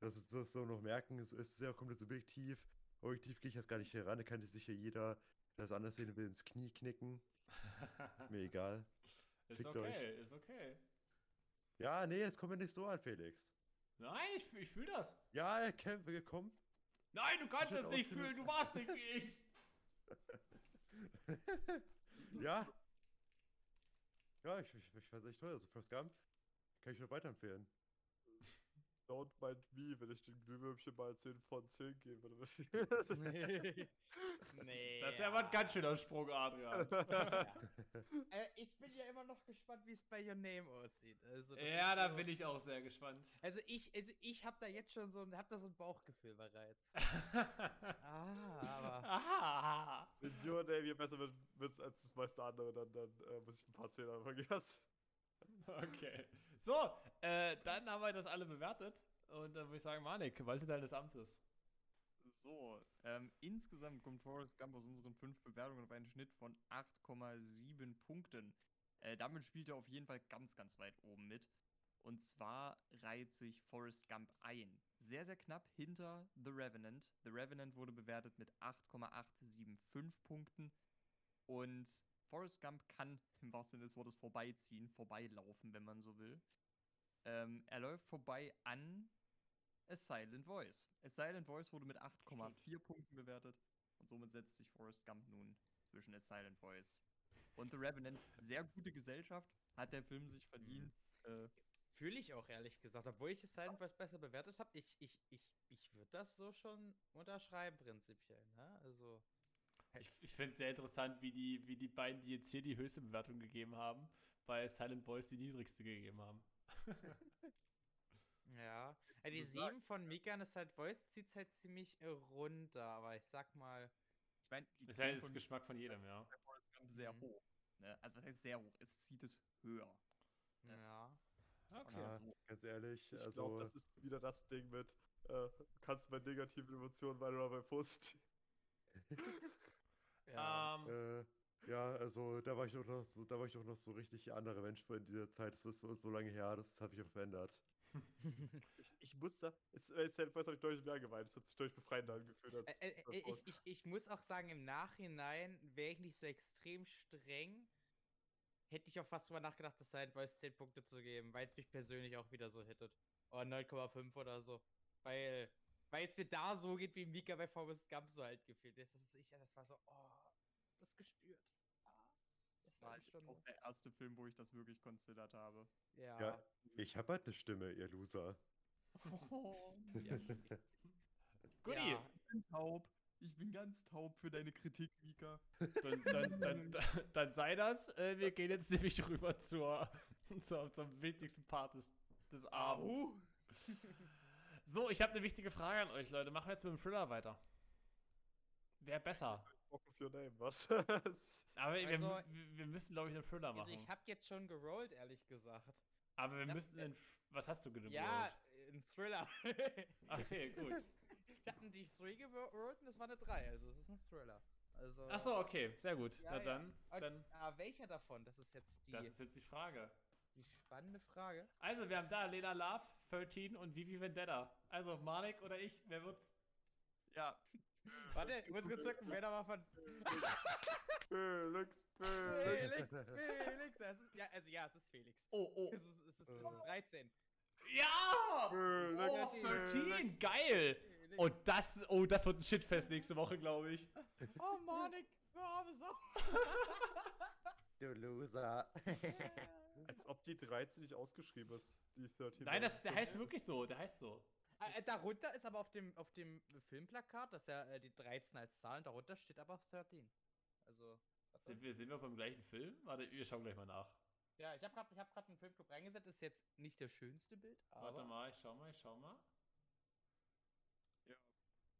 Das ist das so noch merken, es ist sehr komplett subjektiv. Objektiv gehe ich jetzt gar nicht heran, da kann sich sicher jeder, der das anders sehen will, ins Knie knicken. Mir egal. ist Fickt okay, ist okay. Ja, nee, es kommt mir nicht so an, Felix. Nein, ich, ich fühle das. Ja, er kämpft, komm. Nein, du kannst es nicht fühlen, du warst nicht wie ich. ja. Ja, ich, ich, ich fand's echt toll. Also First Gump kann ich nur weiterempfehlen. Don't mind me, wenn ich den Glühwürmchen mal 10 von 10 gebe. nee. Das ist ja aber ein ganz schöner Sprung, Adrian. Äh, ich bin ja immer noch gespannt, wie es bei Your Name aussieht. Also, ja, da so- bin ich auch sehr gespannt. Also ich, also ich habe da jetzt schon so ein, hab da so ein Bauchgefühl bereits. ah, aber Aha. Wenn Your Name hier besser wird, wird als das meiste andere, dann, dann äh, muss ich ein paar Zehner vergessen. Okay. So, äh, dann haben wir das alle bewertet. Und dann würde ich sagen, Manik, walte deines Amtes. So, ähm, insgesamt kommt Forrest Gump aus unseren fünf Bewertungen auf einen Schnitt von 8,7 Punkten. Äh, damit spielt er auf jeden Fall ganz, ganz weit oben mit. Und zwar reiht sich Forrest Gump ein. Sehr, sehr knapp hinter The Revenant. The Revenant wurde bewertet mit 8,875 Punkten. Und Forrest Gump kann im wahrsten Sinne des Wortes vorbeiziehen, vorbeilaufen, wenn man so will. Ähm, er läuft vorbei an A Silent Voice. A Silent Voice wurde mit 8,4 Punkten bewertet und somit setzt sich Forrest Gump nun zwischen A Silent Voice und The Revenant. Sehr gute Gesellschaft, hat der Film sich verdient. Äh, fühle ich auch ehrlich gesagt, obwohl ich es Silent Voice besser bewertet habe, ich, ich, ich, ich würde das so schon unterschreiben prinzipiell. Ne? Also Ich, ich finde es sehr interessant, wie die, wie die beiden, die jetzt hier die höchste Bewertung gegeben haben, bei Silent Voice die niedrigste gegeben haben. ja, ja die muss sagen, 7 von Mika und Silent Voice zieht halt ziemlich runter, aber ich sag mal, ich meine, die Das ist ja 10 jetzt von Geschmack von jedem, ja. Gump sehr Mhm. hoch. Ne? Also was heißt sehr hoch? Es zieht es höher. Ja. ja. Okay. Ja, so. ganz ehrlich, Ich also. glaube, das ist wieder das Ding mit, äh, du kannst bei negativen Emotionen weiter oder bei positiv. ja. Ähm, Äh, ja, also da war ich doch noch so, da war ich doch noch so richtig andere Mensch in dieser Zeit. Das ist so, so lange her, das habe ich auch verändert. Ich, ich muss da, es, Silent Voice habe ich deutlich mehr gemeint. Es hat sich deutlich befreiender angefühlt als. Äh, äh, als ich, ich, ich muss auch sagen, im Nachhinein wäre ich nicht so extrem streng. Hätte ich auch fast drüber nachgedacht, das Silent Voice 10 Punkte zu geben, weil es mich persönlich auch wieder so hittet. Oder 9,5 oder so. Weil, Weil es mir da so geht, wie Mika bei Forrest Gump so halt gefühlt. Das, ist, ich, das war so, oh, das gespürt. Ah, Das das war halt schon. auch der erste Film, wo ich das wirklich considert habe. Ja. Ja. Ich hab halt eine Stimme, ihr Loser. Oh, ja. Guti, Ja. ich bin taub. Ich bin ganz taub für deine Kritik, Mika. dann, dann, dann, dann, sei das. Äh, wir gehen jetzt nämlich rüber zur, zur, zum wichtigsten Part des, des Abends. So, ich habe eine wichtige Frage an euch, Leute. Machen wir jetzt mit dem Thriller weiter. Wer besser? Bock auf your name, was? Aber wir, Also- wir, wir müssen, glaube ich, einen Thriller Also machen. ich habe jetzt schon gerollt, ehrlich gesagt. Aber wir hab- müssen den. Was hast du genommen? Ja, äh, ein Thriller. Okay, gut. Wir hatten die 3 gerollt und das war eine 3, also es ist ein Thriller. Also, Achso, okay, sehr gut. Ja, Na ja. dann, Und, dann. ah, welcher davon? Das ist jetzt die, Das ist jetzt die Frage. Die spannende Frage. Also, wir haben da Lena Love, 13 und Vivi Vendetta. Also, Manik oder ich, wer wird's? Ja, Warte, ich muss kurz gucken, wer da war von. Felix, Felix. Felix, Felix. Es ist, ja, also ja, es ist Felix. Oh, oh. Es ist, es ist, es ist 13. Ja! Felix, Oh, Felix. 13, geil! Felix. Und das, oh, das wird ein Shitfest nächste Woche, glaube ich. Oh, Monik, wir haben es auch. Du Loser. Als ob die 13 nicht ausgeschrieben ist, die 13. Nein, das, der heißt wirklich so, der heißt so. Äh, darunter ist aber auf dem, auf dem Filmplakat, das ist ja äh, die 13 als Zahl, und darunter steht aber 13. Also. Sind wir, sind wir beim gleichen Film? Warte, wir schauen gleich mal nach. Ja, ich habe gerade hab grad einen Filmclub reingesetzt, ist jetzt nicht das schönste Bild, aber. Warte mal, ich schau mal, ich schau mal.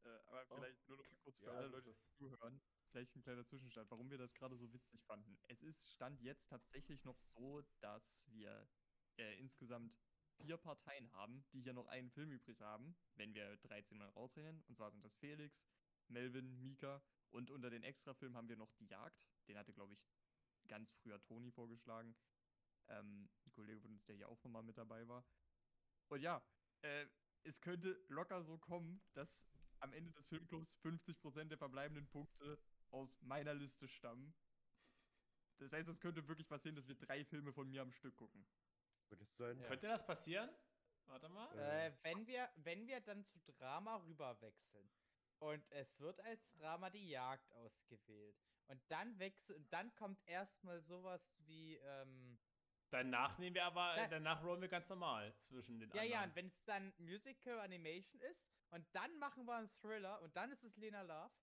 äh, aber Oh. vielleicht nur noch mal kurz für Ja, alle das Leute, die zuhören. Vielleicht ein kleiner Zwischenstand, warum wir das gerade so witzig fanden. Es ist Stand jetzt tatsächlich noch so, dass wir äh, insgesamt vier Parteien haben, die hier noch einen Film übrig haben, wenn wir 13 mal rausrechnen. Und zwar sind das Felix, Melvin, Mika und unter den Extrafilmen haben wir noch Die Jagd. Den hatte, glaube ich, ganz früher Toni vorgeschlagen. Ähm, ein Kollege von uns, der hier auch nochmal mit dabei war. Und ja, äh, es könnte locker so kommen, dass am Ende des Filmclubs 50% der verbleibenden Punkte aus meiner Liste stammen. Das heißt, es könnte wirklich passieren, dass wir drei Filme von mir am Stück gucken. Wird es sein? Ja. Könnte das passieren? Warte mal. Äh, wenn wir, wenn wir dann zu Drama rüberwechseln und es wird als Drama die Jagd ausgewählt und dann wechselt, dann kommt erstmal sowas wie, ähm, Danach nehmen wir aber, Na- danach rollen wir ganz normal zwischen den ja, ja, anderen. und wenn es dann Musical Animation ist und dann machen wir einen Thriller und dann ist es Lena Love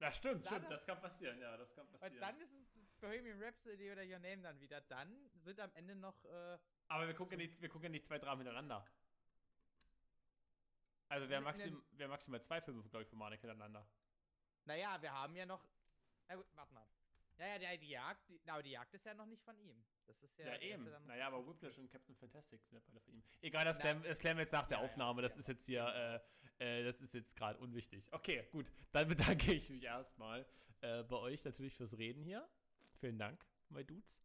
Ja, stimmt, stimmt, das kann passieren, ja, das kann passieren. und dann ist es Bohemian Rhapsody oder Your Name dann wieder. Dann sind am Ende noch, äh, aber wir gucken, ja nicht, wir gucken ja nicht zwei Dramen hintereinander. Also wir haben maxim, wir haben maximal zwei Filme, glaube ich, für Manik hintereinander. naja, wir haben ja noch, na gut, warte mal. Ja, ja, die, die Jagd, die, aber die Jagd ist ja noch nicht von ihm. Das ist ja, Ja, der ist eben. ja naja, aber Whiplash und Captain Fantastic sind ja beide von ihm. Egal, das, klären, das klären wir jetzt nach der Ja, Aufnahme. Das ist jetzt hier, äh, äh, das ist jetzt gerade unwichtig. Okay, gut. Dann bedanke ich mich erstmal äh, bei euch natürlich fürs Reden hier. Vielen Dank, my Dudes.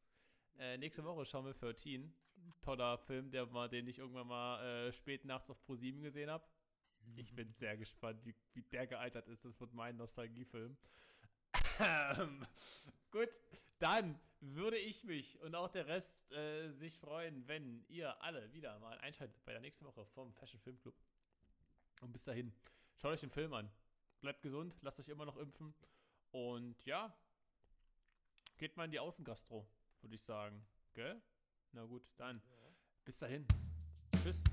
Äh, nächste Woche schauen wir 13. Toller Film, der mal, den ich irgendwann mal äh, spät nachts auf Pro7 gesehen habe. Ich bin sehr gespannt, wie, wie der gealtert ist. Das wird mein Nostalgiefilm. Gut, dann würde ich mich und auch der Rest äh, sich freuen, wenn ihr alle wieder mal einschaltet bei der nächsten Woche vom Fashion Film Club. Und bis dahin, schaut euch den Film an. Bleibt gesund, lasst euch immer noch impfen. Und ja, geht mal in die Außengastro, würde ich sagen. Gell? Na gut, dann. Bis dahin. Tschüss.